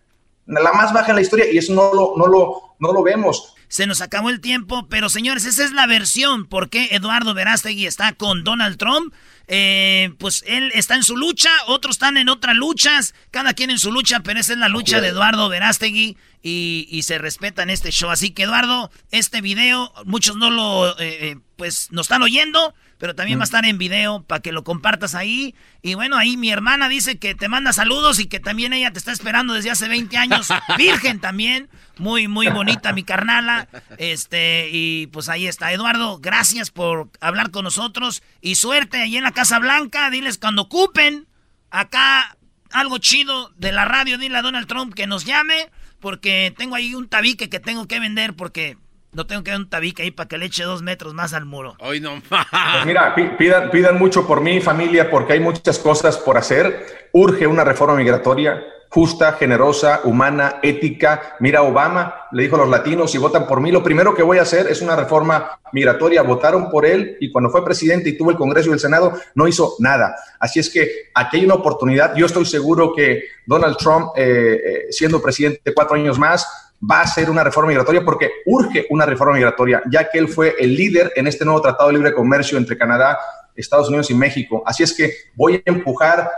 la más baja en la historia y eso no lo, no lo, no lo vemos. Se nos acabó el tiempo, pero señores, esa es la versión por qué Eduardo Verástegui está con Donald Trump. Eh, pues él está en su lucha, otros están en otras luchas, cada quien en su lucha, pero esa es la lucha de Eduardo Verástegui y, se respeta en este show. Así que Eduardo, este video, muchos no lo, eh, eh, pues nos están oyendo, pero también va a mm. estar en video para que lo compartas ahí. Y bueno, ahí mi hermana dice que te manda saludos y que también ella te está esperando desde hace 20 años, <laughs> virgen también. Muy, muy bonita mi carnala. Este, y pues ahí está. Eduardo, gracias por hablar con nosotros. Y suerte ahí en la Casa Blanca. Diles cuando ocupen acá algo chido de la radio, dile a Donald Trump que nos llame. Porque tengo ahí un tabique que tengo que vender porque no tengo que dar un tabique ahí para que le eche dos metros más al muro. Hoy no pues mira, pidan, pidan mucho por mí, familia, porque hay muchas cosas por hacer. Urge una reforma migratoria justa, generosa, humana, ética. Mira, Obama le dijo a los latinos, si votan por mí, lo primero que voy a hacer es una reforma migratoria. Votaron por él y cuando fue presidente y tuvo el Congreso y el Senado, no hizo nada. Así es que aquí hay una oportunidad. Yo estoy seguro que Donald Trump, eh, eh, siendo presidente cuatro años más, va a ser una reforma migratoria porque urge una reforma migratoria, ya que él fue el líder en este nuevo Tratado de Libre Comercio entre Canadá, Estados Unidos y México. Así es que voy a empujar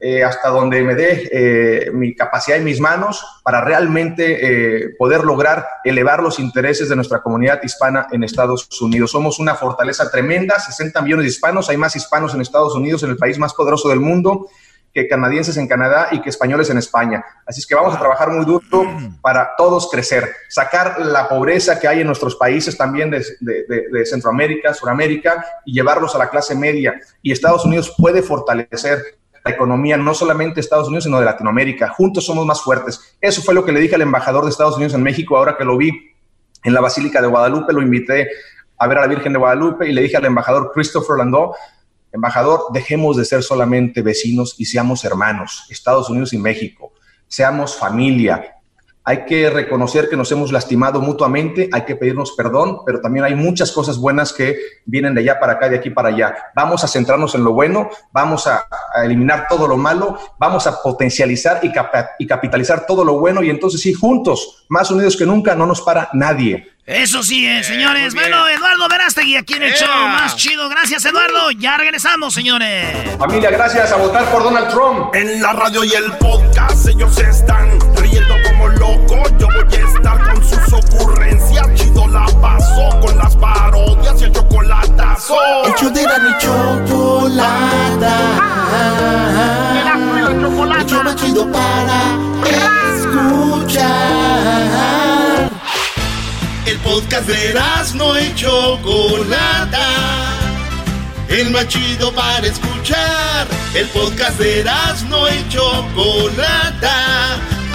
eh, hasta donde me dé eh, mi capacidad y mis manos para realmente eh, poder lograr elevar los intereses de nuestra comunidad hispana en Estados Unidos. Somos una fortaleza tremenda, 60 millones de hispanos, hay más hispanos en Estados Unidos, en el país más poderoso del mundo, que canadienses en Canadá y que españoles en España. Así es que vamos a trabajar muy duro para todos crecer, sacar la pobreza que hay en nuestros países también de, de, Centroamérica, Suramérica y llevarlos a la clase media. Y Estados Unidos puede fortalecer la economía no solamente de Estados Unidos, sino de Latinoamérica. Juntos somos más fuertes. Eso fue lo que le dije al embajador de Estados Unidos en México ahora que lo vi en la Basílica de Guadalupe, lo invité a ver a la Virgen de Guadalupe y le dije al embajador Christopher Landau Embajador, dejemos de ser solamente vecinos y seamos hermanos, Estados Unidos y México, seamos familia. Hay que reconocer que nos hemos lastimado mutuamente, hay que pedirnos perdón, pero también hay muchas cosas buenas que vienen de allá para acá, de aquí para allá. Vamos a centrarnos en lo bueno, vamos a, eliminar todo lo malo, vamos a potencializar y, y capitalizar todo lo bueno y entonces sí, juntos, más unidos que nunca, no nos para nadie. Eso sí, eh, señores. bueno, Eduardo Verástegui aquí en el show más chido. Gracias, Eduardo. Ya regresamos, señores. Familia, gracias a votar por Donald Trump. En la radio y el podcast ellos están locos. Yo voy a estar con sus ocurrencias. Chido la paso con las parodias y el chocolatazo. Hecho de la mi chocolata. El show más chido para escuchar. El podcast de no y Chocolata. El más chido para escuchar. El podcast de no y Chocolata.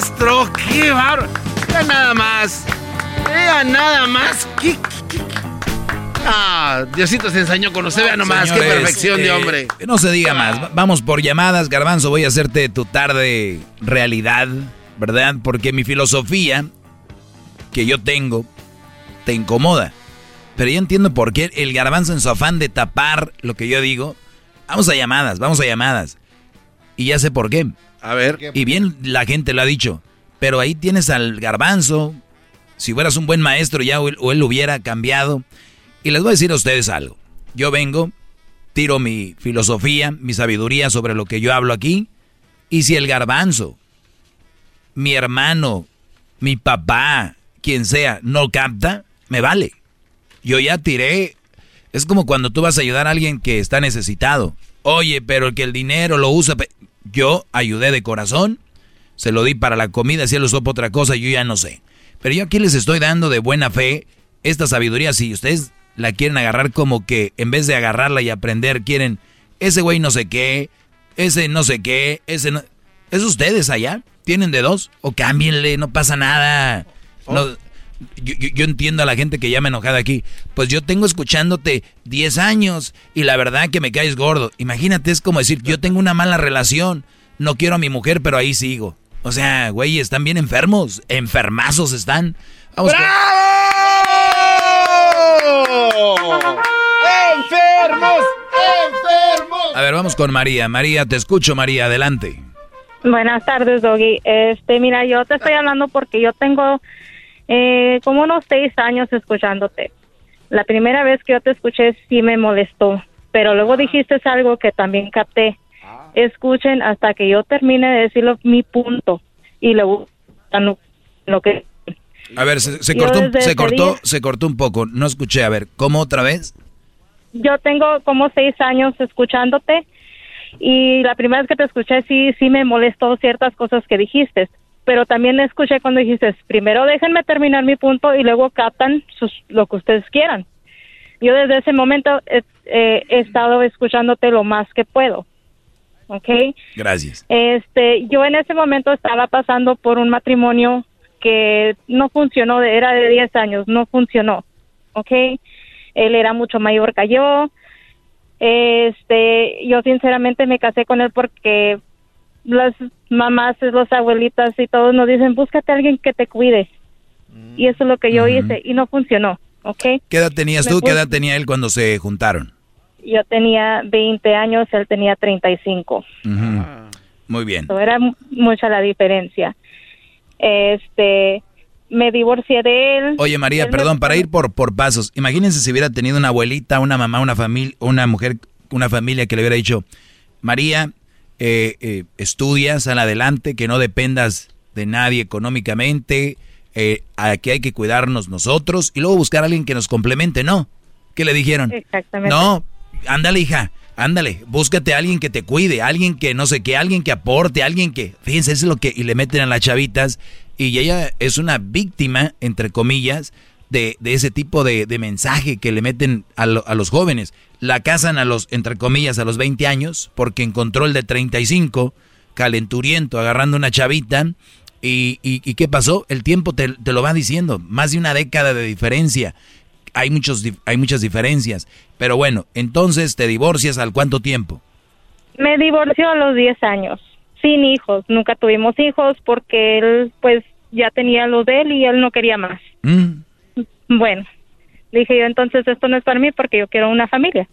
maestro! ¡Qué barro! Vean nada más. Vean nada más. ¿Qué, Ah, Diosito se ensañó con usted, vea nomás, qué perfección de eh, hombre. No se diga más, vamos por llamadas, Garbanzo, voy a hacerte tu tarde realidad, ¿verdad? Porque mi filosofía que yo tengo te incomoda. Pero yo entiendo por qué el garbanzo en su afán de tapar lo que yo digo. Vamos a llamadas, vamos a llamadas. Y ya sé por qué. A ver. Y bien la gente lo ha dicho. Pero ahí tienes al garbanzo. Si fueras un buen maestro ya o él, o él hubiera cambiado. Y les voy a decir a ustedes algo. Yo vengo, tiro mi filosofía, mi sabiduría sobre lo que yo hablo aquí. Y si el garbanzo, mi hermano, mi papá, quien sea, no capta, me vale. Yo ya tiré. Es como cuando tú vas a ayudar a alguien que está necesitado. Oye, pero el que el dinero lo usa. Yo ayudé de corazón, se lo di para la comida, si él lo usó para otra cosa, yo ya no sé. Pero yo aquí les estoy dando de buena fe esta sabiduría. Si ustedes la quieren agarrar como que en vez de agarrarla y aprender, quieren ese güey no sé qué, ese no sé qué, ese no. ¿Es ustedes allá? ¿Tienen de dos? O cámbienle, no pasa nada. No, yo, yo, entiendo a la gente que llama enojada aquí. Pues yo tengo escuchándote 10 años y la verdad que me caes gordo. Imagínate, es como decir, yo tengo una mala relación, no quiero a mi mujer, pero ahí sigo. O sea, güey, están bien enfermos, enfermazos están. Vamos ¡Enfermos! ¡Enfermos! A ver, vamos con María. María, te escucho, María, adelante. Buenas tardes, Doggy. Este, mira, yo te estoy hablando porque yo tengo eh, como unos seis años escuchándote. La primera vez que yo te escuché sí me molestó, pero luego dijiste algo que también capté. Escuchen hasta que yo termine de decirlo mi punto y luego lo que a ver, se, cortó, se cortó, se cortó un poco. No escuché. A ver, ¿cómo otra vez? Yo tengo como seis años escuchándote y la primera vez que te escuché sí, sí me molestó ciertas cosas que dijiste. Pero también escuché cuando dijiste, primero déjenme terminar mi punto y luego captan sus, lo que ustedes quieran. Yo desde ese momento he, he estado escuchándote lo más que puedo. ¿Ok? Gracias. Este, yo en ese momento estaba pasando por un matrimonio que no funcionó, era de 10 años, no funcionó, ¿ok? Él era mucho mayor que yo. Este, yo sinceramente me casé con él porque las mamás, las abuelitas y todos nos dicen, búscate a alguien que te cuide. Y eso es lo que yo hice y no funcionó, ¿ok? ¿Qué edad tenías tú? ¿Qué edad tenía él cuando se juntaron? Yo tenía 20 años, él tenía 35. Muy bien. era mucha la diferencia. Este, me divorcié de él. Oye María, perdón, para ir por, por pasos, imagínense si hubiera tenido una abuelita, una mamá, una familia, una mujer, una familia que le hubiera dicho, María, eh, eh, estudia, sal adelante, que no dependas de nadie económicamente, eh, aquí hay que cuidarnos nosotros y luego buscar a alguien que nos complemente, ¿no? ¿Qué le dijeron? Exactamente. No, ándale hija, ándale, búscate a alguien que te cuide, alguien que no sé qué, alguien que aporte, alguien que, fíjense, es lo que, y le meten a las chavitas, y ella es una víctima, entre comillas, de, de ese tipo de, de, mensaje que le meten a, a, los jóvenes. La casan a los, entre comillas, a los 20 años, porque encontró el de 35, calenturiento, agarrando una chavita, y, y, y ¿qué pasó? El tiempo te, te lo va diciendo, más de una década de diferencia hay, muchos, hay muchas diferencias. Pero bueno, entonces te divorcias al cuánto tiempo? Me divorció a los 10 años, sin hijos. Nunca tuvimos hijos porque él pues ya tenía los de él y él no quería más. Mm. Bueno, dije yo entonces esto no es para mí porque yo quiero una familia.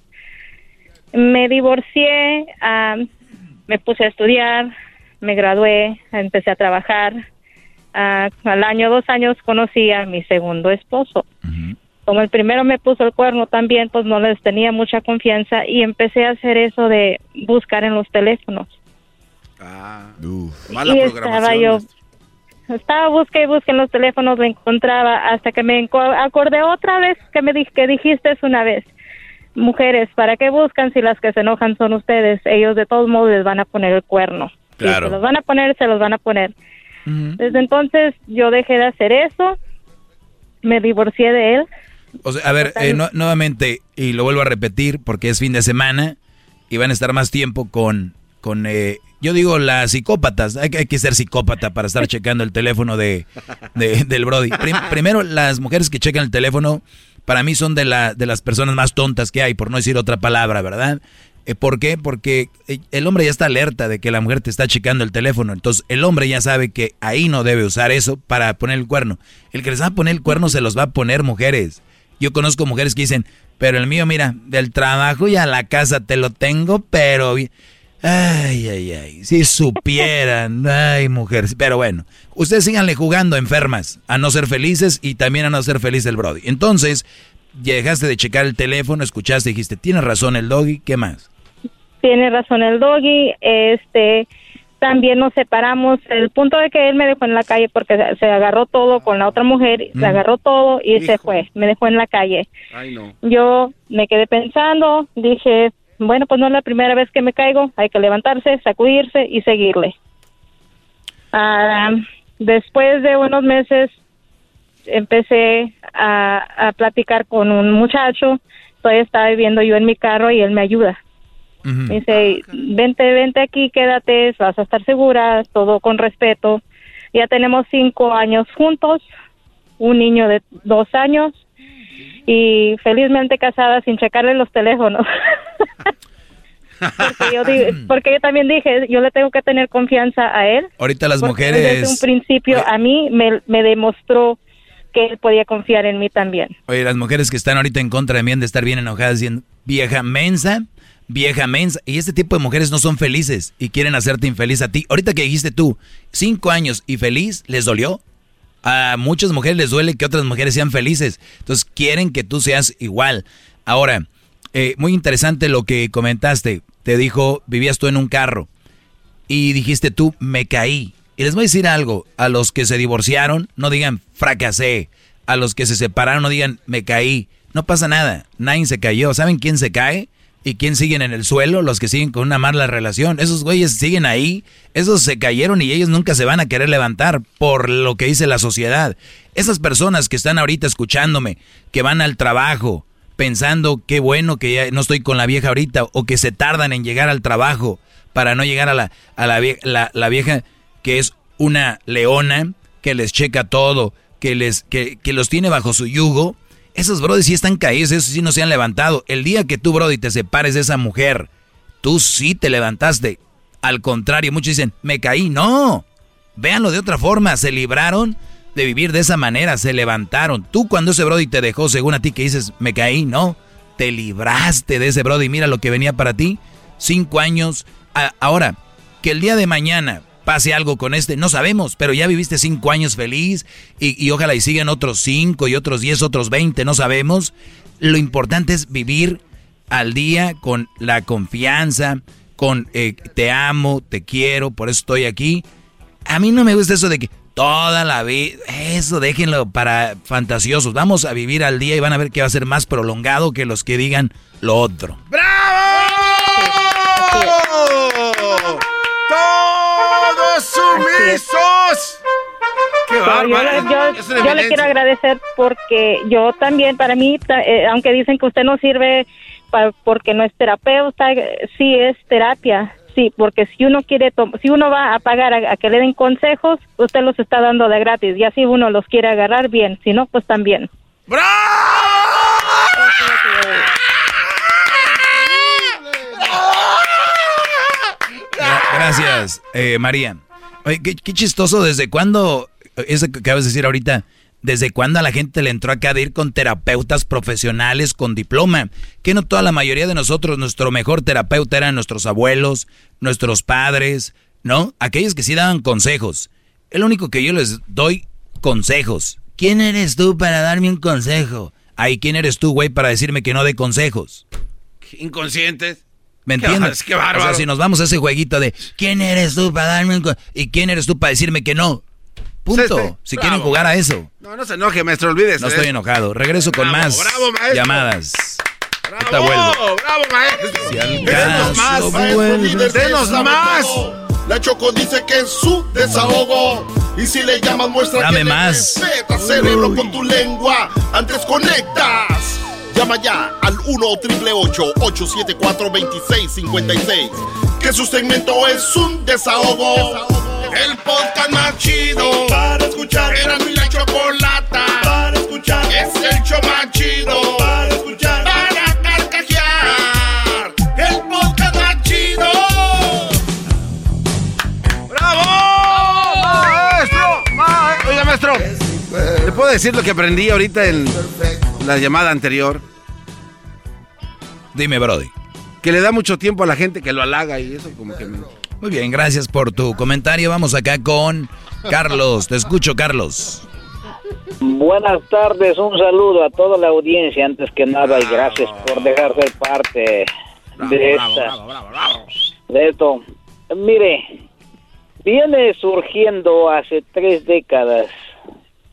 Me divorcié, uh, me puse a estudiar, me gradué, empecé a trabajar. Uh, al año, dos años conocí a mi segundo esposo. Uh -huh como el primero me puso el cuerno también, pues no les tenía mucha confianza y empecé a hacer eso de buscar en los teléfonos. Ah, uf, mala y estaba yo, estaba busque y busque en los teléfonos, lo encontraba hasta que me acordé otra vez que me dije que dijiste una vez. Mujeres, ¿para qué buscan si las que se enojan son ustedes? Ellos de todos modos les van a poner el cuerno. Claro. Si se los van a poner, se los van a poner. Uh -huh. Desde entonces yo dejé de hacer eso, me divorcié de él, o sea, a ver, eh, no, nuevamente, y lo vuelvo a repetir porque es fin de semana y van a estar más tiempo con, con eh, yo digo, las psicópatas. Hay, hay, que ser psicópata para estar checando el teléfono de, de del Brody. Prim, primero, las mujeres que checan el teléfono, para mí son de, la, de las personas más tontas que hay, por no decir otra palabra, ¿verdad? Eh, ¿Por qué? Porque el hombre ya está alerta de que la mujer te está checando el teléfono. Entonces, el hombre ya sabe que ahí no debe usar eso para poner el cuerno. El que les va a poner el cuerno se los va a poner mujeres Yo conozco mujeres que dicen, pero el mío, mira, del trabajo y a la casa te lo tengo, pero... Ay, ay, ay, si supieran, <laughs> ay, mujeres. Pero bueno, ustedes síganle jugando enfermas a no ser felices y también a no ser feliz el Brody. Entonces, dejaste de checar el teléfono, escuchaste, dijiste, tienes razón el doggy, ¿qué más? Tiene razón el doggy, este, también nos separamos. El punto de que él me dejó en la calle porque se agarró todo con la otra mujer, se agarró todo y se fue, me dejó en la calle. Ay, no. Yo me quedé pensando, dije, bueno, pues no es la primera vez que me caigo, hay que levantarse, sacudirse y seguirle. Ah, después de unos meses empecé a, a platicar con un muchacho, todavía estaba viviendo yo en mi carro y él me ayuda. Me dice, vente, vente aquí, quédate, vas a estar segura, todo con respeto. Ya tenemos cinco años juntos, un niño de dos años y felizmente casada sin checarle los teléfonos. <laughs> porque, yo <laughs> porque yo también dije, yo le tengo que tener confianza a él. Ahorita las mujeres... Desde un principio a mí me, me demostró que él podía confiar en mí también. Oye, las mujeres que están ahorita en contra de mí han de estar bien enojadas diciendo, vieja mensa, vieja mensa. Y este tipo de mujeres no son felices y quieren hacerte infeliz a ti. Ahorita que dijiste tú, cinco años y feliz, ¿les dolió? A muchas mujeres les duele que otras mujeres sean felices. Entonces quieren que tú seas igual. Ahora, eh, muy interesante lo que comentaste. Te dijo, vivías tú en un carro. Y dijiste tú, me caí. Y les voy a decir algo. A los que se divorciaron, no digan, fracasé. A los que se separaron, no digan, me caí. No pasa nada. Nadie se cayó. ¿Saben quién se cae? ¿Y quién siguen en el suelo? Los que siguen con una mala relación. Esos güeyes siguen ahí. Esos se cayeron y ellos nunca se van a querer levantar por lo que dice la sociedad. Esas personas que están ahorita escuchándome, que van al trabajo pensando qué bueno que ya no estoy con la vieja ahorita o que se tardan en llegar al trabajo para no llegar a la, a la, vieja que es una leona que les checa todo, que, les, que, que los tiene bajo su yugo esos brody sí están caídos, esos sí no se han levantado. El día que tú, brody, te separes de esa mujer, tú sí te levantaste. Al contrario, muchos dicen, me caí. No, véanlo de otra forma, se libraron de vivir de esa manera, se levantaron. Tú cuando ese brody te dejó, según a ti que dices, me caí, no, te libraste de ese brody. Mira lo que venía para ti, cinco años. ahora, que el día de mañana pase algo con este, no sabemos, pero ya viviste cinco años feliz y, ojalá y sigan otros cinco y otros diez, otros veinte, no sabemos. Lo importante es vivir al día con la confianza, con eh, te amo, te quiero, por eso estoy aquí. A mí no me gusta eso de que toda la vida, eso déjenlo para fantasiosos. Vamos a vivir al día y van a ver que va a ser más prolongado que los que digan lo otro. ¡Bravo! sumisos! ¡Qué yo, le quiero agradecer porque yo también, para mí, eh, aunque dicen que usted no sirve porque no es terapeuta, sí es terapia. Sí, porque si uno quiere, si uno va a pagar a, que le den consejos, usted los está dando de gratis. Y así uno los quiere agarrar bien, si no, pues también. ¡Bravo! Gracias, eh, María. Oye, qué, chistoso, ¿desde cuándo, eso que acabas de decir ahorita, desde cuándo a la gente le entró acá de ir con terapeutas profesionales con diploma? Que no toda la mayoría de nosotros, nuestro mejor terapeuta eran nuestros abuelos, nuestros padres, ¿no? Aquellos que sí daban consejos. El único que yo les doy consejos. ¿Quién eres tú para darme un consejo? Ay, ¿quién eres tú, güey, para decirme que no dé consejos? Inconscientes. ¿Me entiendes? Qué bárbaro. O sea, si nos vamos a ese jueguito de ¿quién eres tú para darme un y quién eres tú para decirme que no? Punto. Este, si quieren jugar a eso. No, no se enoje, maestro, olvídese. No estoy enojado. Regreso con más bravo, maestro. llamadas. Bravo, bravo, maestro. Si Denos más, maestro, Denos más. La Choco dice que es su desahogo. Y si le llamas, muestra Dame que más. respeta, cerebro, con tu lengua. Antes conectas. Llama ya al 1-888-874-2656. Que su segmento es un desahogo. El podcast más chido para escuchar. Era mi la chocolata para escuchar. Es el show más chido para escuchar. Para carcajear. El podcast más chido. ¡Bravo! ¡Maestro! Oiga, maestro. ¿Le puedo decir lo que aprendí ahorita en la llamada anterior. Dime, Brody. Que le da mucho tiempo a la gente que lo halaga y eso como que me... Muy bien, gracias por tu comentario. Vamos acá con Carlos. Te escucho, Carlos. Buenas tardes, un saludo a toda la audiencia antes que nada y gracias por dejar ser parte de esta, de esto. Mire, viene surgiendo hace tres décadas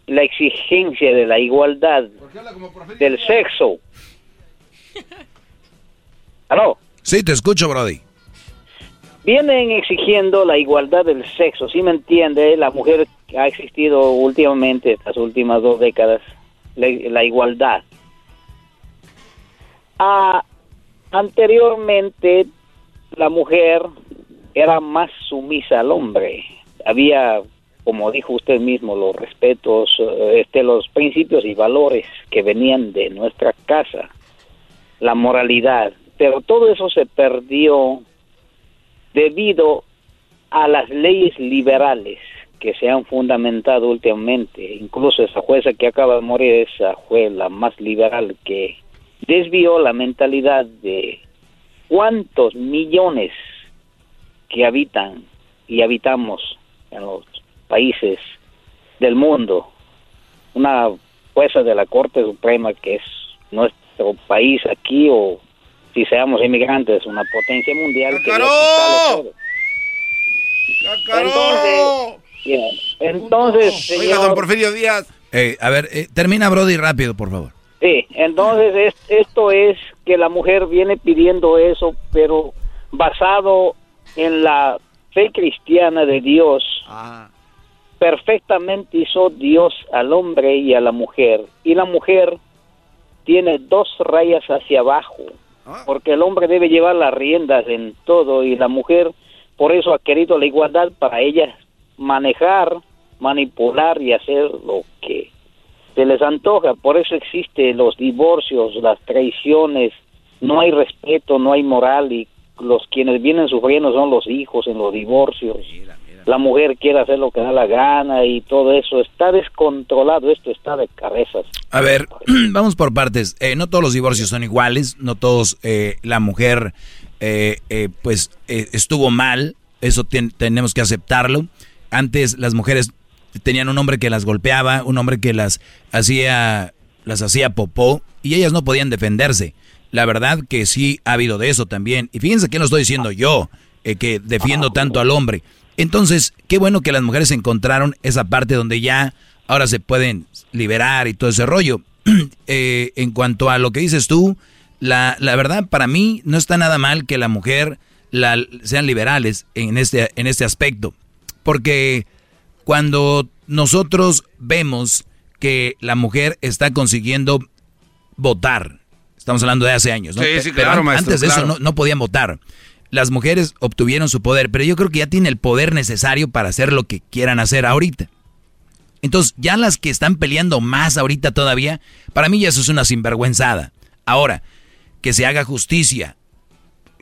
la exigencia de la igualdad del sexo. <laughs> ¿Aló? Sí, te escucho, Brody. Vienen exigiendo la igualdad del sexo, ¿sí me entiende? La mujer ha existido últimamente, estas últimas dos décadas, la, igualdad. Ah, anteriormente, la mujer era más sumisa al hombre. Había, como dijo usted mismo, los respetos, eh, este, los principios y valores que venían de nuestra casa, la moralidad. Pero todo eso se perdió debido a las leyes liberales que se han fundamentado últimamente. Incluso esa jueza que acaba de morir, esa fue la más liberal que desvió la mentalidad de cuántos millones que habitan y habitamos en los países del mundo. Una jueza de la Corte Suprema que es nuestro país aquí o si seamos inmigrantes, una potencia mundial que todo. Entonces, entonces Oiga, don Porfirio Díaz. a ver, eh, termina Brody rápido, por favor. Sí, entonces esto es que la mujer viene pidiendo eso, pero basado en la fe cristiana de Dios. Ah. Perfectamente hizo Dios al hombre y a la mujer. Y la mujer tiene dos rayas hacia abajo porque el hombre debe llevar las riendas en todo y la mujer por eso ha querido la igualdad para ella manejar, manipular y hacer lo que se les antoja. Por eso existen los divorcios, las traiciones, no hay respeto, no hay moral y los quienes vienen sufriendo son los hijos en los divorcios la mujer quiere hacer lo que da la gana y todo eso. Está descontrolado, esto está de cabezas. A ver, <clears throat> vamos por partes. Eh, no todos los divorcios son iguales, no todos eh, la mujer eh, pues estuvo mal, eso tenemos que aceptarlo. Antes las mujeres tenían un hombre que las golpeaba, un hombre que las hacía las hacía popó y ellas no podían defenderse. La verdad que sí ha habido de eso también. Y fíjense que no estoy diciendo yo, que defiendo tanto al hombre. Entonces, qué bueno que las mujeres encontraron esa parte donde ya ahora se pueden liberar y todo ese rollo. <clears throat> Eh, en cuanto a lo que dices tú, la, la, verdad para mí no está nada mal que la mujer la, sean liberales en este, en este aspecto. Porque cuando nosotros vemos que la mujer está consiguiendo votar, estamos hablando de hace años, ¿no? Sí, sí, claro, antes de eso no, no podían votar las mujeres obtuvieron su poder, pero yo creo que ya tienen el poder necesario para hacer lo que quieran hacer ahorita. Entonces, ya las que están peleando más ahorita todavía, para mí ya eso es una sinvergüenzada. Ahora, que se haga justicia,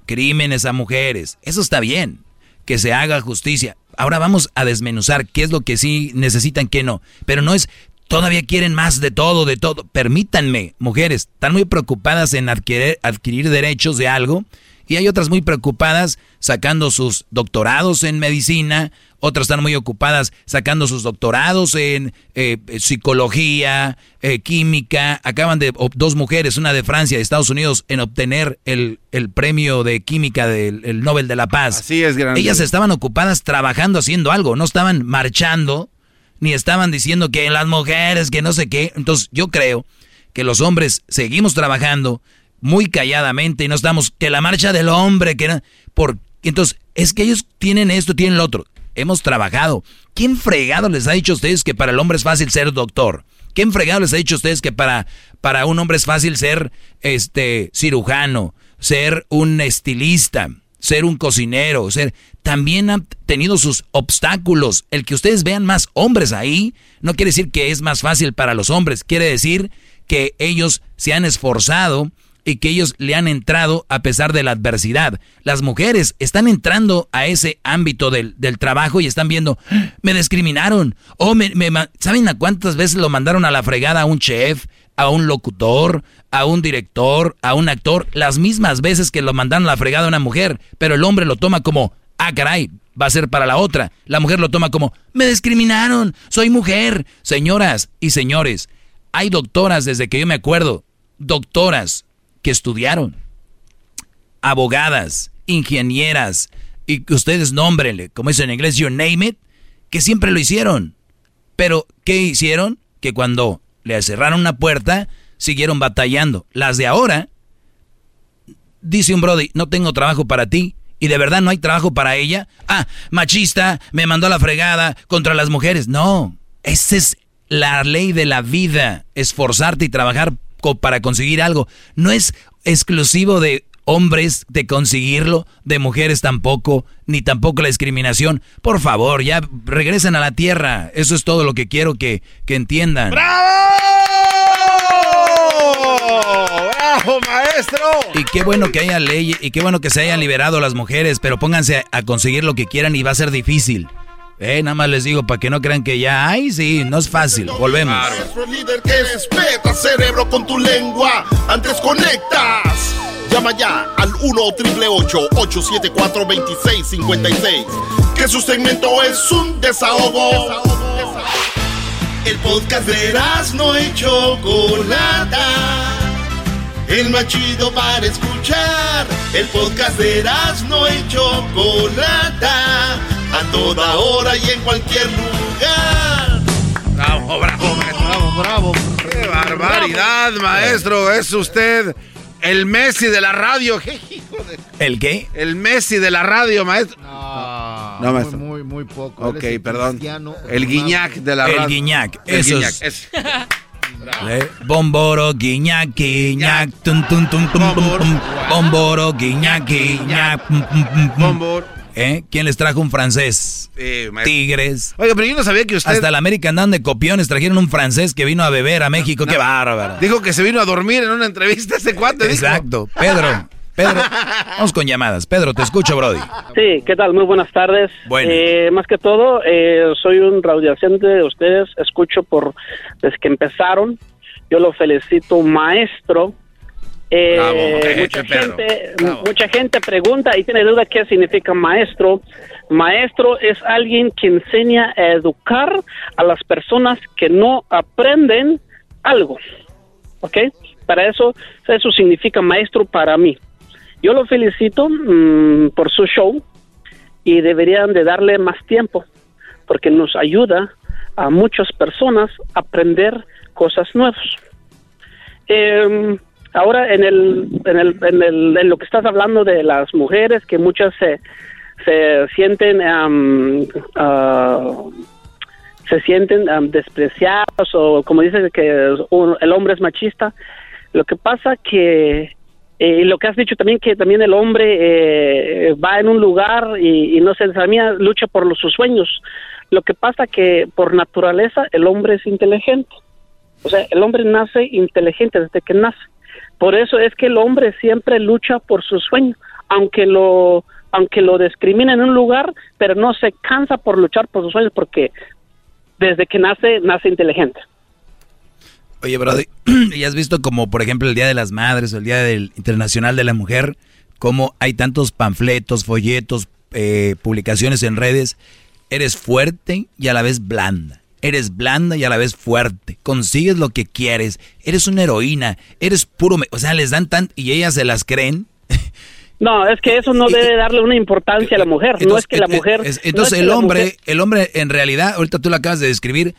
crímenes a mujeres, eso está bien, que se haga justicia. Ahora vamos a desmenuzar qué es lo que sí necesitan, qué no. Pero no es, todavía quieren más de todo, de todo. Permítanme, mujeres, están muy preocupadas en adquirir, adquirir derechos de algo y hay otras muy preocupadas sacando sus doctorados en medicina, otras están muy ocupadas sacando sus doctorados en eh, psicología, eh, química. Acaban de, dos mujeres, una de Francia y de Estados Unidos, en obtener el, premio de química del Nobel de la Paz. Así es, grande. Ellas estaban ocupadas trabajando, haciendo algo, no estaban marchando, ni estaban diciendo que las mujeres, que no sé qué. Entonces yo creo que los hombres seguimos trabajando, muy calladamente y no estamos que la marcha del hombre, que por entonces es que ellos tienen esto, tienen lo otro. Hemos trabajado. ¿Quién fregado les ha dicho a ustedes que para el hombre es fácil ser doctor? ¿Quién fregado les ha dicho a ustedes que para, para un hombre es fácil ser este cirujano, ser un estilista, ser un cocinero, ser también han tenido sus obstáculos. El que ustedes vean más hombres ahí no quiere decir que es más fácil para los hombres, quiere decir que ellos se han esforzado y que ellos le han entrado a pesar de la adversidad. Las mujeres están entrando a ese ámbito del, trabajo y están viendo, me discriminaron, o me, ¿saben a cuántas veces lo mandaron a la fregada a un chef, a un locutor, a un director, a un actor, las mismas veces que lo mandan a la fregada a una mujer, pero el hombre lo toma como, ah, caray, va a ser para la otra. La mujer lo toma como, me discriminaron, soy mujer. Señoras y señores, hay doctoras desde que yo me acuerdo, doctoras que estudiaron, abogadas, ingenieras, y ustedes nómbrenle, como dicen en inglés, you name it, que siempre lo hicieron. Pero, ¿qué hicieron? Que cuando le cerraron una puerta, siguieron batallando. Las de ahora, dice un Brody, no tengo trabajo para ti. Y de verdad no hay trabajo para ella. Ah, machista, me mandó a la fregada contra las mujeres. No, esa es la ley de la vida. Esforzarte y trabajar para conseguir algo. No es exclusivo de hombres de conseguirlo, de mujeres tampoco, ni tampoco la discriminación. Por favor, ya regresen a la tierra. Eso es todo lo que quiero que, que entiendan. ¡Bravo! ¡Bravo, maestro! Y qué bueno que haya ley y qué bueno que se hayan liberado las mujeres, pero pónganse a, conseguir lo que quieran y va a ser difícil. Eh, nada más les digo para que no crean que ya, ay, sí, no es fácil. Volvemos. Nuestro líder que respeta cerebro con tu lengua. Antes conectas. Llama ya al 1-888-874-2656. Que su segmento es un desahogo. El podcast de no y Chocolata. El más chido para escuchar. El podcast de no y Chocolata. A toda hora y en cualquier lugar. Bravo, bravo, maestro. Bravo, bravo. Qué barbaridad, maestro. Es usted el Messi de la radio. <laughs> ¿El qué? El Messi de la radio, maestro. No, no maestro. Muy, muy, poco. Ok, perdón. El Guiñac de la radio. El Guiñac, eso es. <laughs> Eh, bomboro, guiñac, guiñac, tum, tum, tum, tum, tum, bomboro, guiñac, guiñac, bomboro. ¿Eh? ¿Quién les trajo un francés? Tigres. Oiga, pero yo no sabía que usted... Hasta la América andan de copiones, trajeron un francés que vino a beber a México, qué bárbaro. Dijo que se vino a dormir en una entrevista ese cuate. Exacto, Pedro. Pedro, vamos con llamadas. Pedro, te escucho, Brody. Sí, ¿qué tal? Muy buenas tardes. Bueno. Eh, más que todo, eh, soy un radiante de ustedes. Escucho por desde que empezaron. Yo lo felicito, maestro. Eh, mucha, gente, mucha gente pregunta y tiene duda qué significa maestro. Maestro es alguien que enseña a educar a las personas que no aprenden algo. ¿Ok? Para eso, eso significa maestro para mí. Yo lo felicito mm, por su show y deberían de darle más tiempo porque nos ayuda a muchas personas a aprender cosas nuevas. Eh, Ahora, en, el, en, el, en, el, en lo que estás hablando de las mujeres, que muchas se, se sienten uh, se sienten despreciados o como dices que el hombre es machista, lo que pasa que eh, lo que has dicho también que también el hombre eh, va en un lugar y, no se desarmía, lucha por sus sueños. Lo que pasa que por naturaleza el hombre es inteligente. O sea, el hombre nace inteligente desde que nace. Por eso es que el hombre siempre lucha por su sueño, aunque lo aunque lo discrimina en un lugar, pero no se cansa por luchar por sus sueños porque desde que nace nace inteligente. Oye, Brody, <clears throat> ¿y has visto como por ejemplo el Día de las Madres o el Día del Internacional de la Mujer, cómo hay tantos panfletos, folletos, eh, publicaciones en redes? Eres fuerte y a la vez blanda. Eres blanda y a la vez fuerte, consigues lo que quieres, eres una heroína, eres puro, o sea, les dan tan y ellas se las creen. No, es que eso no <laughs> debe darle una importancia a la mujer, no es que la mujer... entonces el hombre, el hombre en realidad, ahorita tú lo acabas de describir,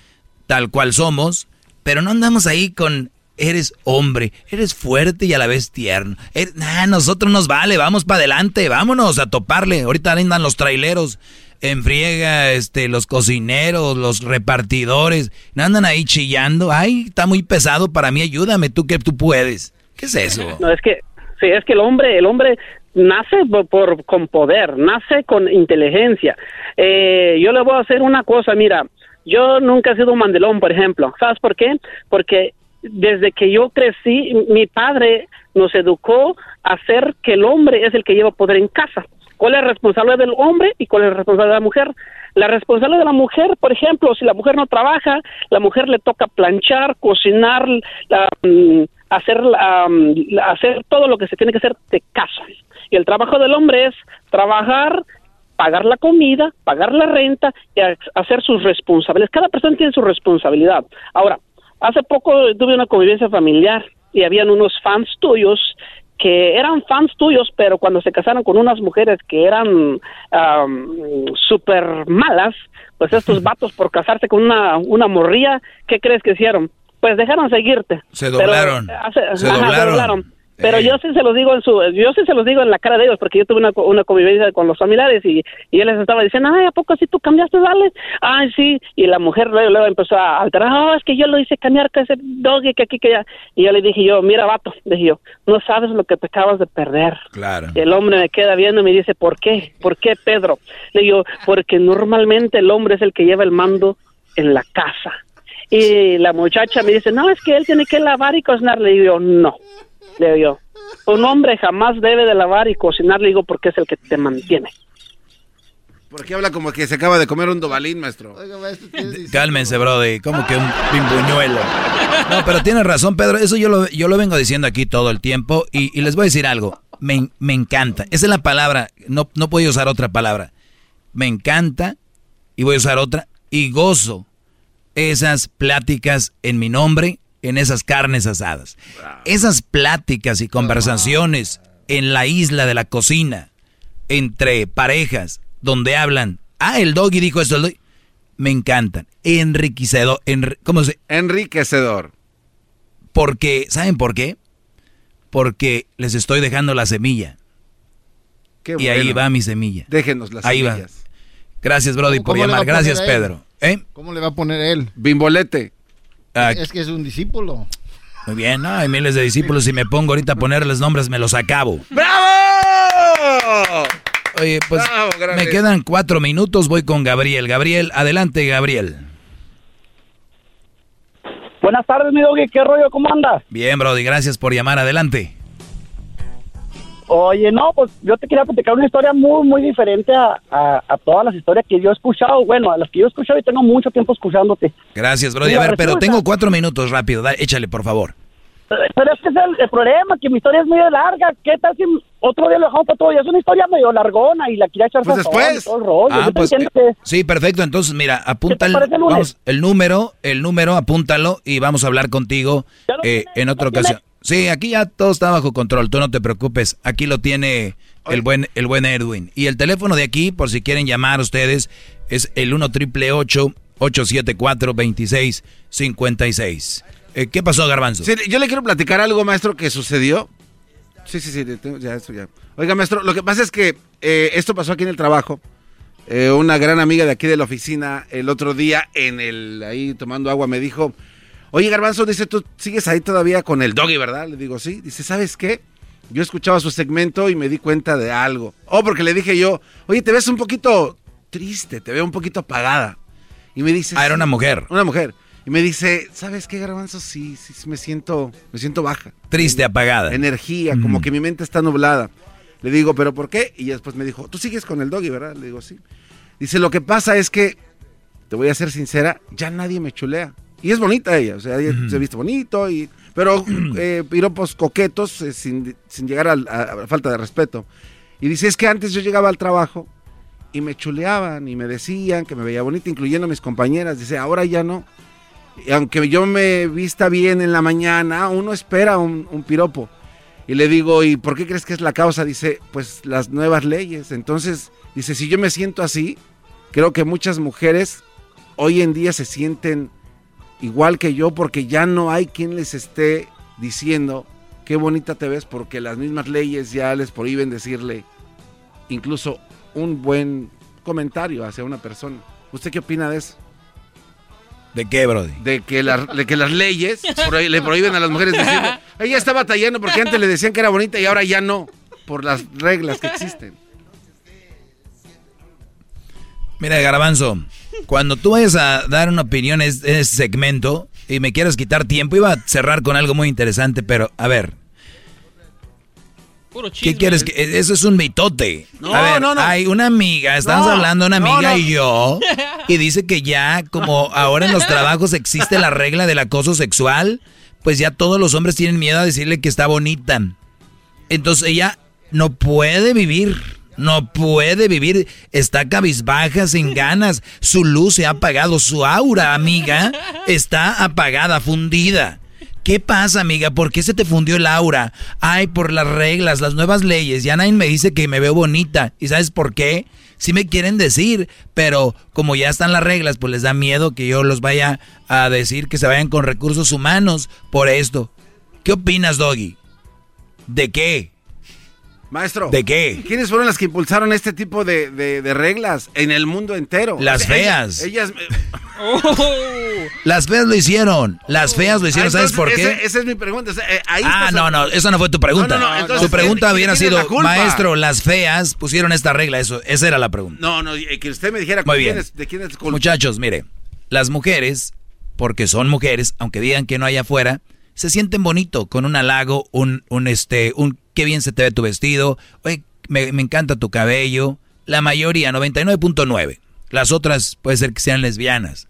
tal cual somos, pero no andamos ahí con eres hombre, eres fuerte y a la vez tierno. Er, nosotros nos vale, vamos para adelante, vámonos a toparle. Ahorita andan los traileros en friega, este, los cocineros, los repartidores, andan ahí chillando. Ay, está muy pesado para mí, ayúdame, tú que tú puedes. ¿Qué es eso? No, es que, sí, es que el hombre, el hombre nace por, con poder, nace con inteligencia. Eh, yo le voy a hacer una cosa, mira, yo nunca he sido un mandelón, por ejemplo. ¿Sabes por qué? Porque desde que yo crecí, mi padre nos educó a hacer que el hombre es el que lleva poder en casa cuál es el responsable del hombre y cuál es el responsable de la mujer. la responsabilidad de la mujer, por ejemplo, si la mujer no trabaja, la mujer le toca planchar, cocinar, mm, hacer, mm, hacer todo lo que se tiene que hacer de casa. Y el trabajo del hombre es trabajar, pagar la comida, pagar la renta y hacer sus responsabilidades. Cada persona tiene su responsabilidad. Ahora, hace poco tuve una convivencia familiar y habían unos fans tuyos que eran fans tuyos, pero cuando se casaron con unas mujeres que eran um, súper malas, pues estos <laughs> vatos por casarse con una, una morría, ¿qué crees que hicieron? Pues dejaron seguirte. Se doblaron. se doblaron. Pero yo sí se los digo en su, yo sí se los digo en la cara de ellos, porque yo tuve una, una convivencia con los familiares y, y él les estaba diciendo, ay, ¿a poco si tú cambiaste, dale? Ay, sí, y la mujer luego, luego empezó a alterar, oh, es que yo lo hice cambiar que ese doggy que aquí, que allá. Y yo le dije yo, mira, vato, dije yo, no sabes lo que te acabas de perder. Claro. Y el hombre me queda viendo y me dice, ¿por qué? ¿Por qué, Pedro? Le digo, porque normalmente el hombre es el que lleva el mando en la casa. Y la muchacha me dice, no, es que él tiene que lavar y cocinar. Le digo, no le digo un hombre jamás debe de lavar y cocinar, le digo, porque es el que te mantiene. ¿Por qué habla como que se acaba de comer un dobalín, maestro? Cálmense, brody, como que un pimbuñuelo. No, pero tienes razón, Pedro, eso yo lo, yo lo vengo diciendo aquí todo el tiempo y, les voy a decir algo, me, me, encanta, esa es la palabra, no, no puedo usar otra palabra, me encanta y voy a usar otra y gozo esas pláticas en mi nombre en esas carnes asadas. Esas pláticas y conversaciones en la isla de la cocina entre parejas donde hablan, ah, el doggy dijo esto, me encantan. Enriquecedor, ¿cómo se? Enriquecedor. Porque, ¿saben por qué? Porque les estoy dejando la semilla. y ahí va mi semilla. Déjenos las ahí Va. Gracias, Brody, por llamar. Gracias, Pedro. ¿Eh? ¿Cómo le va a poner él? Bimbolete. Ah, es que es un discípulo. Muy bien, no, hay miles de discípulos. Si me pongo ahorita a ponerles nombres, me los acabo. ¡Bravo! Oye, pues me quedan cuatro minutos. Voy con Gabriel. Gabriel, adelante, Gabriel. Buenas tardes, mi doggy. ¿Qué rollo? ¿Cómo andas? Bien, Brody. Gracias por llamar. Adelante. Oye, no, pues yo te quería platicar una historia muy, muy diferente a, a, todas las historias que yo he escuchado. Bueno, a las que yo he escuchado y tengo mucho tiempo escuchándote. Gracias, Brody. A ver, pero tengo cuatro minutos rápido. échale, por favor. Pero es que es el, problema, que mi historia es muy larga. ¿Qué tal si otro día lo dejamos para todo? Es una historia medio largona y la quería echar pues después. Todo el rollo. Ah, pues, sí, perfecto. Entonces, mira, apunta el, el, número, el número, apúntalo y vamos a hablar contigo eh, en otra ocasión. Sí, aquí ya todo está bajo control, tú no te preocupes. Aquí lo tiene el buen, el buen Edwin. Y el teléfono de aquí, por si quieren llamar ustedes, es el 1 triple 874 2656. Eh, ¿Qué pasó, Garbanzo? Sí, yo le quiero platicar algo, maestro, que sucedió. Sí, sí, sí, ya, esto ya. Oiga, maestro, lo que pasa es que eh, esto pasó aquí en el trabajo. Eh, una gran amiga de aquí de la oficina, el otro día, en el ahí tomando agua, me dijo Oye, Garbanzo, dice, tú sigues ahí todavía con el doggy, ¿verdad? Le digo, sí. Dice, ¿sabes qué? Yo escuchaba su segmento y me di cuenta de algo. Oh, porque le dije yo, oye, te ves un poquito triste, te veo un poquito apagada. Y me dice... Ah, era una mujer. Una mujer. Y me dice, ¿sabes qué, Garbanzo? Sí, sí, me siento, me siento baja. Triste, apagada. Energía, como que mi mente está nublada. Le digo, ¿pero por qué? Y después me dijo, tú sigues con el doggy, ¿verdad? Le digo, sí. Dice, lo que pasa es que, te voy a ser sincera, ya nadie me chulea. Y es bonita ella, o sea, ella se viste bonito, y, pero <clears throat> eh, piropos coquetos eh, sin, llegar a, falta de respeto. Y dice, es que antes yo llegaba al trabajo y me chuleaban y me decían que me veía bonita, incluyendo a mis compañeras. Dice, ahora ya no. Y aunque yo me vista bien en la mañana, uno espera un, un piropo. Y le digo, ¿y por qué crees que es la causa? Dice, pues las nuevas leyes. Entonces, dice, si yo me siento así, creo que muchas mujeres hoy en día se sienten igual que yo, porque ya no hay quien les esté diciendo qué bonita te ves, porque las mismas leyes ya les prohíben decirle incluso un buen comentario hacia una persona. ¿Usted qué opina de eso? ¿De qué, Brody? De que, de que las leyes le prohíben a las mujeres decir, ella está batallando porque antes le decían que era bonita y ahora ya no, por las reglas que existen. Mira, Garabanzo, cuando tú vayas a dar una opinión en este segmento y me quieras quitar tiempo, iba a cerrar con algo muy interesante, pero a ver. ¿Qué quieres? Que, eso es un mitote. No, a ver, no, no. hay una amiga, estamos hablando una amiga y yo, <laughs> y dice que ya, como ahora en los trabajos existe la regla del acoso sexual, pues ya todos los hombres tienen miedo a decirle que está bonita. Entonces ella no puede vivir, no puede vivir, está cabizbaja, sin <laughs> ganas, su luz se ha apagado, su aura, amiga, está apagada, fundida. ¿Qué pasa, amiga? ¿Por qué se te fundió el aura? Ay, por las reglas, las nuevas leyes. Ya nadie me dice que me veo bonita. ¿Y sabes por qué? Sí me quieren decir, pero como ya están las reglas, pues les da miedo que yo los vaya a decir que se vayan con recursos humanos por esto. ¿Qué opinas, Doggy? ¿De qué? Maestro. ¿De qué? ¿Quiénes fueron las que impulsaron este tipo de, reglas en el mundo entero? Las feas. Ellas. <laughs> Oh. Las feas lo hicieron. Las feas lo hicieron. ¿Sabes por qué? Esa es mi pregunta. Eh, ah, no, no. Esa no fue tu pregunta. tu pregunta hubiera sido, maestro, las feas pusieron esta regla. Eso, esa era la pregunta. No, no. Que usted me dijera Muy bien. de quién es Muchachos, mire. Las mujeres, porque son mujeres, aunque digan que no hay afuera, se sienten bonito con un halago, un, un este, un qué bien se te ve tu vestido, oye, me, encanta tu cabello. La mayoría, 99.9. Las otras puede ser que sean lesbianas.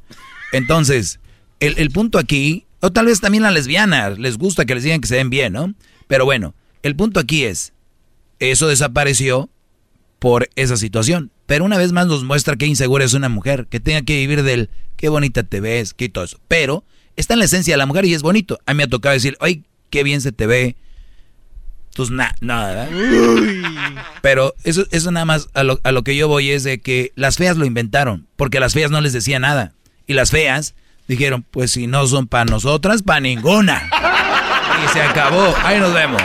Entonces, el, punto aquí, o tal vez también las lesbianas, les gusta que les digan que se ven bien, ¿no? Pero bueno, el punto aquí es, eso desapareció por esa situación. Pero una vez más nos muestra que insegura es una mujer, que tenga que vivir del qué bonita te ves, que todo eso. Pero está en la esencia de la mujer y es bonito. A mí me ha tocado decir, ay, qué bien se te ve, pues nada, Pero eso, eso nada más a lo, a lo que yo voy es de que las feas lo inventaron, porque las feas no les decía nada. Y las feas dijeron, pues si no son para nosotras, para ninguna. Y se acabó. Ahí nos vemos.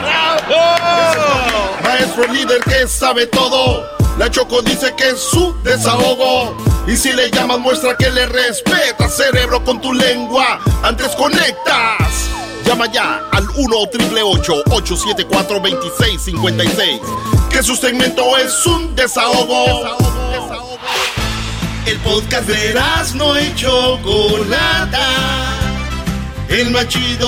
Maestro líder que sabe todo. La Choco dice que es su desahogo. Y si le llamas, muestra que le respeta, cerebro, con tu lengua. Antes conectas. Llama ya al 1-888-874-2656. Que su segmento es un desahogo. El podcast de no y Chocolata. El más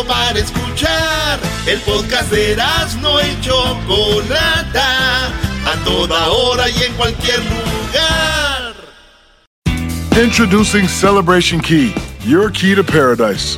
para escuchar. El podcast de no y Chocolata. A toda hora y en cualquier lugar. Introducing Celebration Key, your key to paradise.